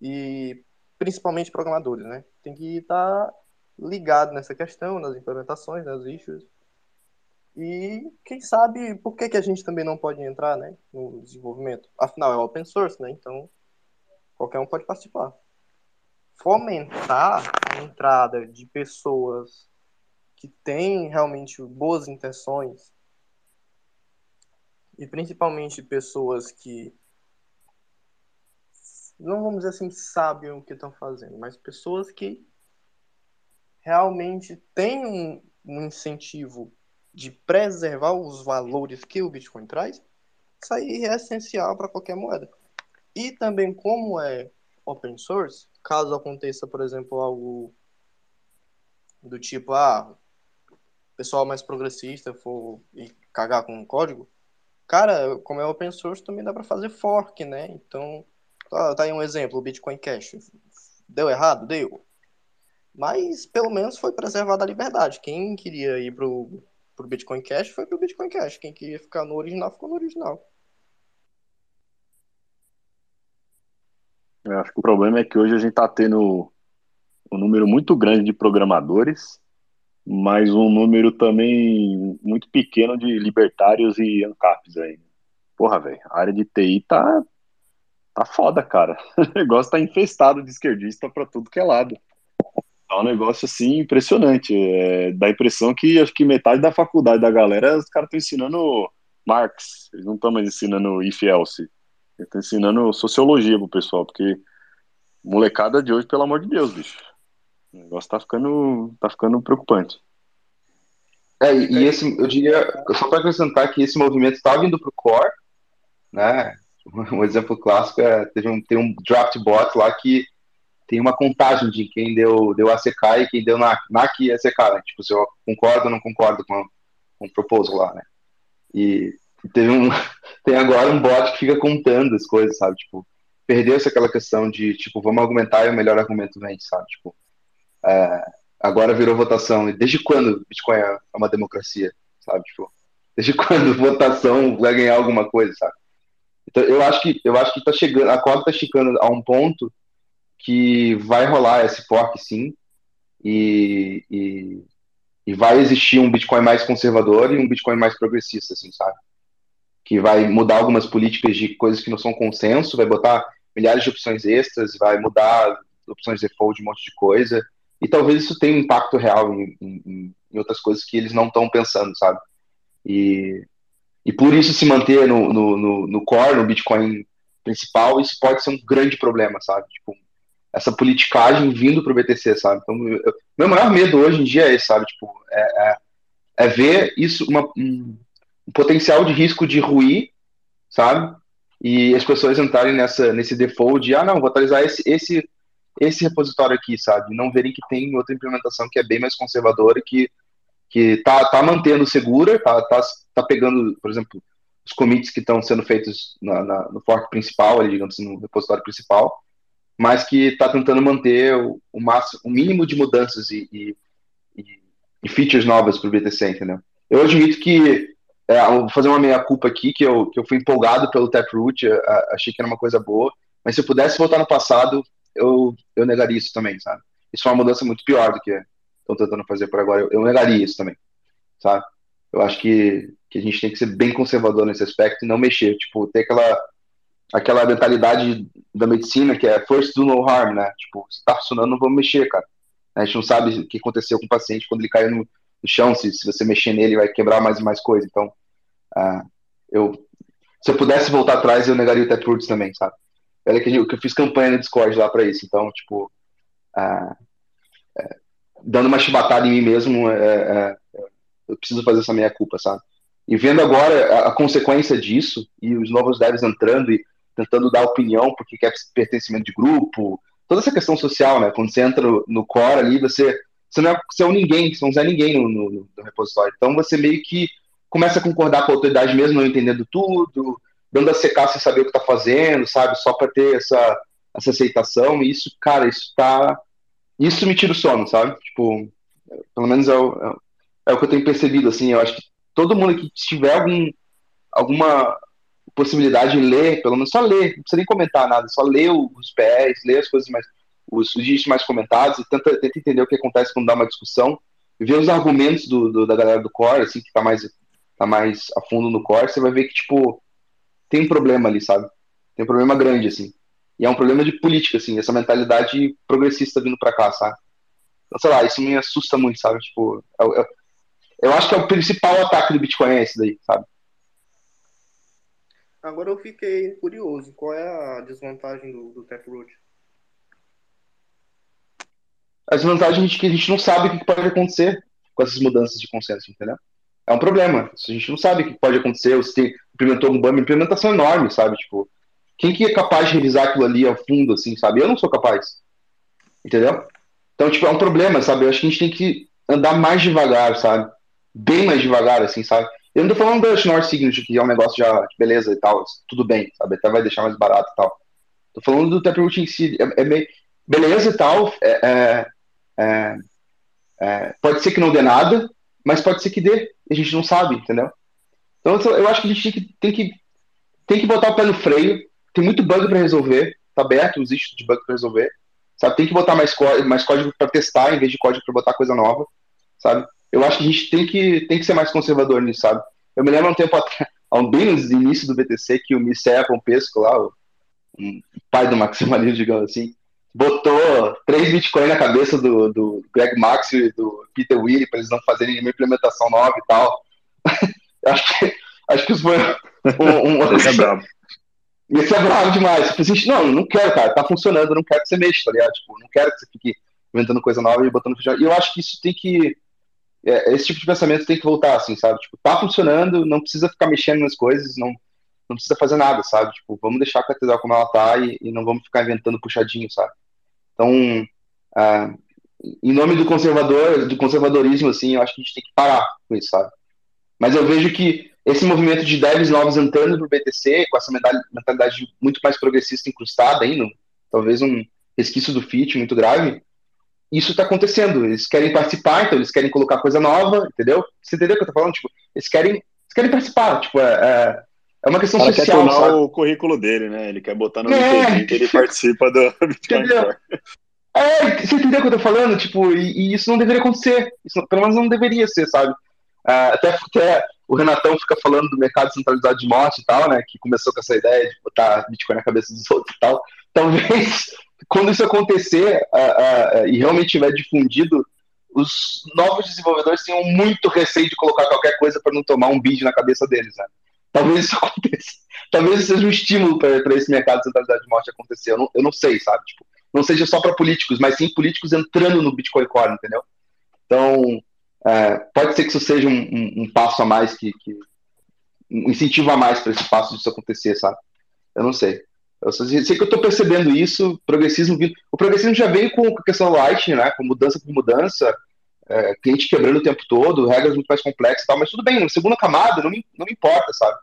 E principalmente programadores, né? Tem que estar ligado nessa questão, nas implementações, nas issues. E quem sabe por que, que a gente também não pode entrar né, no desenvolvimento? Afinal, é open source, né? Então qualquer um pode participar. Fomentar a entrada de pessoas que têm realmente boas intenções e principalmente pessoas que não vamos dizer assim, sabem o que estão fazendo, mas pessoas que realmente têm um, um incentivo de preservar os valores que o Bitcoin traz, isso aí é essencial para qualquer moeda. E também, como é open source, caso aconteça, por exemplo, algo do tipo, ah, pessoal mais progressista for e cagar com o código, cara, como é open source, também dá para fazer fork, né? Então, Tá, tá aí um exemplo, o Bitcoin Cash. Deu errado? Deu. Mas pelo menos foi preservada a liberdade. Quem queria ir pro, pro Bitcoin Cash foi pro Bitcoin Cash. Quem queria ficar no original ficou no original. Eu acho que o problema é que hoje a gente está tendo um número muito grande de programadores, mas um número também muito pequeno de libertários e ANCAPs aí. Porra, velho, a área de TI tá tá foda, cara. O negócio tá infestado de esquerdista para tudo que é lado. É um negócio assim impressionante. É, dá a impressão que acho que metade da faculdade da galera, os caras estão ensinando Marx. Eles não estão mais ensinando if else. Eles estão ensinando sociologia pro pessoal, porque molecada de hoje, pelo amor de Deus, bicho. O negócio tá ficando, tá ficando preocupante. É, e esse, eu diria, só para acrescentar que esse movimento está vindo pro core, né? um exemplo clássico é teve um, tem um draft bot lá que tem uma contagem de quem deu, deu ACK e quem deu NAC, NAC e ACK, né? Tipo, se eu concordo ou não concordo com, com o proposal lá, né? E teve um, tem agora um bot que fica contando as coisas, sabe? Tipo, perdeu-se aquela questão de, tipo, vamos argumentar e o melhor argumento vem, sabe? Tipo, é, agora virou votação. E desde quando Bitcoin é uma democracia, sabe? Tipo, desde quando votação vai ganhar alguma coisa, sabe? Então, eu acho que eu acho que tá chegando, a corda está chegando a um ponto que vai rolar esse fork sim. E, e, e vai existir um Bitcoin mais conservador e um Bitcoin mais progressista, assim, sabe? Que vai mudar algumas políticas de coisas que não são consenso, vai botar milhares de opções extras, vai mudar opções de default, um monte de coisa. E talvez isso tenha um impacto real em, em, em outras coisas que eles não estão pensando, sabe? E, e por isso se manter no, no, no, no core, no Bitcoin principal, isso pode ser um grande problema, sabe? Tipo, essa politicagem vindo para o BTC, sabe? Então, eu, meu maior medo hoje em dia é esse, sabe? Tipo, é, é, é ver isso, uma, um, um, potencial de risco de ruir, sabe? E as pessoas entrarem nessa, nesse default de, ah, não, vou atualizar esse, esse, esse repositório aqui, sabe? Não verem que tem outra implementação que é bem mais conservadora, que, que tá, tá mantendo segura, tá, tá, tá pegando, por exemplo, os commits que estão sendo feitos na, na, no fork principal, ali, digamos assim, no repositório principal, mas que está tentando manter o, o, máximo, o mínimo de mudanças e, e, e features novas para o BTC, entendeu? Eu admito que, é, vou fazer uma meia-culpa aqui, que eu, que eu fui empolgado pelo Taproot, achei que era uma coisa boa, mas se eu pudesse voltar no passado, eu, eu negaria isso também, sabe? Isso é uma mudança muito pior do que estão tentando fazer por agora, eu, eu negaria isso também, sabe? Eu acho que, que a gente tem que ser bem conservador nesse aspecto e não mexer, tipo, ter aquela aquela mentalidade da medicina que é first do no harm, né? Tipo, se tá funcionando, não vamos mexer, cara. A gente não sabe o que aconteceu com o paciente quando ele caiu no, no chão, se, se você mexer nele vai quebrar mais e mais coisa. Então, uh, eu, se eu pudesse voltar atrás, eu negaria o Taproots também, sabe? Olha que eu, fiz campanha no Discord lá para isso. Então, tipo, uh, é, dando uma chibatada em mim mesmo, é, é, eu preciso fazer essa meia culpa, sabe? E vendo agora a, a consequência disso, e os novos devs entrando e tentando dar opinião porque quer pertencimento de grupo, toda essa questão social, né? Quando você entra no, no core ali, você, você não é, você é um ninguém, você não é ninguém no, no, no, repositório. Então você meio que começa a concordar com a autoridade mesmo, não entendendo tudo, dando a secar sem saber o que tá fazendo, sabe? Só para ter essa, essa aceitação. E isso, cara, isso tá. Isso me tira o sono, sabe? Tipo, pelo menos é o, é, é o que eu tenho percebido, assim. Eu acho que todo mundo que tiver algum, alguma possibilidade de ler, pelo menos só ler, não precisa nem comentar nada, só ler os PRs, ler as coisas mais, os, os mais comentados e tenta, tenta entender o que acontece quando dá uma discussão, ver os argumentos do, do, da galera do core, assim, que tá mais, tá mais a fundo no core, você vai ver que, tipo, tem um problema ali, sabe? Tem um problema grande, assim. E é um problema de política, assim, essa mentalidade progressista vindo pra cá, sabe? Então, sei lá, isso me assusta muito, sabe? Tipo, eu, eu, eu acho que é o principal ataque do Bitcoin é esse daí, sabe? Agora eu fiquei curioso. Qual é a desvantagem do, do Taproot? A desvantagem é que a gente não sabe o que pode acontecer com essas mudanças de consenso, entendeu? É um problema. A gente não sabe o que pode acontecer, você tem, implementou um BAM, implementação enorme, sabe? Tipo, quem que é capaz de revisar aquilo ali ao fundo, assim, sabe? Eu não sou capaz. Entendeu? Então, tipo, é um problema, sabe? Eu acho que a gente tem que andar mais devagar, sabe? Bem mais devagar, assim, sabe? Eu não tô falando da Schnorr Signature, que é um negócio já, beleza e tal, tudo bem, sabe? Até vai deixar mais barato e tal. Tô falando do Taproot em si, é, é meio, beleza e tal, é, é, é, é, pode ser que não dê nada, mas pode ser que dê, a gente não sabe, entendeu? Então eu acho que a gente tem que, tem que, tem que botar o pé no freio, tem muito bug para resolver, tá aberto issues de bug para resolver, sabe? Tem que botar mais, mais código para testar em vez de código para botar coisa nova, sabe? eu acho que a gente tem que, tem que ser mais conservador nisso, sabe? Eu me lembro um tempo atrás, um bem no início do BTC, que o Michel Pompesco lá, o, um pai do maximalismo, digamos assim, botou três Bitcoin na cabeça do, do Greg Max e do Peter Willy para eles não fazerem nenhuma implementação nova e tal. acho, que, acho que isso foi um. um... Isso é bravo. Isso é bravo demais. Tipo, assim, não, não quero, cara, tá funcionando, não quero que você mexa, tá ligado? Tipo, não quero que você fique inventando coisa nova e botando E eu acho que isso tem que é, esse tipo de pensamento tem que voltar, assim, sabe? Tipo, tá funcionando, não precisa ficar mexendo nas coisas, não, não precisa fazer nada, sabe? Tipo, vamos deixar a catedral como ela tá e, e não vamos ficar inventando puxadinho, sabe? Então, ah, em nome do conservador, do conservadorismo, assim, eu acho que a gente tem que parar com isso, sabe? Mas eu vejo que esse movimento de devs novos entrando pro BTC, com essa mentalidade muito mais progressista incrustada ainda, talvez um resquício do FIT muito grave, isso está acontecendo. Eles querem participar, então eles querem colocar coisa nova, entendeu? Você entendeu o que eu tô falando? Tipo, eles querem, eles querem participar. Tipo, é, é, é uma questão o social. quer tornar sabe? o currículo dele, né? Ele quer botar no É, LinkedIn que ele participa do Bitcoin? Core. É, você entendeu o que eu tô falando? Tipo, e, e isso não deveria acontecer. Isso, pelo menos não deveria ser, sabe? Ah, até, até o Renatão fica falando do mercado centralizado de morte e tal, né? Que começou com essa ideia de botar Bitcoin na cabeça dos outros e tal. Talvez, quando isso acontecer uh, uh, e realmente tiver difundido, os novos desenvolvedores tenham muito receio de colocar qualquer coisa para não tomar um bid na cabeça deles, né? Talvez isso aconteça. Talvez isso seja um estímulo para esse mercado centralizado de morte acontecer. Eu não, eu não sei, sabe? Tipo, não seja só para políticos, mas sim políticos entrando no Bitcoin Core, entendeu? Então, é, pode ser que isso seja um, um, um passo a mais, que, que, um incentivo a mais para esse passo disso acontecer, sabe? Eu não sei. Eu sei que eu estou percebendo isso, progressismo vindo. O progressismo já veio com a questão do né? Com mudança por mudança, é, cliente quebrando o tempo todo, regras muito mais complexas e tal, mas tudo bem, segunda camada não me, não me importa, sabe?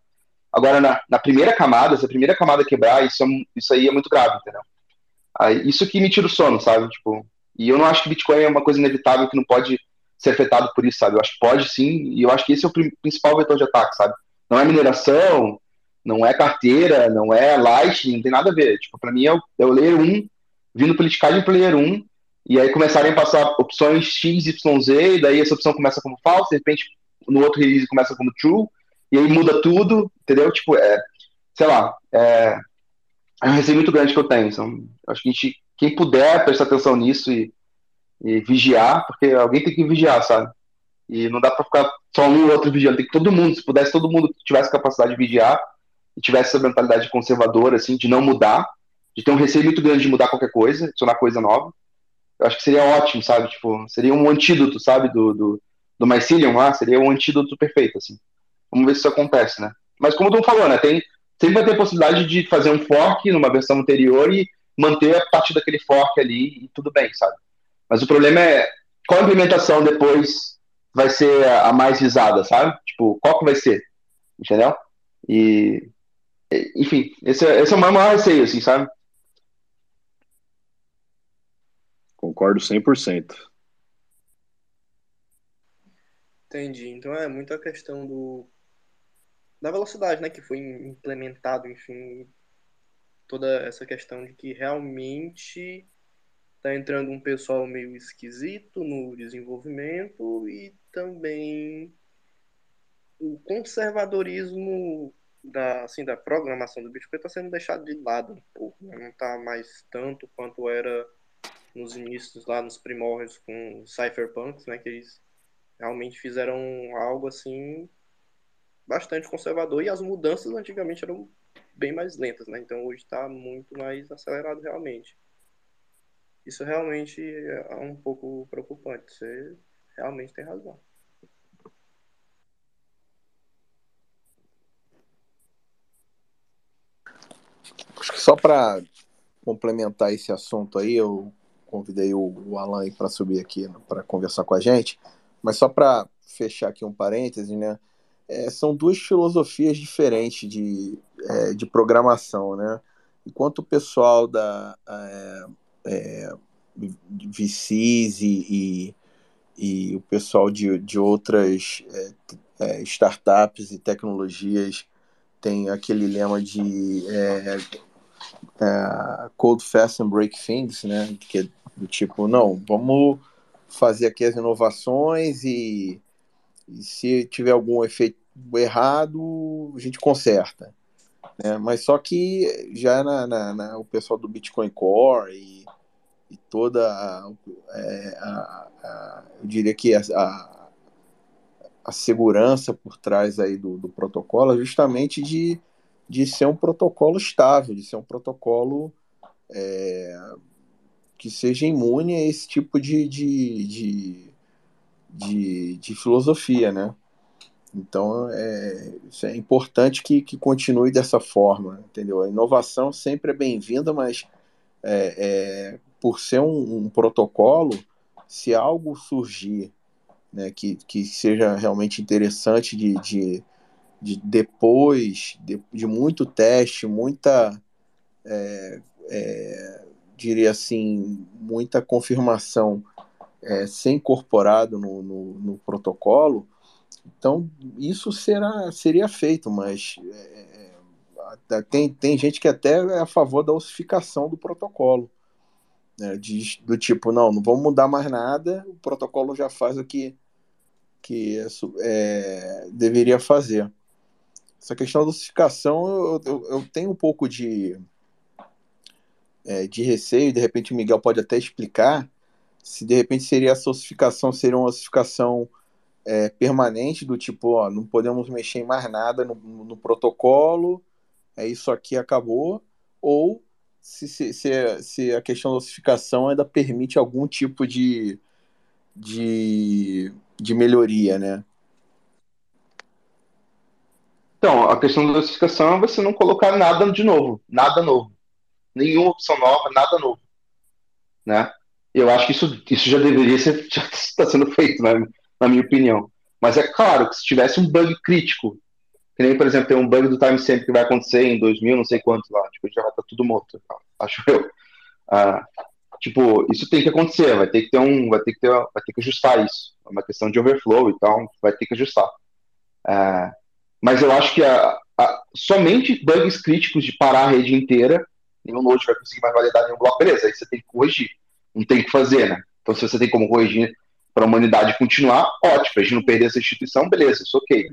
Agora, na, na primeira camada, se a primeira camada quebrar, isso, é, isso aí é muito grave, entendeu? Aí, isso que me tira o sono, sabe? Tipo, e eu não acho que Bitcoin é uma coisa inevitável que não pode ser afetado por isso, sabe? Eu acho que pode sim, e eu acho que esse é o principal vetor de ataque, sabe? Não é mineração, não é carteira, não é Lightning, não tem nada a ver. Tipo, para mim é o, é o Layer 1 vindo politicagem para Layer 1, e aí começarem a passar opções X, Y, Z, e daí essa opção começa como false, de repente no outro release começa como true, e aí muda tudo, entendeu? Tipo, é, sei lá, é, é um receio muito grande que eu tenho. Então, acho que a gente, quem puder prestar atenção nisso e, e vigiar, porque alguém tem que vigiar, sabe? E não dá para ficar só um ou outro vigiando, tem que todo mundo, se pudesse todo mundo que tivesse capacidade de vigiar e tivesse essa mentalidade conservadora, assim, de não mudar, de ter um receio muito grande de mudar qualquer coisa, adicionar coisa nova, eu acho que seria ótimo, sabe? Tipo, seria um antídoto, sabe, do, do, do Mycelium lá, seria um antídoto perfeito, assim. Vamos ver se isso acontece, né? Mas como tu falou, né, tem, sempre vai ter a possibilidade de fazer um fork numa versão anterior e manter a partir daquele fork ali e tudo bem, sabe? Mas o problema é qual implementação depois vai ser a mais visada, sabe? Tipo, qual que vai ser? Entendeu? E, enfim, esse, é, esse é o maior receio, assim, sabe? Concordo 100%. Entendi. Então é muita questão do da velocidade, né, que foi implementado, enfim, toda essa questão de que realmente tá entrando um pessoal meio esquisito no desenvolvimento e também o conservadorismo da, assim, da programação do Bitcoin está sendo deixado de lado um pouco, né? não está mais tanto quanto era nos inícios lá nos primórdios com cypherpunks, né, que eles realmente fizeram algo assim bastante conservador e as mudanças antigamente eram bem mais lentas, né? Então hoje está muito mais acelerado realmente. Isso realmente é um pouco preocupante. Você realmente tem razão. Acho que só para complementar esse assunto aí, eu convidei o, Alan para subir aqui para conversar com a gente, mas só para fechar aqui um parêntese, né? É, são duas filosofias diferentes de, é, de programação, né? Enquanto o pessoal da é, é VCs e, e, e, o pessoal de, de outras é, é, startups e tecnologias tem aquele lema de code fast and break things, né? Que é do tipo, não, vamos fazer aqui as inovações e e se tiver algum efeito errado, a gente conserta. Né? Mas só que já na, na, na, o pessoal do Bitcoin Core e, e toda a, é, a, a, eu diria que a, a, segurança por trás aí do, do protocolo é justamente de, de ser um protocolo estável, de ser um protocolo é, que seja imune a esse tipo de, de, de de, de filosofia, né? Então, é, é importante que, que continue dessa forma, entendeu? A inovação sempre é bem-vinda, mas é, é, por ser um, um, protocolo, se algo surgir né, que, que seja realmente interessante de, de, de depois de, de, muito teste, muita, é, é, diria assim, muita confirmação é, ser incorporado no, no, no, protocolo, então isso será, seria feito, mas é, tem, tem gente que até é a favor da ossificação do protocolo. Né? Do tipo, não, não vamos mudar mais nada, o protocolo já faz o que, que é, deveria fazer. Essa questão da dosificação, eu, eu, eu tenho um pouco de, é, de receio, de repente o Miguel pode até explicar, se de repente seria a ossificação, seria uma ossificação é, permanente, do tipo, ó, não podemos mexer em mais nada no, no protocolo, é isso aqui, acabou, ou se, se, se, se a questão da ossificação ainda permite algum tipo de, de, de melhoria, né? Então, a questão da dosificação é você não colocar nada de novo, nada novo. Nenhuma opção nova, nada novo. Né? Eu acho que isso, isso já deveria ser, já está sendo feito, né, na minha opinião. Mas é claro que se tivesse um bug crítico, que nem, por exemplo, tem um bug do timestamp que vai acontecer em 2000, não sei quantos lá, tipo, já vai estar tudo morto, acho eu. Ah, tipo, isso tem que acontecer, vai ter que ter um, vai ter que ter, vai ter que ajustar isso. É uma questão de overflow e tal, vai ter que ajustar. Ah, mas eu acho que a, a, somente bugs críticos de parar a rede inteira, nenhum node vai conseguir mais validar nenhum bloco, beleza, aí você tem que corrigir, não tem que fazer, né? Então, se você tem como corrigir para a humanidade continuar, ótimo, a gente não perder essa instituição, beleza, isso ok.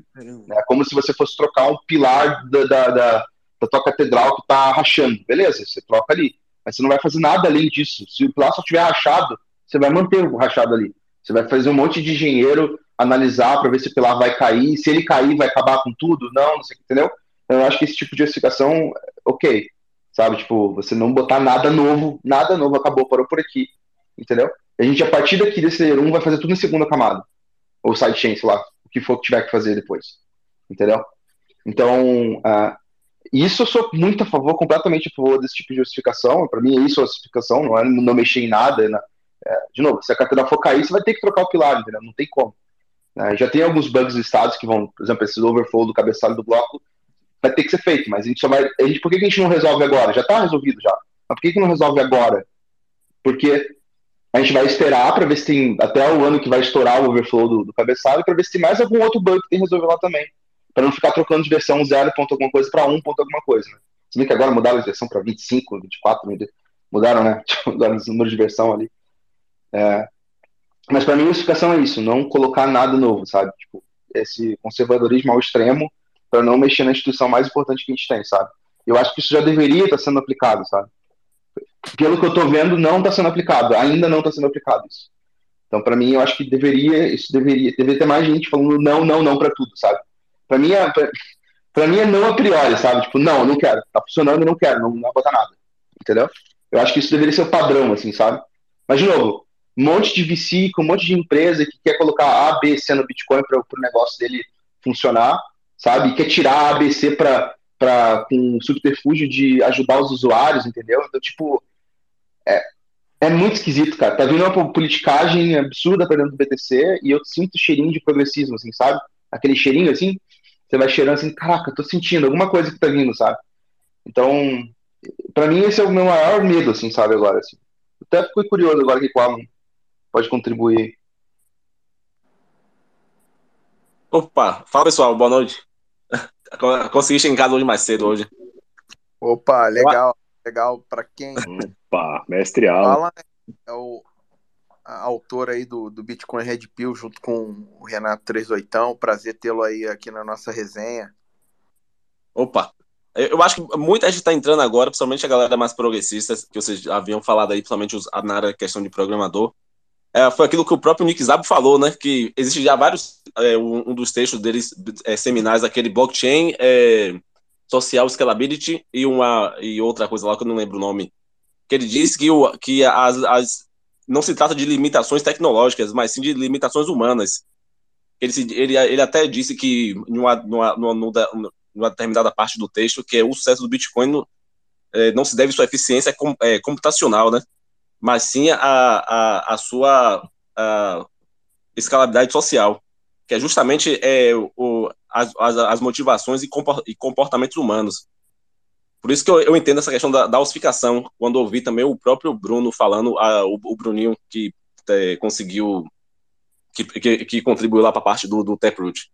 É como se você fosse trocar um pilar da, da, da, da tua catedral que está rachando, beleza, você troca ali, mas você não vai fazer nada além disso. Se o pilar só estiver rachado, você vai manter o rachado ali. Você vai fazer um monte de engenheiro analisar para ver se o pilar vai cair, se ele cair vai acabar com tudo, não, não sei, entendeu? Então, eu acho que esse tipo de explicação, ok, sabe, tipo, você não botar nada novo, nada novo, acabou, parou por aqui, entendeu? A gente, a partir daqui desse layer 1, vai fazer tudo em segunda camada, ou sidechain, sei lá, o que for que tiver que fazer depois, entendeu? Então, uh, isso eu sou muito a favor, completamente a favor desse tipo de justificação, para mim é isso a justificação, não é não mexer em nada, né? é, de novo, se a catedral for cair, você vai ter que trocar o pilar, entendeu? Não tem como. Né? Já tem alguns bugs listados que vão, por exemplo, esse overflow do cabeçalho do bloco vai ter que ser feito, mas a gente só vai. A gente, por que a gente não resolve agora? Já está resolvido já. Mas por que, que não resolve agora? Porque a gente vai esperar para ver se tem até o ano que vai estourar o overflow do, do cabeçalho para ver se tem mais algum outro bug que tem que resolver lá também. Para não ficar trocando de versão 0 ponto alguma coisa para 1 ponto alguma coisa. Né? Se bem que agora mudaram a versão para 25, 24, mudaram, né? Mudaram os números de versão ali. É, mas para mim, a explicação é isso, não colocar nada novo, sabe? Tipo, esse conservadorismo ao extremo para não mexer na instituição mais importante que a gente tem, sabe? Eu acho que isso já deveria estar sendo aplicado, sabe? Pelo que eu estou vendo, não está sendo aplicado, ainda não está sendo aplicado isso. Então, para mim, eu acho que deveria, isso deveria, deveria ter mais gente falando não, não, não para tudo, sabe? Para mim, é, mim é não a priori, sabe? Tipo, não, não quero, tá funcionando, não quero, não, não botar nada, entendeu? Eu acho que isso deveria ser o padrão, assim, sabe? Mas, de novo, um monte de VC, com um monte de empresa que quer colocar A, B, C no Bitcoin para o negócio dele funcionar, sabe? Quer tirar A, B, C para com subterfúgio de ajudar os usuários, entendeu? Então, tipo, é, é muito esquisito, cara. Tá vindo uma politicagem absurda pra dentro do BTC e eu sinto cheirinho de progressismo, assim, sabe? Aquele cheirinho, assim, você vai cheirando assim, caraca, tô sentindo alguma coisa que tá vindo, sabe? Então, para mim esse é o meu maior medo, assim, sabe, agora, assim. Até fiquei curioso agora que o Alan pode contribuir. Opa, fala pessoal, boa noite. Consegui chegar em casa hoje mais cedo hoje. Opa, legal, legal. Para quem. Opa, mestre Alan. É o autor aí do, do Bitcoin Red Pill junto com o Renato 38. Prazer tê-lo aí aqui na nossa resenha. Opa, eu acho que muita gente está entrando agora, principalmente a galera mais progressista, que vocês haviam falado aí, principalmente na área questão de programador é, foi aquilo que o próprio Nick Zabo falou, né? Que existe já vários, é, um, um, dos textos deles, é, seminais, aquele blockchain é, social scalability e uma e outra coisa lá que eu não lembro o nome. Que ele diz que, o, que as, as, não se trata de limitações tecnológicas, mas sim de limitações humanas. Ele, ele, ele até disse que, numa, numa, numa, numa determinada parte do texto, que o sucesso do Bitcoin é, não se deve à sua eficiência é, computacional, né? Mas sim a, a, a sua a escalabilidade social, que é justamente é, o, as, as, motivações e comportamentos humanos. Por isso que eu, eu entendo essa questão da, da ossificação, quando ouvi também o próprio Bruno falando, a, o, o Bruninho que é, conseguiu, que, que, que, contribuiu lá para a parte do, do Taproot.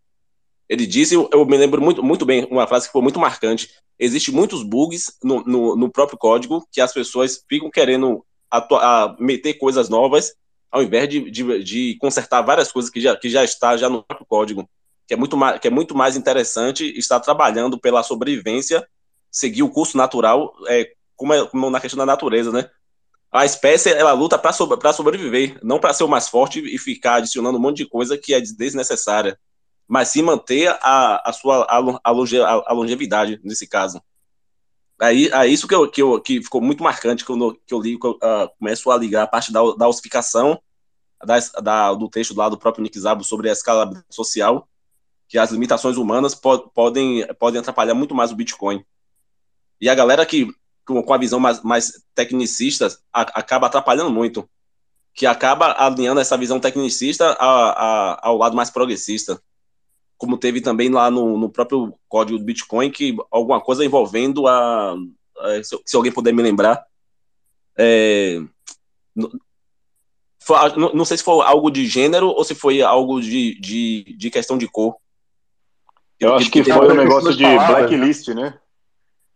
Ele disse, eu, me lembro muito, muito bem, uma frase que foi muito marcante, existem muitos bugs no, no, no próprio código que as pessoas ficam querendo a meter coisas novas, ao invés de, de, de consertar várias coisas que já, que já está já no próprio código, que é muito mais, que é muito mais interessante estar trabalhando pela sobrevivência, seguir o curso natural, é, como, é, como na questão da natureza, né? A espécie ela luta para sobre, sobreviver, não para ser o mais forte e ficar adicionando um monte de coisa que é desnecessária, mas sim manter a, a sua a- a longevidade nesse caso. Aí, é isso que, eu, que, eu, que ficou muito marcante quando que eu li, que eu, ah, começo a ligar a parte da, da ossificação da, da- do texto lá do próprio Nick Szabo sobre a escala social, que as limitações humanas po- podem, podem atrapalhar muito mais o Bitcoin. E a galera que, com a visão mais, mais tecnicista, a- acaba atrapalhando muito, que acaba alinhando essa visão tecnicista a- a- ao lado mais progressista como teve também lá no, no próprio código do Bitcoin, que alguma coisa envolvendo a. a- se, se alguém puder me lembrar. é, não, não sei se foi algo de gênero ou se foi algo de, de, de questão de cor. Eu acho que teve- foi um negócio de blacklist, né?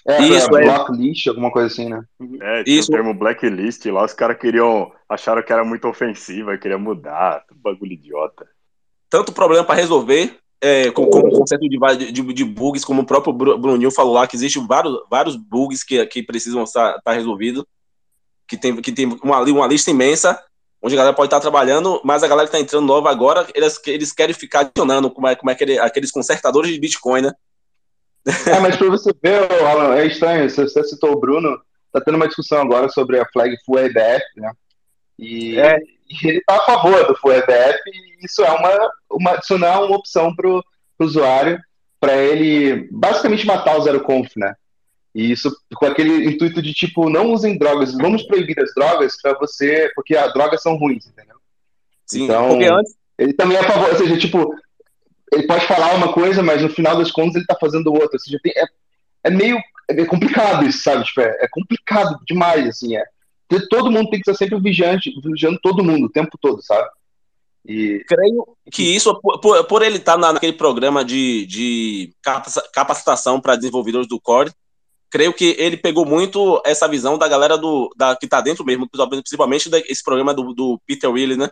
É, Isso, é. blacklist, alguma coisa assim, né? É, tinha Isso. o termo blacklist lá, os caras queriam, acharam que era muito ofensiva, queriam mudar, bagulho idiota. tanto problema para resolver, é, com, como o conceito de, de, de bugs, como o próprio Bru- Bruninho falou lá, que existem vários, vários bugs que, que precisam estar, estar resolvidos, que tem, que tem uma, uma lista imensa, onde a galera pode estar trabalhando, mas a galera que está entrando nova agora, eles, eles querem ficar adicionando, como é, como é aquele, aqueles consertadores de Bitcoin, né? É, mas pra você ver, Alan, é estranho, você, você citou o Bruno, tá tendo uma discussão agora sobre a flag Full EBF, né? E, É. e ele tá a favor do Full EBF e isso é uma, uma adicionar uma opção pro, pro usuário para ele basicamente matar o zero conf, né? E isso com aquele intuito de tipo, não usem drogas, vamos proibir as drogas para você, porque as drogas são ruins, entendeu? Sim, Então, porque antes, ele também é a favor, ou seja, tipo, ele pode falar uma coisa, mas no final das contas ele tá fazendo outra. Ou seja, tem- é, é meio é complicado isso, sabe? Tipo, é, é complicado demais, assim. É. Todo mundo tem que estar sempre vigiante, vigiando todo mundo o tempo todo, sabe? E creio que isso, por, por- ele estar na- naquele programa de, de capaci- capacitação para desenvolvedores do Core, creio que ele pegou muito essa visão da galera do, da, que está dentro mesmo, principalmente desse programa do, do Peter Willis, né?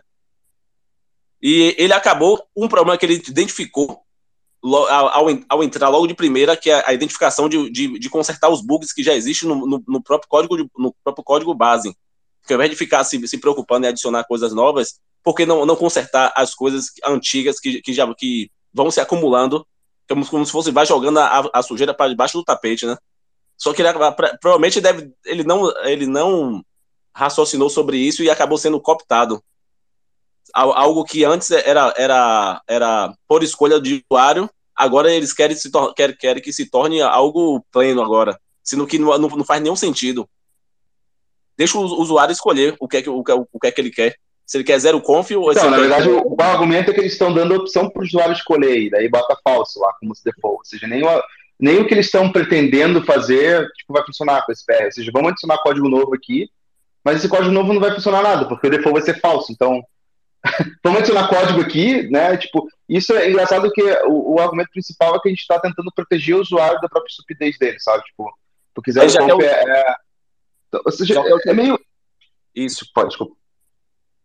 E ele acabou um problema que ele identificou ao, ao en- ao entrar logo de primeira, que é a identificação de, de, de consertar os bugs que já existem no, no, no próprio código de- no próprio código base. Que ao invés de ficar se, se preocupando em adicionar coisas novas, por que não, não consertar as coisas antigas que, que já que vão se acumulando, como, como se fosse vai jogando a, a sujeira para debaixo do tapete, né? Só que ele, provavelmente deve, ele não ele não raciocinou sobre isso e acabou sendo cooptado. Al- Algo que antes era, era, era por escolha de usuário, agora eles querem, se querem, querem que se torne algo pleno agora, sendo que não, não, faz nenhum sentido. Deixa o usuário escolher o que é que, o que, é- o que, é que ele quer. Se ele quer zero conf ou Então, na quer- verdade, o, o argumento é que eles estão dando a opção para o usuário escolher, e daí bota falso lá como se default. Ou seja, nem o, nem o que eles estão pretendendo fazer tipo, vai funcionar com esse PR. Ou seja, vamos adicionar código novo aqui, mas esse código novo não vai funcionar nada, porque o default vai ser falso. Então, vamos adicionar código aqui, né? Tipo, isso é engraçado que o, o argumento principal é que a gente está tentando proteger o usuário da própria estupidez dele, sabe? Tipo, porque zero Ele já conf quer o- é, é- Ou seja, Já é meio. Isso. Pode, desculpa.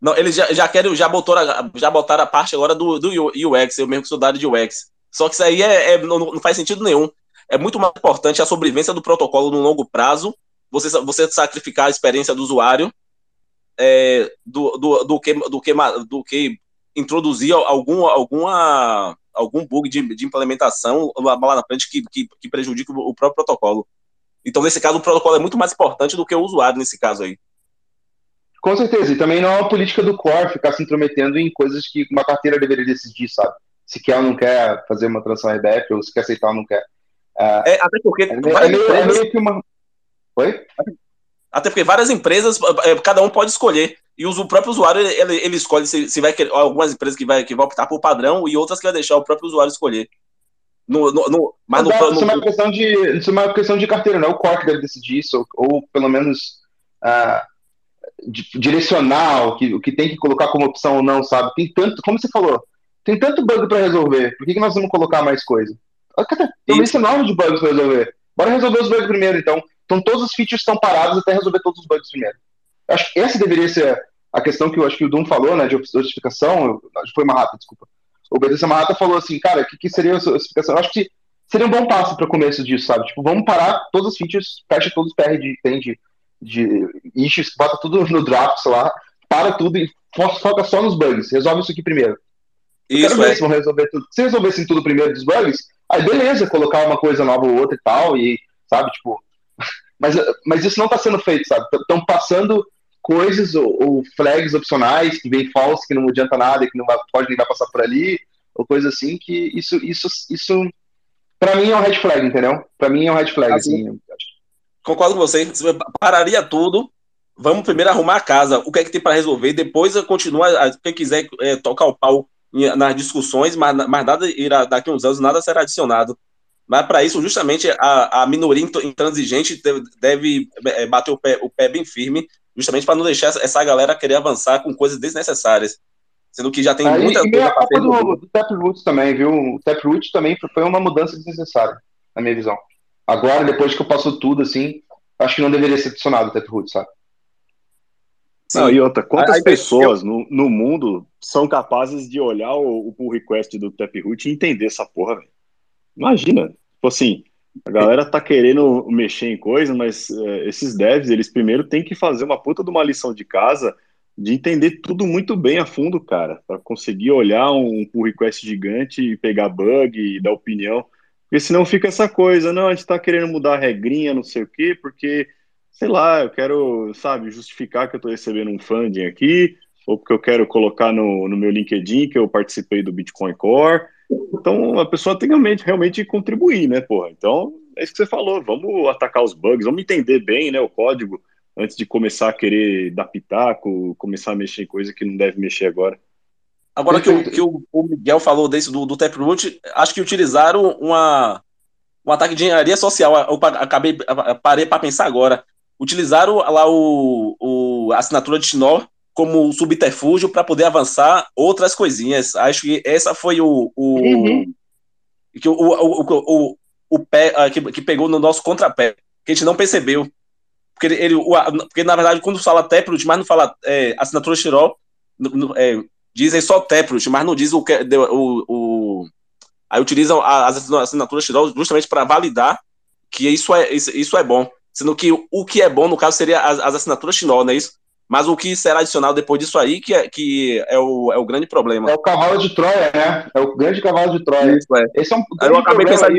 Não, eles já, já querem, já botaram, a- já botaram a parte agora do, do UX, eu mesmo que sou da área de UX. Só que isso aí é, é- não, não faz sentido nenhum. É muito mais importante a sobrevivência do protocolo no longo prazo, você, você sacrificar a experiência do usuário é, do, do, do, que, do, que, do que introduzir algum, alguma, algum bug de, de implementação lá lá na frente que, que, que prejudique o próprio protocolo. Então, nesse caso, o protocolo é muito mais importante do que o usuário, nesse caso aí. Com certeza, e também não é uma política do core ficar se intrometendo em coisas que uma carteira deveria decidir, sabe? Se quer ou não quer fazer uma transação RBF, ou se quer aceitar ou não quer. É, É, até porque é, é meio, é meio que uma. Oi? Até porque várias empresas, eh, cada um pode escolher. E o próprio usuário, ele, ele escolhe se, se vai querer. Algumas empresas que vai, que vão optar por padrão e outras que vai deixar o próprio usuário escolher. No, no, no- mas Exato, no- isso, é uma questão de, isso é uma questão de carteira, não é o core que deve decidir isso, ou, ou pelo menos ah, di- direcionar o que, o que tem que colocar como opção ou não, sabe? Tem tanto, como você falou, tem tanto bug para resolver, por que, que nós vamos colocar mais coisa? Tem uma lista enorme de bugs para resolver. Bora resolver os bugs primeiro, então. Então todos os features estão parados até resolver todos os bugs primeiro. Acho que essa deveria ser a questão que eu acho que o Dum falou, né, de justificação, foi Marrata, desculpa. O Benício Marrata falou assim, cara, o que, que seria a justificação? Eu acho que seria um bom passo para o começo disso, sabe? Tipo, vamos parar todas as features, fecha todos os PR de, tem de, de issues, bota tudo no drafts lá, para tudo e foca só nos bugs. Resolve isso aqui primeiro. Eu Isso quero ver é. se vão resolver tudo. Se resolvessem tudo primeiro dos bugs, aí beleza, colocar uma coisa nova ou outra e tal, e sabe, tipo. Mas, mas isso não está sendo feito, sabe? Estão passando coisas ou, ou, flags opcionais que vem false, que não adianta nada, que não vai, pode nem vai passar por ali, ou coisa assim, que isso, isso, isso para mim é um red flag, entendeu? Para mim é um red flag, assim. assim concordo com você. Você pararia tudo. Vamos primeiro arrumar a casa, o que é que tem para resolver, depois continua, quem quiser é, tocar o pau nas discussões, mas, mas nada irá, daqui a uns anos nada será adicionado. Mas para isso, justamente, a, a minoria intransigente deve, deve bater o pé, o pé bem firme, justamente para não deixar essa galera querer avançar com coisas desnecessárias. Sendo que já tem Aí, muita e coisa a culpa do, do Taproot também, viu? O Taproot também foi uma mudança desnecessária, na minha visão. Agora, depois que eu passo tudo, assim, acho que não deveria ser adicionado o Taproot, sabe? Não, e outra, quantas aí, pessoas eu... no, no mundo são capazes de olhar o, o pull request do Taproot e entender essa porra, velho? Imagina, tipo assim, a galera tá querendo mexer em coisa, mas é, esses devs, eles primeiro têm que fazer uma puta de uma lição de casa de entender tudo muito bem a fundo, cara, para conseguir olhar um pull request gigante e pegar bug e dar opinião. Porque senão fica essa coisa, não, a gente tá querendo mudar a regrinha, não sei o quê, porque, sei lá, eu quero, sabe, justificar que eu tô recebendo um funding aqui, ou porque eu quero colocar no, no meu LinkedIn que eu participei do Bitcoin Core. Então a pessoa tem realmente, realmente contribuir, né, porra? Então é isso que você falou, vamos atacar os bugs, vamos entender bem, né, o código antes de começar a querer dar pitaco, começar a mexer em coisa que não deve mexer agora. Agora que, o, que o, o Miguel falou desse do, do Taproot, acho que utilizaram uma, um ataque de engenharia social. Eu acabei, parei para pensar agora. Utilizaram lá o, o a assinatura de Schnorr como subterfúgio para poder avançar outras coisinhas. Acho que essa foi o, o, uhum. que o, o, o, o, pé que, que pegou no nosso contrapé, que a gente não percebeu. Porque, ele, ele porque na verdade, quando fala Taproot, mas não fala é, assinatura Xirol, é, dizem só Taproot, mas não diz o que. O, o, aí utilizam as assinaturas Xirol justamente para validar que isso é, isso, isso é bom. Sendo que o que é bom, no caso, seria as, as assinaturas Xinol, não é isso? Mas o que será adicional depois disso aí que é, que é, o, é o grande problema. É o cavalo de Troia, né? É o grande cavalo de Troia. Isso, é. Esse é um eu acabei pensando.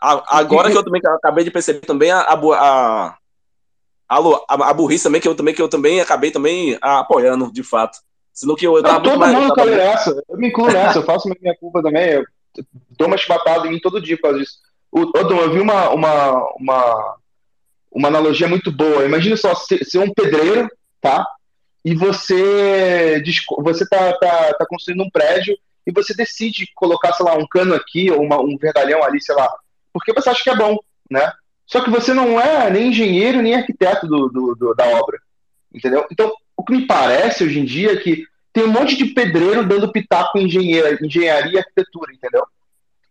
Agora que eu também acabei de perceber também a, a, a, a, burrice também, que eu também, que eu também acabei também apoiando, de fato. Senão que eu, eu tava todo mundo cai nessa. Eu me incluo nessa, eu faço minha culpa também. Eu dou uma chibatada em mim todo dia por causa disso. O, Odom, eu vi uma, uma, uma, uma analogia muito boa. Imagina só ser um pedreiro tá? E você você tá, tá, tá construindo um prédio e você decide colocar, sei lá, um cano aqui ou uma, um vergalhão ali, sei lá, porque você acha que é bom, né? Só que você não é nem engenheiro nem arquiteto do, do, do da obra, entendeu? Então, o que me parece hoje em dia é que tem um monte de pedreiro dando pitaco em engenharia, engenharia e arquitetura, entendeu?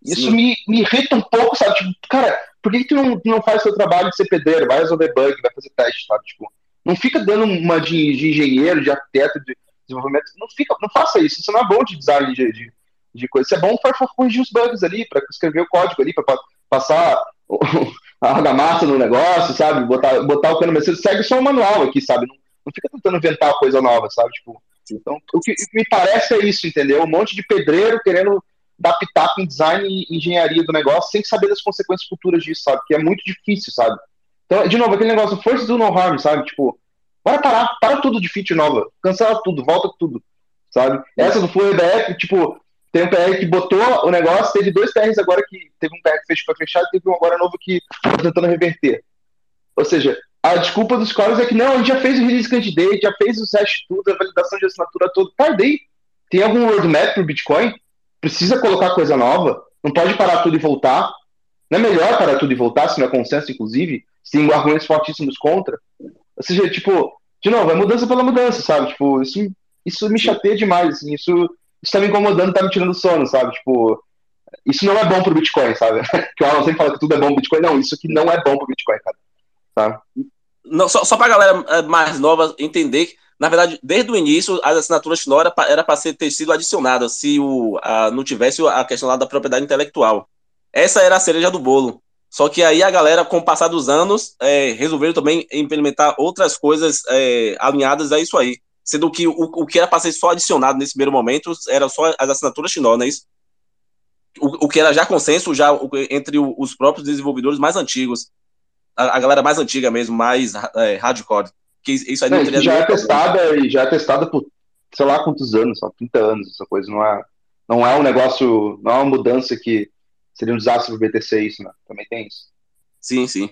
Isso me, me irrita um pouco, sabe? Tipo, cara, por que, que tu não, não faz seu trabalho de ser pedreiro? Vai resolver bug, vai fazer teste, sabe? Tipo, não fica dando uma de, de engenheiro, de arquiteto, de desenvolvimento. Não, fica, não faça isso. Isso não é bom de design de, de, de coisa. Isso é bom para corrigir os bugs ali, para escrever o código ali, para passar a argamassa no negócio, sabe? Botar, botar o cano. Mas você segue só o manual aqui, sabe? Não, não fica tentando inventar coisa nova, sabe? Tipo, então, o que me parece é isso, entendeu? Um monte de pedreiro querendo dar pitaco em design e engenharia do negócio sem saber das consequências futuras disso, sabe? Que é muito difícil, sabe? Então, de novo, aquele negócio, force do no harm, sabe? Tipo, bora parar, para tudo de feature nova, cancela tudo, volta tudo, sabe? Essa do Flow EBF, tipo, tem um PR que botou o negócio, teve dois PRs agora que teve um PR que foi fechado, teve um agora novo que tá tentando reverter. Ou seja, a desculpa dos caras é que não, a gente já fez o release candidate, já fez o hash tudo, a validação de assinatura toda. Tardei. Tem algum roadmap pro Bitcoin? Precisa colocar coisa nova? Não pode parar tudo e voltar? Não é melhor parar tudo e voltar, se não é consenso, inclusive? Tem argumentos fortíssimos contra? Ou seja, tipo, de novo, é mudança pela mudança, sabe? Tipo, isso, isso me chateia demais, assim, isso, isso tá me incomodando, tá me tirando sono, sabe? Tipo, isso não é bom pro Bitcoin, sabe? que o Alan sempre fala que tudo é bom pro Bitcoin. Não, isso aqui não é bom pro Bitcoin, cara. Sabe? não, só, só para a galera é, mais nova entender que, na verdade, desde o início, as assinaturas Shinor era para ter sido adicionadas se o, a, não tivesse a questão lá da propriedade intelectual. Essa era a cereja do bolo. Só que aí a galera, com o passar dos anos, é, resolveram também implementar outras coisas é, alinhadas a isso aí. Sendo que o, o que era para ser só adicionado nesse primeiro momento era só as assinaturas Shinor, não é isso? O, o que era já consenso já entre os próprios desenvolvedores mais antigos a, a galera mais antiga mesmo, mais é, hardcore. Que isso aí não, não teria já é testada e já é testada por sei lá quantos anos, só 30 anos, essa coisa não é não é um negócio, não é uma mudança que seria um desastre para o BTC isso, né? Também tem isso. Sim, sim.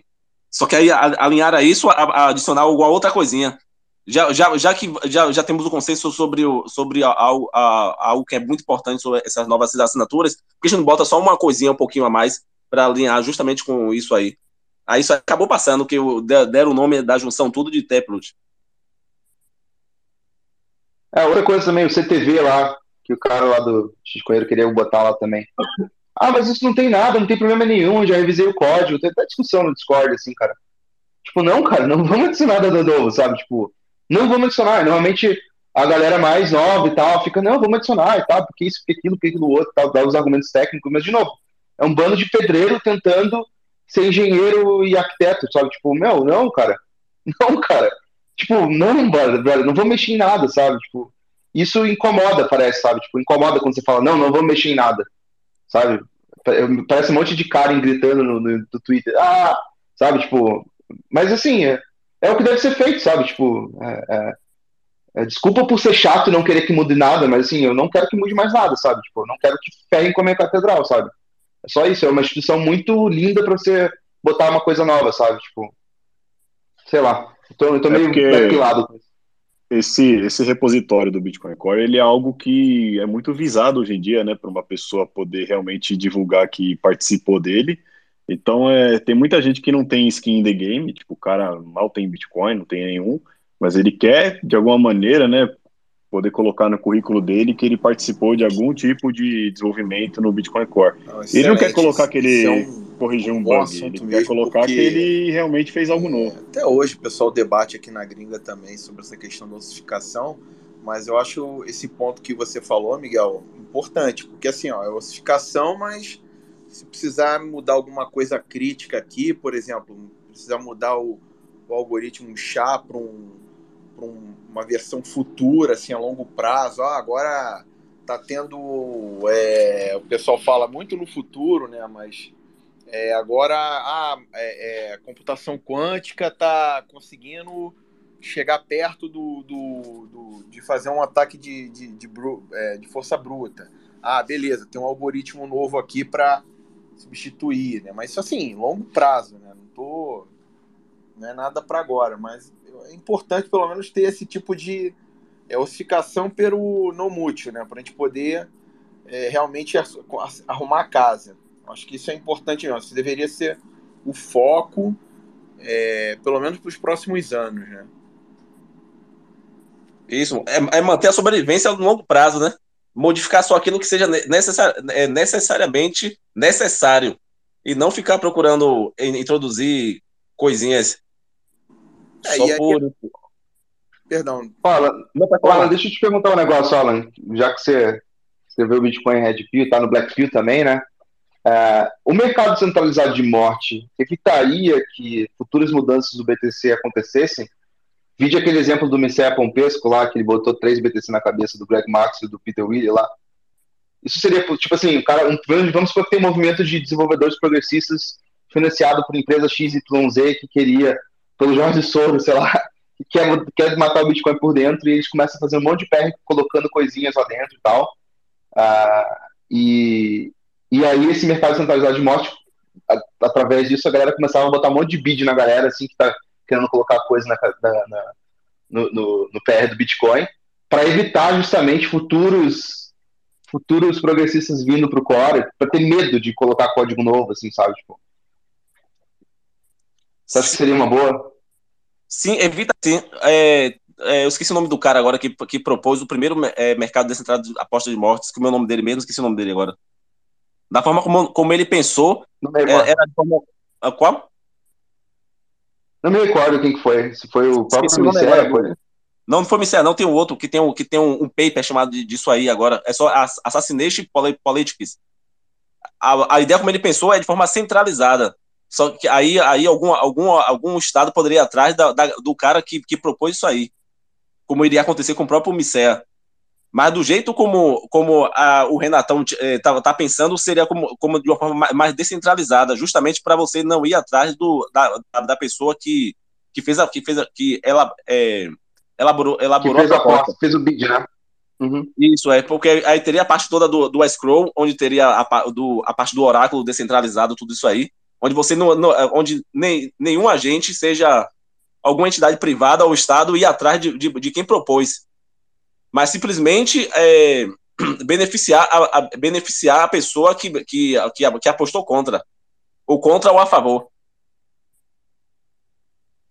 Só que aí alinhar a isso, a, a adicionar alguma outra coisinha. Já, já, já que já, já temos o consenso sobre, o, sobre algo, a, algo que é muito importante sobre essas novas assinaturas, por que a gente não bota só uma coisinha um pouquinho a mais para alinhar justamente com isso aí? Aí isso acabou passando, que deram o nome da junção tudo de Taproot. É, outra coisa também, o CTV lá, que o cara lá do X-Coelho queria botar lá também. Ah, mas isso não tem nada, não tem problema nenhum, já revisei o código, tem até discussão no Discord, assim, cara. Tipo, não, cara, não vamos adicionar nada novo, sabe? Tipo, não vamos adicionar. Normalmente a galera mais nova e tal fica, não, vamos adicionar e tal, porque isso, porque aquilo, porque aquilo outro, tal, dá os argumentos técnicos, mas de novo, é um bando de pedreiro tentando ser engenheiro e arquiteto, sabe? Tipo, meu, não, cara. Não, cara. Tipo, não, brother, não vou mexer em nada, sabe? Tipo, isso incomoda, parece, sabe? Tipo, incomoda quando você fala, não, não vou mexer em nada, sabe? Parece um monte de cara gritando no, no, no Twitter, ah, sabe? Tipo, mas assim, é, é o que deve ser feito, sabe? Tipo, é, é, é, desculpa por ser chato e não querer que mude nada, mas assim, eu não quero que mude mais nada, sabe? Tipo, eu não quero que ferrem com a minha catedral, sabe? É só isso, é uma instituição muito linda para você botar uma coisa nova, sabe? Tipo, sei lá. Eu tô, eu tô é meio depilado com isso. Esse, esse repositório do Bitcoin Core, ele é algo que é muito visado hoje em dia, né, para uma pessoa poder realmente divulgar que participou dele. Então, é, tem muita gente que não tem skin in the game, tipo, o cara mal tem Bitcoin, não tem nenhum, mas ele quer, de alguma maneira, né, poder colocar no currículo dele que ele participou de algum tipo de desenvolvimento no Bitcoin Core. Não, ele não quer colocar que é um, um bug, ele quer colocar que ele realmente fez algo novo. Até hoje o pessoal debate aqui na gringa também sobre essa questão da ossificação, mas eu acho esse ponto que você falou, Miguel, importante, porque assim, ó, é ossificação, mas se precisar mudar alguma coisa crítica aqui, por exemplo, precisar mudar o, o algoritmo chá para um um, uma versão futura, assim, a longo prazo. Ah, agora tá tendo. É, o pessoal fala muito no futuro, né? Mas é, agora a é, é, computação quântica tá conseguindo chegar perto do, do, do de fazer um ataque de, de, de, é, de, força bruta. Ah, beleza, tem um algoritmo novo aqui para substituir, né? Mas isso assim, longo prazo, né? Não tô. Não é nada para agora, mas é importante pelo menos ter esse tipo de é, ossificação pelo no mútil, né? Para a gente poder é, realmente arrumar a casa. Acho que isso é importante mesmo. Isso deveria ser o foco, é, pelo menos para os próximos anos, né? Isso, é, é, manter a sobrevivência a longo prazo, né? Modificar só aquilo que seja necessari é, necessariamente necessário. E não ficar procurando introduzir coisinhas é, Só por. Aqui... Perdão. Fala, Alan, deixa eu te perguntar um negócio, Alan. Já que você, você vê o Bitcoin Red Pill, tá no Black Pill também, né? É, o mercado centralizado de morte evitaria que futuras mudanças do BTC acontecessem? Vide aquele exemplo do Messiah Pompesco lá, que ele botou três BTC na cabeça do Greg Marx e do Peter Willie lá. Isso seria, tipo assim, o cara, vamos supor que tem um movimento de desenvolvedores progressistas financiado por empresa XYZ que queria pelo Jorge Soros, sei lá, que quer, quer matar o Bitcoin por dentro e eles começam a fazer um monte de PR colocando coisinhas lá dentro e tal. Uh, e, e aí esse mercado centralizado de morte, a, através disso, a galera começava a botar um monte de bid na galera, assim, que tá querendo colocar coisa na, na, na no, no, no PR do Bitcoin, para evitar justamente futuros futuros progressistas vindo para o core, para ter medo de colocar código novo, assim, sabe? Tipo, você acha que seria uma boa? Sim, evita sim. É, é, eu esqueci o nome do cara agora que, que propôs o primeiro é, mercado descentrado de aposta de mortes, que o meu nome dele mesmo, esqueci o nome dele agora. Da forma como, como ele pensou, é, era de forma. A qual? Não me recordo quem que foi. Se foi o próprio agora. foi. Não, não foi Misséria, não. Tem um outro que tem um, que tem um, um paper chamado de- disso aí agora. É só Ass- Assassination Poli- Politics. A, a ideia como ele pensou é de forma centralizada. Só que aí, aí algum, algum, algum estado poderia ir atrás da- da- do cara que, que propôs isso aí. Como iria acontecer com o próprio Misséria. Mas do jeito como, como a- o Renatão eh, tá, pensando, seria como, como de uma forma mais, descentralizada, justamente para você não ir atrás do, da, da- pessoa que, que fez a, que fez a, que ela é, elaborou, Que elaborou fez a a proposta. aposta, fez o bid, né? Uhum. Isso, é, porque aí teria a parte toda do, do scroll, onde teria a, do, a parte do oráculo descentralizado, tudo isso aí, onde você não, não- onde nem, nenhum agente, seja alguma entidade privada ou Estado, ir atrás de, de, de quem propôs. Mas simplesmente é, beneficiar, a, a- beneficiar a pessoa que, que, que, que apostou contra. Ou contra ou a favor.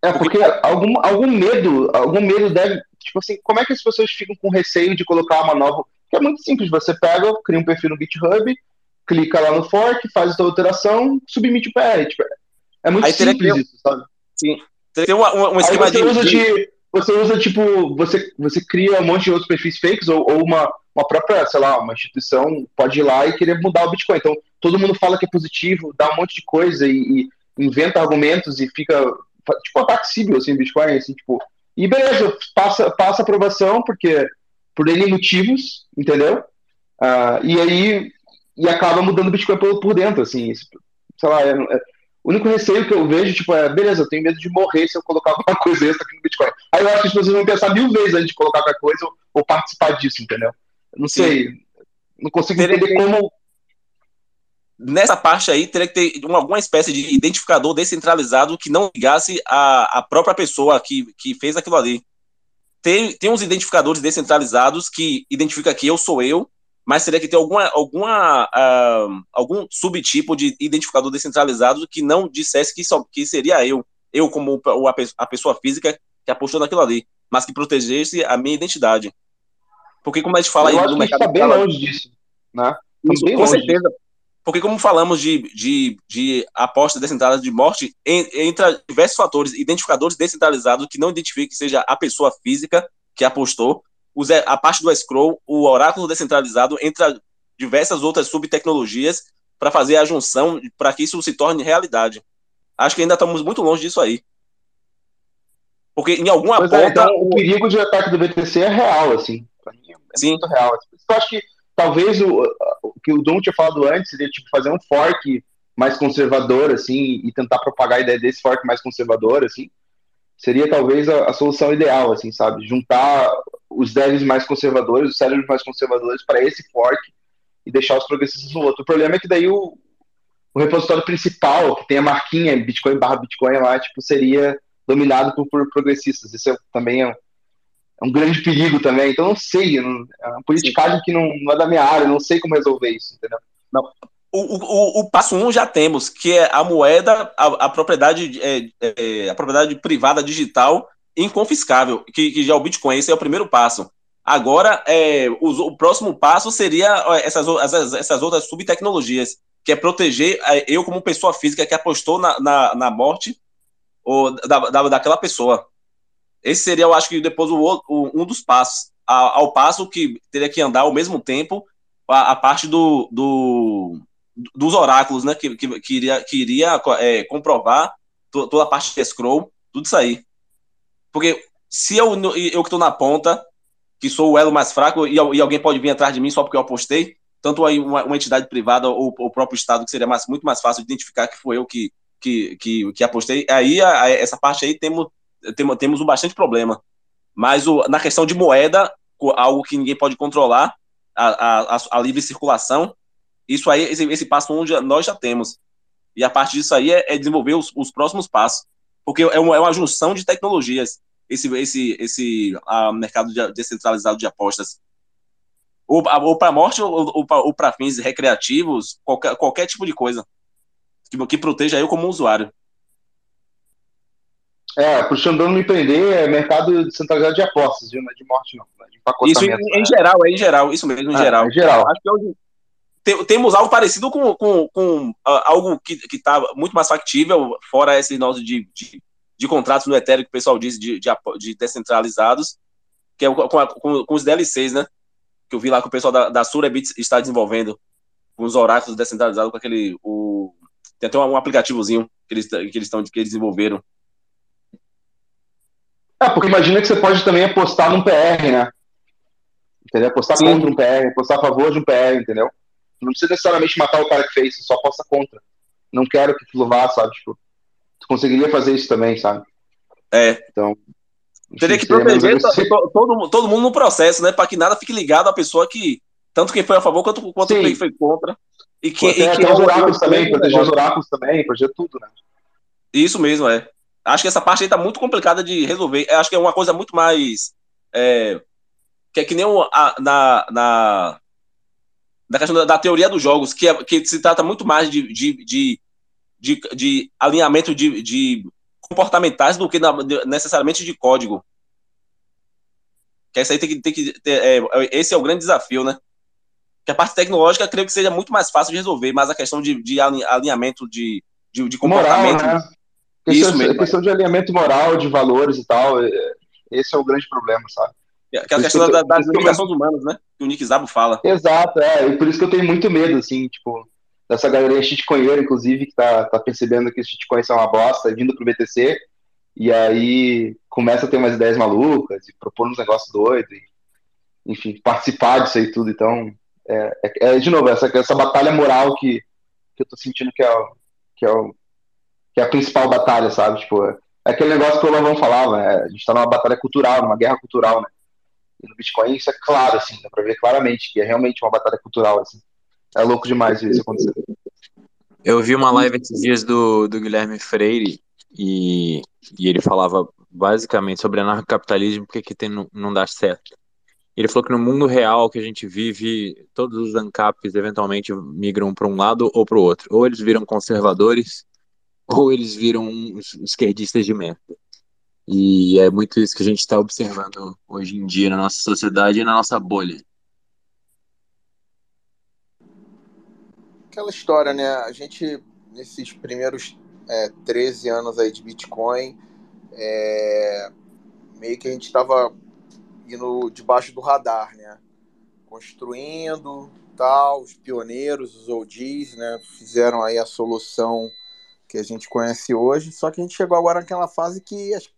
É, porque algum, algum medo, algum medo deve. Tipo assim, como é que as pessoas ficam com receio de colocar uma nova. Que é muito simples, você pega, cria um perfil no GitHub, clica lá no fork, faz a sua alteração, submite o PR. Tipo, é muito Aí que simples ter- isso, sabe? Sim. Tem um, um esquema de- de- você usa, tipo, você, você cria um monte de outros perfis fakes, ou, ou uma, uma própria, sei lá, uma instituição pode ir lá e querer mudar o Bitcoin. Então, todo mundo fala que é positivo, dá um monte de coisa e, e inventa argumentos e fica, tipo, ataque cível, assim, Bitcoin, assim, tipo... E beleza, passa, passa aprovação, porque por N motivos, entendeu? Ah, e aí, e acaba mudando o Bitcoin por, por dentro, assim, sei lá, é- é- o único receio que eu vejo, tipo, é, beleza, eu tenho medo de morrer se eu colocar alguma coisa extra aqui no Bitcoin. Aí eu acho que as pessoas vão pensar mil vezes antes de colocar qualquer coisa ou, ou participar disso, entendeu? Eu não Sim. sei, não consigo entender que- como... nessa parte aí teria que ter uma, alguma espécie de identificador descentralizado que não ligasse a, a própria pessoa que, que fez aquilo ali. Tem, tem uns identificadores descentralizados que identifica que eu sou eu, mas teria que ter alguma, alguma, ah, algum subtipo de identificador descentralizado que não dissesse que, só, que seria eu, eu como a, a pessoa física que apostou naquilo ali, mas que protegesse a minha identidade. Porque como a gente fala eu aí gente mercado tá bem longe disso, né? Estamos isso, com certeza. Porque, como falamos de, de, de apostas descentralizadas de morte, en- entra diversos fatores, identificadores descentralizados que não identificam que seja a pessoa física que apostou, a parte do scroll, o oráculo descentralizado, entra diversas outras subtecnologias para fazer a junção, para que isso se torne realidade. Acho que ainda estamos muito longe disso aí. Porque em alguma Pois é, ponta. então o perigo de ataque do BTC é real, assim. É Sim. muito real. Eu acho que talvez o, o que o Dom tinha falado antes seria tipo, fazer um fork mais conservador, assim, e tentar propagar a ideia desse fork mais conservador, assim. Seria talvez a, a solução ideal, assim, sabe? Juntar os devs mais conservadores, os cérebros mais conservadores para esse fork e deixar os progressistas no outro. O problema é que daí o, o repositório principal, que tem a marquinha Bitcoin barra Bitcoin lá, tipo, seria dominado por, por progressistas. Isso é, também é, um- é um grande perigo também. Então, não sei. não- é uma politicagem que não, não é da minha área, não sei como resolver isso, entendeu? Não. O, o, o passo um já temos, que é a moeda, a, a propriedade, é, é, a propriedade privada digital inconfiscável, que, que já o Bitcoin. Esse é o primeiro passo. Agora, é, o, o próximo passo seria essas, essas, essas outras subtecnologias, que é proteger é, eu como pessoa física que apostou na, na, na morte ou da, da, daquela pessoa. Esse seria, eu acho que depois o, o- um dos passos. A- ao passo que teria que andar ao mesmo tempo a, a parte do, do, dos oráculos, né? Que, que, que iria, que iria é, comprovar to- toda a parte de scroll, tudo isso aí. Porque se eu, eu que estou na ponta, que sou o elo mais fraco, e, e alguém pode vir atrás de mim só porque eu apostei, tanto aí uma, uma entidade privada ou o próprio Estado, que seria mais, muito mais fácil de identificar que foi eu que, que, que, que apostei, aí a, a, essa parte aí temos, temos, temos um bastante problema. Mas o, na questão de moeda, algo que ninguém pode controlar, a, a, a livre circulação, isso aí, esse, esse passo já, nós já temos. E a partir disso aí é, é desenvolver os, os, próximos passos. Porque é uma, é uma junção de tecnologias, esse, esse, esse a mercado de, descentralizado de apostas. Ou, ou para morte, ou, ou, ou para fins recreativos, qualquer, qualquer tipo de coisa que, que proteja eu como usuário. É, para o Xandão não me prender, é mercado descentralizado de apostas, viu? Não é de morte, não. é de isso em, em né? geral, é em geral, isso mesmo, em ah, geral. É geral. Acho que hoje tem, temos algo parecido com, com, com uh, algo que está muito mais factível, fora esse nosso de, de, de contratos no Ethereum que o pessoal diz de, de, de descentralizados, que é com, a- com- com os DLCs, né? Que eu vi lá que o pessoal da, da Surabit está desenvolvendo com os oráculos descentralizados, com aquele. O, tem até um, aplicativozinho que eles, que eles estão que eles desenvolveram. É, porque imagina que você pode também apostar num PR, né? Entendeu? Apostar Sim. contra um PR, apostar a favor de um PR, entendeu? Não precisa necessariamente matar o cara que fez, só aposta contra. Não quero que aquilo vá, sabe? Tipo, tu conseguiria fazer isso também, sabe? É. Então. Teria que proteger todo, todo mundo no processo, né? Para que nada fique ligado à pessoa que. Tanto quem foi a favor quanto, quanto quem foi contra. E que, e que os oráculos também, o proteger os oráculos também, proteger tudo, né? Isso mesmo, é. Acho que essa parte aí tá muito complicada de resolver. Acho que é uma coisa muito mais. é, que é que nem o- a- na, na, na questão da, da teoria dos jogos, que, é, que se trata muito mais de, de, de, de, de alinhamento de, de comportamentais do que na- de- necessariamente de código. Que essa aí tem que, tem que ter, é, esse é o grande desafio, né? Que a parte tecnológica creio que seja muito mais fácil de resolver, mas a questão de, de alin- alinhamento de, de, de Moral, comportamento. né? Isso Questão, mesmo. questão de alinhamento moral, de valores e tal, é- esse é o grande problema, sabe? Que é a Por isso questão da- das que eu- limitações humanas, né? Que o Nick Zabo fala. Exato, é, e por isso que eu tenho muito medo, assim, tipo, dessa galerinha shitcoinheira, inclusive, que tá, tá percebendo que os shitcoins são uma bosta, vindo pro BTC, e aí começa a ter umas ideias malucas, e propor uns negócios doidos, e, enfim, participar disso aí tudo, então, é, é- é, de novo, essa, essa batalha moral que, que eu tô sentindo que é, o- que, é o- que é a principal batalha, sabe, tipo, é aquele negócio que o Lavão falava, né? a gente tá numa batalha cultural, numa guerra cultural, né, no Bitcoin isso é claro, assim, dá pra ver claramente que é realmente uma batalha cultural, assim. É louco demais isso acontecer. Eu vi uma live esses dias do, do Guilherme Freire e, e ele falava basicamente sobre anarcocapitalismo, porque que tem, não, não dá certo. Ele falou que no mundo real que a gente vive, todos os ANCAPs eventualmente migram para um lado ou para o outro. Ou eles viram conservadores, ou eles viram esquerdistas de merda. E é muito isso que a gente está observando hoje em dia na nossa sociedade e na nossa bolha. Aquela história, né? A gente, nesses primeiros é, 13 anos aí de Bitcoin, é, meio que a gente estava indo debaixo do radar, né? Construindo, tal, os pioneiros, os OGs, né? Fizeram aí a solução que a gente conhece hoje, só que a gente chegou agora naquela fase que as-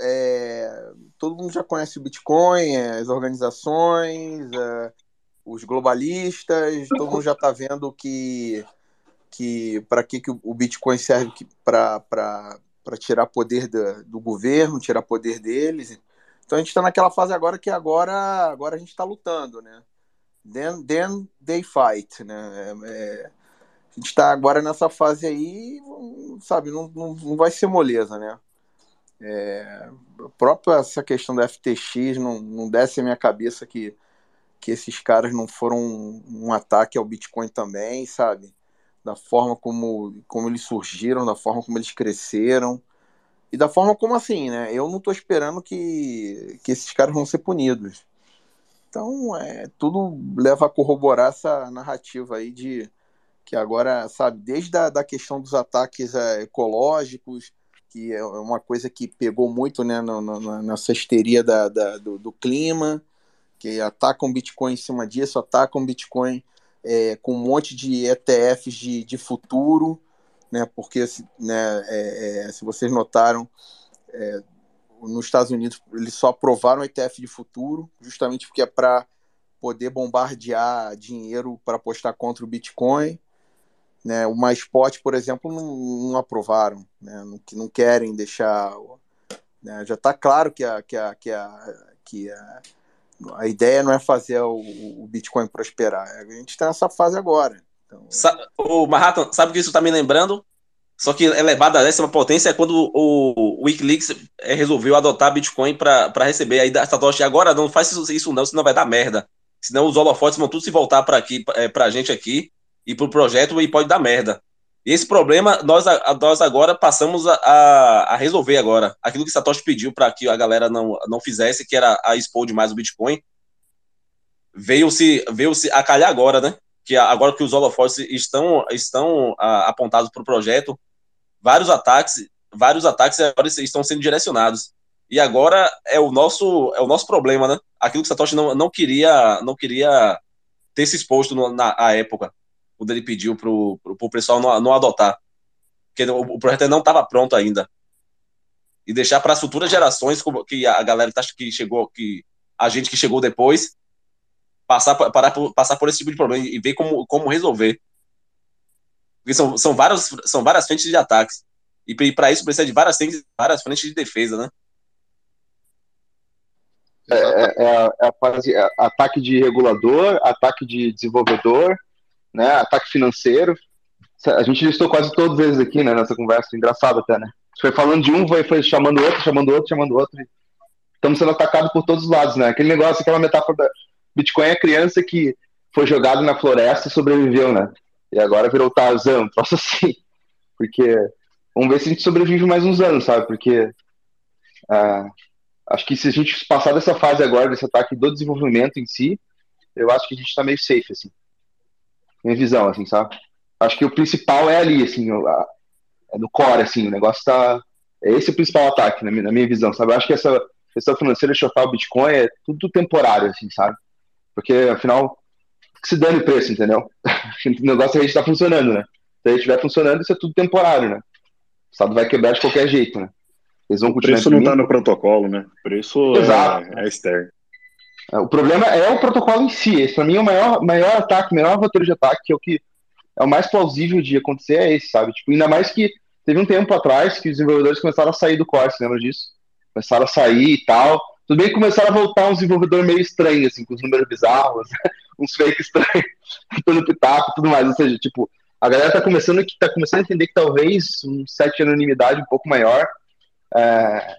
é, todo mundo já conhece o Bitcoin, é, as organizações, é, os globalistas, todo mundo já está vendo que, que para que, que o Bitcoin serve para tirar poder do governo, tirar poder deles. Então a gente está naquela fase agora que agora, agora a gente está lutando, né? Then, then they fight, né? É, é, a gente está agora nessa fase aí, sabe, não, não, não vai ser moleza, né? É, própria essa questão da FTX não, não desce a minha cabeça que, que esses caras não foram um, um ataque ao Bitcoin também, sabe? Da forma como, como eles surgiram, da forma como eles cresceram e da forma como assim, né? Eu não estou esperando que, que esses caras vão ser punidos. Então, é, tudo leva a corroborar essa narrativa aí de que agora, sabe, desde a da questão dos ataques é, ecológicos, que é uma coisa que pegou muito né, no, no, nessa histeria da, da do, do, clima, que atacam Bitcoin em cima disso, atacam Bitcoin é, com um monte de ETFs de, de futuro, né, porque né, é, se vocês notaram, é, nos Estados Unidos eles só aprovaram ETF de futuro, justamente porque é para poder bombardear dinheiro para apostar contra o Bitcoin. Né, o MySpot, por exemplo, não, não aprovaram, né, não, que não querem deixar. Né, já está claro que, a, que, a, que, a, que a, a ideia não é fazer o, o Bitcoin prosperar. A gente está nessa fase agora. Então... O Manhattan, sabe o que isso está me lembrando? Só que elevado a décima potência é quando o Wikileaks resolveu adotar Bitcoin para receber. Aí Satoshi, agora não faz isso não, senão vai dar merda. Senão os holofotes vão tudo se voltar para aqui, para a gente aqui e para o projeto e pode dar merda. E esse problema nós, nós agora passamos a, a, resolver agora. Aquilo que Satoshi pediu para que a galera não, não fizesse, que era a expor demais o Bitcoin, veio se veio se a calhar agora, né? Que agora que os holofotes estão estão a, apontados para o projeto, vários ataques vários ataques agora estão sendo direcionados. E agora é o nosso é o nosso problema, né? Aquilo que Satoshi não, não queria não queria ter se exposto no, na a época, quando ele pediu para o pessoal não, não adotar. Porque o, o projeto não estava pronto ainda. E deixar para as futuras gerações, que a galera tá, que chegou, que a gente que chegou depois, passar, parar, passar por esse tipo de problema e ver como, como resolver. Porque são, são, vários, são várias frentes de ataques. E para isso precisa de várias frentes, várias frentes de defesa, né? É, é, é, a fase, é ataque de regulador, ataque de desenvolvedor, né, ataque financeiro. A gente listou quase todos eles aqui, né, nessa conversa, engraçado até, né? Foi falando de um, foi, foi chamando outro, chamando outro, chamando outro. Estamos sendo atacados por todos os lados, né? Aquele negócio, aquela metáfora da Bitcoin é criança que foi jogado na floresta e sobreviveu, né? E agora virou Tarzan, troço assim. Porque vamos ver se a gente sobrevive mais uns anos, sabe? Porque ah, acho que se a gente passar dessa fase agora, desse ataque do desenvolvimento em si, eu acho que a gente está meio safe, assim. Minha visão, assim, sabe? Acho que o principal é ali, assim, a, é no core, assim, o negócio tá. É esse o principal ataque, na minha, na minha visão, sabe? Eu acho que essa questão financeira, chocar o Bitcoin é tudo temporário, assim, sabe? Porque, afinal, que se dane o preço, entendeu? o negócio é a gente tá funcionando, né? Se ele estiver funcionando, isso é tudo temporário, né? O Estado vai quebrar de qualquer jeito, né? Eles vão continuar. O preço não está no protocolo, né? O preço Exato. é, é externo. É, o problema é o protocolo em si. Esse, para mim, é o maior, maior ataque, o maior roteiro de ataque, que é o que é o mais plausível de acontecer, é esse, sabe? Tipo, ainda mais que teve um tempo atrás que os desenvolvedores começaram a sair do core, você lembra disso? Começaram a sair e tal. Tudo bem que começaram a voltar uns desenvolvedores meio estranhos, assim, com os números bizarros, uns fake estranhos, todo pitaco tudo mais. Ou seja, tipo, a galera tá começando, tá começando a entender que talvez um set de anonimidade um pouco maior é,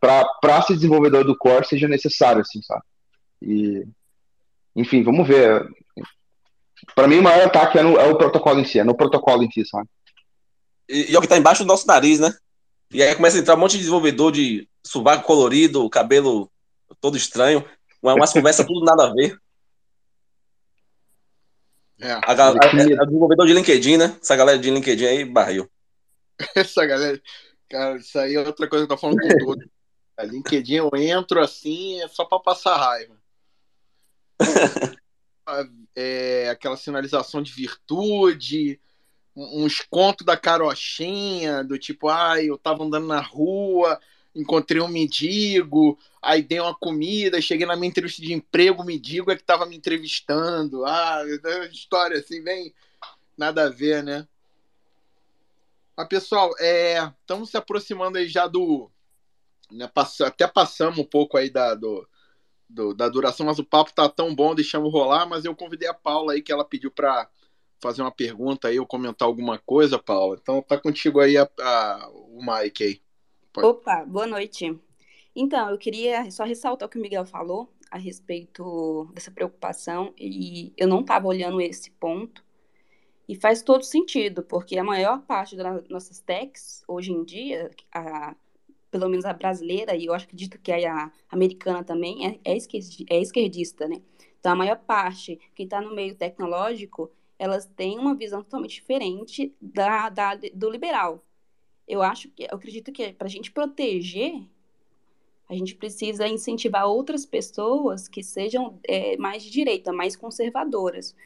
para ser desenvolvedor do core seja necessário, assim, sabe? E, enfim, vamos ver. Para mim, o maior ataque é, no, é, o protocolo em si, é no protocolo em si, sabe? E, e é o que tá embaixo do nosso nariz, né? E aí começa a entrar um monte de desenvolvedor de sovaco colorido, cabelo todo estranho, umas conversas tudo nada a ver. É, a, a, a, a, desenvolvedor de LinkedIn, né? Essa galera de LinkedIn aí barril. Essa galera. Cara, isso aí é outra coisa que eu tô falando com todo. A LinkedIn eu entro assim, é só para passar raiva. é, aquela sinalização de virtude, uns contos da carochinha, do tipo, ah, eu tava andando na rua, encontrei um mendigo, aí dei uma comida, cheguei na minha entrevista de emprego, o mendigo é que tava me entrevistando. Ah, é história assim, bem nada a ver, né? Mas, pessoal, é, estamos se aproximando aí já do. Né, pass, até passamos um pouco aí da, do, do, da duração, mas o papo tá tão bom, deixamos rolar. Mas eu convidei a Paula aí, que ela pediu para fazer uma pergunta aí ou comentar alguma coisa, Paula. Então tá contigo aí a, a, o Mike aí. Pode. Opa, boa noite. Então, eu queria só ressaltar o que o Miguel falou a respeito dessa preocupação e eu não estava olhando esse ponto e faz todo sentido, porque a maior parte das nossas techs, hoje em dia, a, pelo menos a brasileira, e eu acho que que a americana também, é, é, é esquerdista, né? Então, a maior parte que está no meio tecnológico, elas têm uma visão totalmente diferente da, da do liberal. Eu acho que, eu acredito que para a gente proteger, a gente precisa incentivar outras pessoas que sejam é, mais de direita, mais conservadoras.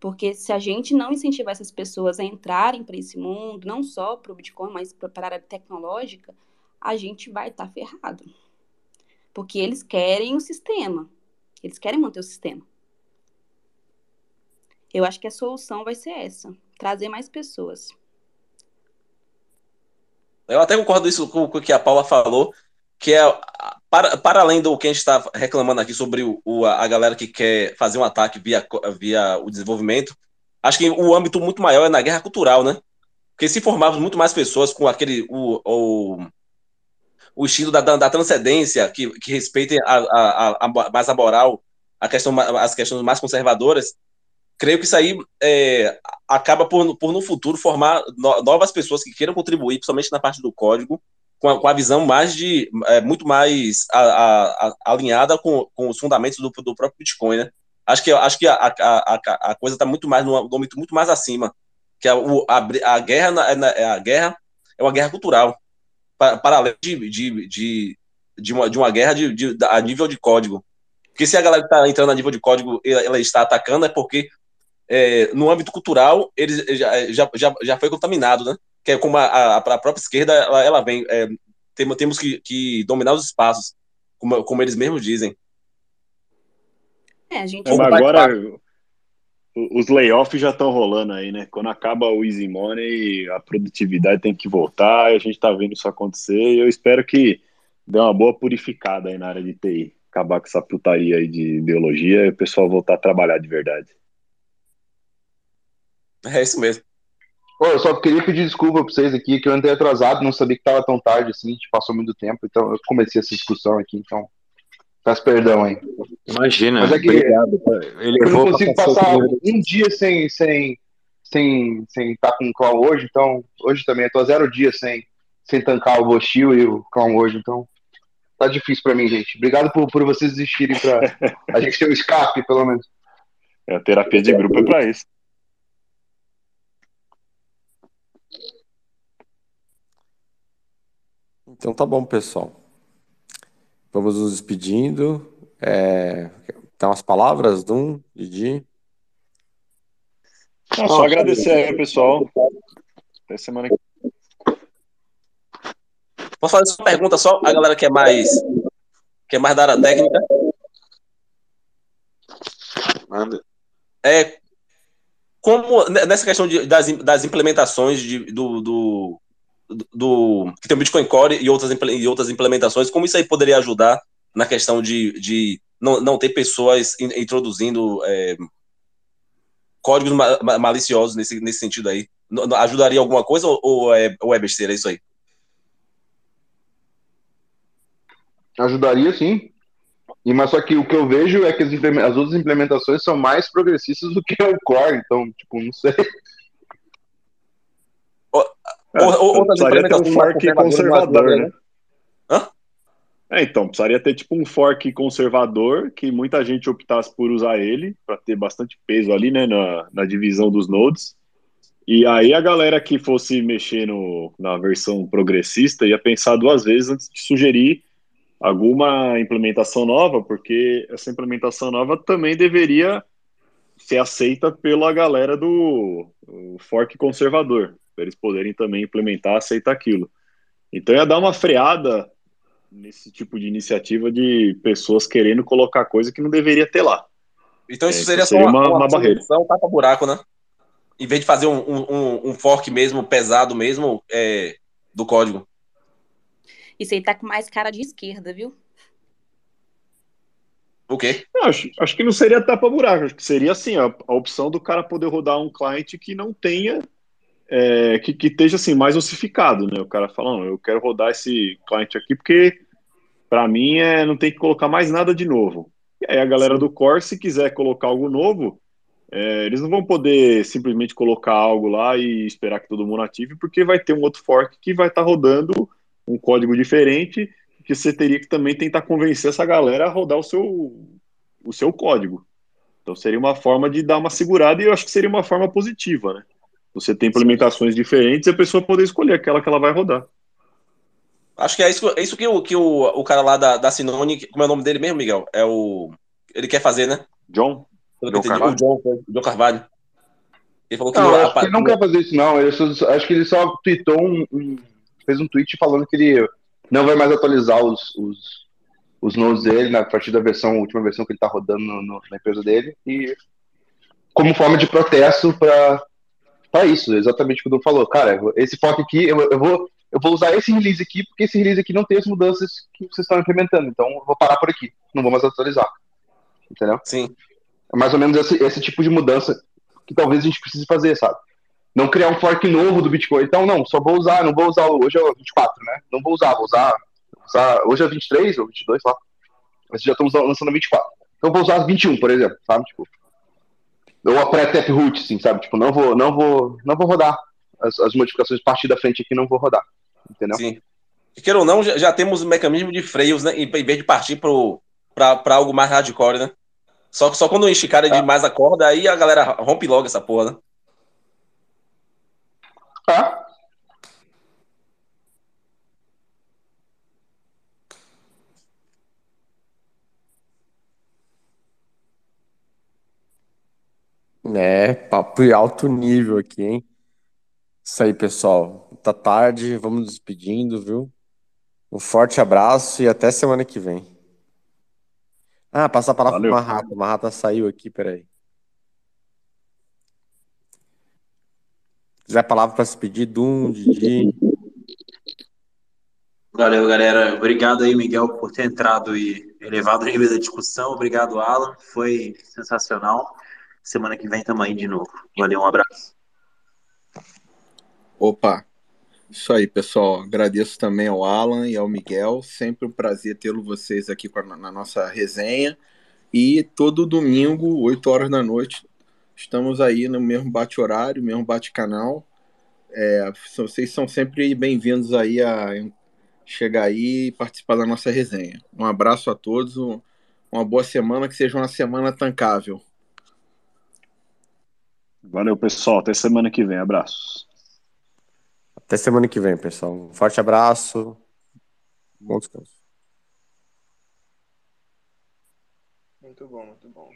Porque se a gente não incentivar essas pessoas a entrarem para esse mundo, não só para o Bitcoin, mas para a área tecnológica, a gente vai estar tá ferrado. Porque eles querem o sistema. Eles querem manter o sistema. Eu acho que a solução vai ser essa: trazer mais pessoas. Eu até concordo isso com o que a Paula falou, que é para, para além do que a gente está reclamando aqui sobre o, o, a galera que quer fazer um ataque via, via o desenvolvimento, acho que o âmbito muito maior é na guerra cultural, né? Porque se formarmos muito mais pessoas com aquele o, o, o estilo da, da transcendência, que, que respeitem a, a, a, mais a moral, a questão, as questões mais conservadoras, creio que isso aí é, acaba por, por no futuro formar no, novas pessoas que queiram contribuir, principalmente na parte do código, com a, com a visão mais de é, muito mais alinhada com, com os fundamentos do, do próprio Bitcoin, né? Acho que acho que a, coisa está muito mais no âmbito muito mais acima, que o, a, guerra é, é a guerra é uma guerra cultural. Para, para além de, de, de, de, uma, de uma guerra de, de, a nível de código. Porque se a galera está entrando a nível de código ela, ela está atacando, é porque é, no âmbito cultural ele já, já, já, já foi contaminado, né? Que é como a, a, a própria esquerda ela, ela vem. É, temos, temos que, que dominar os espaços, como, como eles mesmos dizem. É, a gente. Mas agora os layoffs já estão rolando aí, né? Quando acaba o Easy Money, a produtividade tem que voltar, e a gente está vendo isso acontecer, e eu espero que dê uma boa purificada aí na área de TI. Acabar com essa putaria aí de ideologia e o pessoal voltar a trabalhar de verdade. É isso mesmo. Pô, eu só queria pedir desculpa pra vocês aqui, que eu andei atrasado, não sabia que tava tão tarde assim, a gente passou muito tempo, então eu comecei essa discussão aqui, então peço perdão aí. Imagina, Mas é que obrigado. Ele eu não consigo passar um dia sem sem sem sem estar com o clown hoje, então hoje também eu tô zero dias sem sem tancar o Bochil e o clown hoje, então tá difícil pra mim, gente. Obrigado por, por vocês existirem pra a gente ter um escape, pelo menos. É, a terapia de grupo é pra isso. Então tá bom, pessoal. Vamos nos despedindo. É... Tem umas palavras, Dum, Didi? Não, só agradecer aí, pessoal. Até semana que Posso fazer uma pergunta só? A galera que é mais, que é mais da área técnica. Manda. É, como nessa questão de- das, das implementações de- do, do, do- que tem o Bitcoin Core e outras, e outras implementações, como isso aí poderia ajudar na questão de, de não, não ter pessoas in- introduzindo é, códigos ma- ma- maliciosos nesse, nesse sentido aí? Não- não- Ajudaria alguma coisa ou, ou é, ou é besteira isso aí? Ajudaria sim. E, mas só que o que eu vejo é que as, as outras implementações são mais progressistas do que o core, então, tipo, não sei. É, Ou- precisaria ter um fork conservadoras, conservador, né? né? É, então, precisaria ter tipo um fork conservador que muita gente optasse por usar ele, para ter bastante peso ali, né, na, na divisão dos nodes. E aí a galera que fosse mexer no, na versão progressista ia pensar duas vezes antes de sugerir alguma implementação nova, porque essa implementação nova também deveria ser aceita pela galera do fork conservador, para eles poderem também implementar, aceitar aquilo. Então ia dar uma freada nesse tipo de iniciativa de pessoas querendo colocar coisa que não deveria ter lá. Então É, isso isso seria só seria uma, uma- uma, uma barreira. solução tapa-buraco, né? Em vez de fazer um, um- um, um fork mesmo, pesado mesmo, é, do código. Isso aí tá com mais cara de esquerda, viu? O quê? Não, acho, acho que não seria tapa-buraco, acho que seria assim, a, a opção do cara poder rodar um cliente que não tenha, é, que, que esteja assim, mais ossificado, né? O cara fala, não, eu quero rodar esse cliente aqui porque para mim é, não tem que colocar mais nada de novo. E aí a galera do core, se quiser colocar algo novo, é, eles não vão poder simplesmente colocar algo lá e esperar que todo mundo ative, porque vai ter um outro fork que vai estar rodando um código diferente, que você teria que também tentar convencer essa galera a rodar o seu, o seu código. Então seria uma forma de dar uma segurada e eu acho que seria uma forma positiva, né? Você tem implementações diferentes e a pessoa poder escolher aquela que ela vai rodar. Acho que é isso, é isso que, o, que o, o cara lá da, da Sinone, como é o nome dele mesmo, Miguel? É o. Ele quer fazer, né? John? John Carvalho? o John, o John Carvalho. Ele falou que Não, que ele não quer fazer isso, não. Ele só- acho que ele só tweetou um, um- fez um tweet falando que ele não vai mais atualizar os, os, os nodes dele na partir da versão, a última versão que ele está rodando no- no- na empresa dele. E como forma de protesto para para isso, exatamente o que o Du falou. Cara, esse foco aqui, eu, eu vou eu vou usar esse release aqui, porque esse release aqui não tem as mudanças que vocês estão implementando. Então, eu vou parar por aqui. Não vou mais atualizar. Entendeu? Sim. É mais ou menos esse, esse tipo de mudança que talvez a gente precise fazer, sabe? Não criar um fork novo do Bitcoin. Então, não, só vou usar, não vou usar. Hoje é o 24, né? Não vou usar, vou usar. usar hoje é 23 ou 22, lá. Mas já estamos lançando a 24. Então, eu vou usar as 21, por exemplo, sabe? Tipo, ou a pré-taproot, assim, sabe? Tipo, não vou, não vou, não vou rodar. As, as modificações a partir da frente aqui não vou rodar. Entendeu? Sim. Queira ou não, já, já temos um mecanismo de freios, né? Em, em vez de partir para algo mais hardcore, né? Só, só quando esticarem demais a corda, aí a galera rompe logo essa porra, né? Tá. Papo de alto nível aqui, hein? Isso aí, pessoal. Tá tarde, vamos nos despedindo, viu? Um forte abraço e até semana que vem. Ah, passa a palavra pro Valeu. Marrata. O Marrata saiu aqui, peraí. Quiser a palavra para se pedir, Dum, Didi. Valeu, galera. Obrigado aí, Miguel, por ter entrado e elevado o nível da discussão. Obrigado, Alan. Foi sensacional. Semana que vem estamos aí de novo. Valeu, um abraço. Opa, isso aí, pessoal. Agradeço também ao Alan e ao Miguel. Sempre um prazer tê-lo vocês aqui na nossa resenha. E todo domingo, 8 horas da noite, estamos aí no mesmo bate-horário, mesmo bate-canal. É, vocês são sempre bem-vindos aí a chegar aí e participar da nossa resenha. Um abraço a todos, um- uma boa semana, que seja uma semana tancável. Valeu, pessoal. Até semana que vem. Abraços. Até semana que vem, pessoal. Um forte abraço. Bom descanso. Muito bom, muito bom.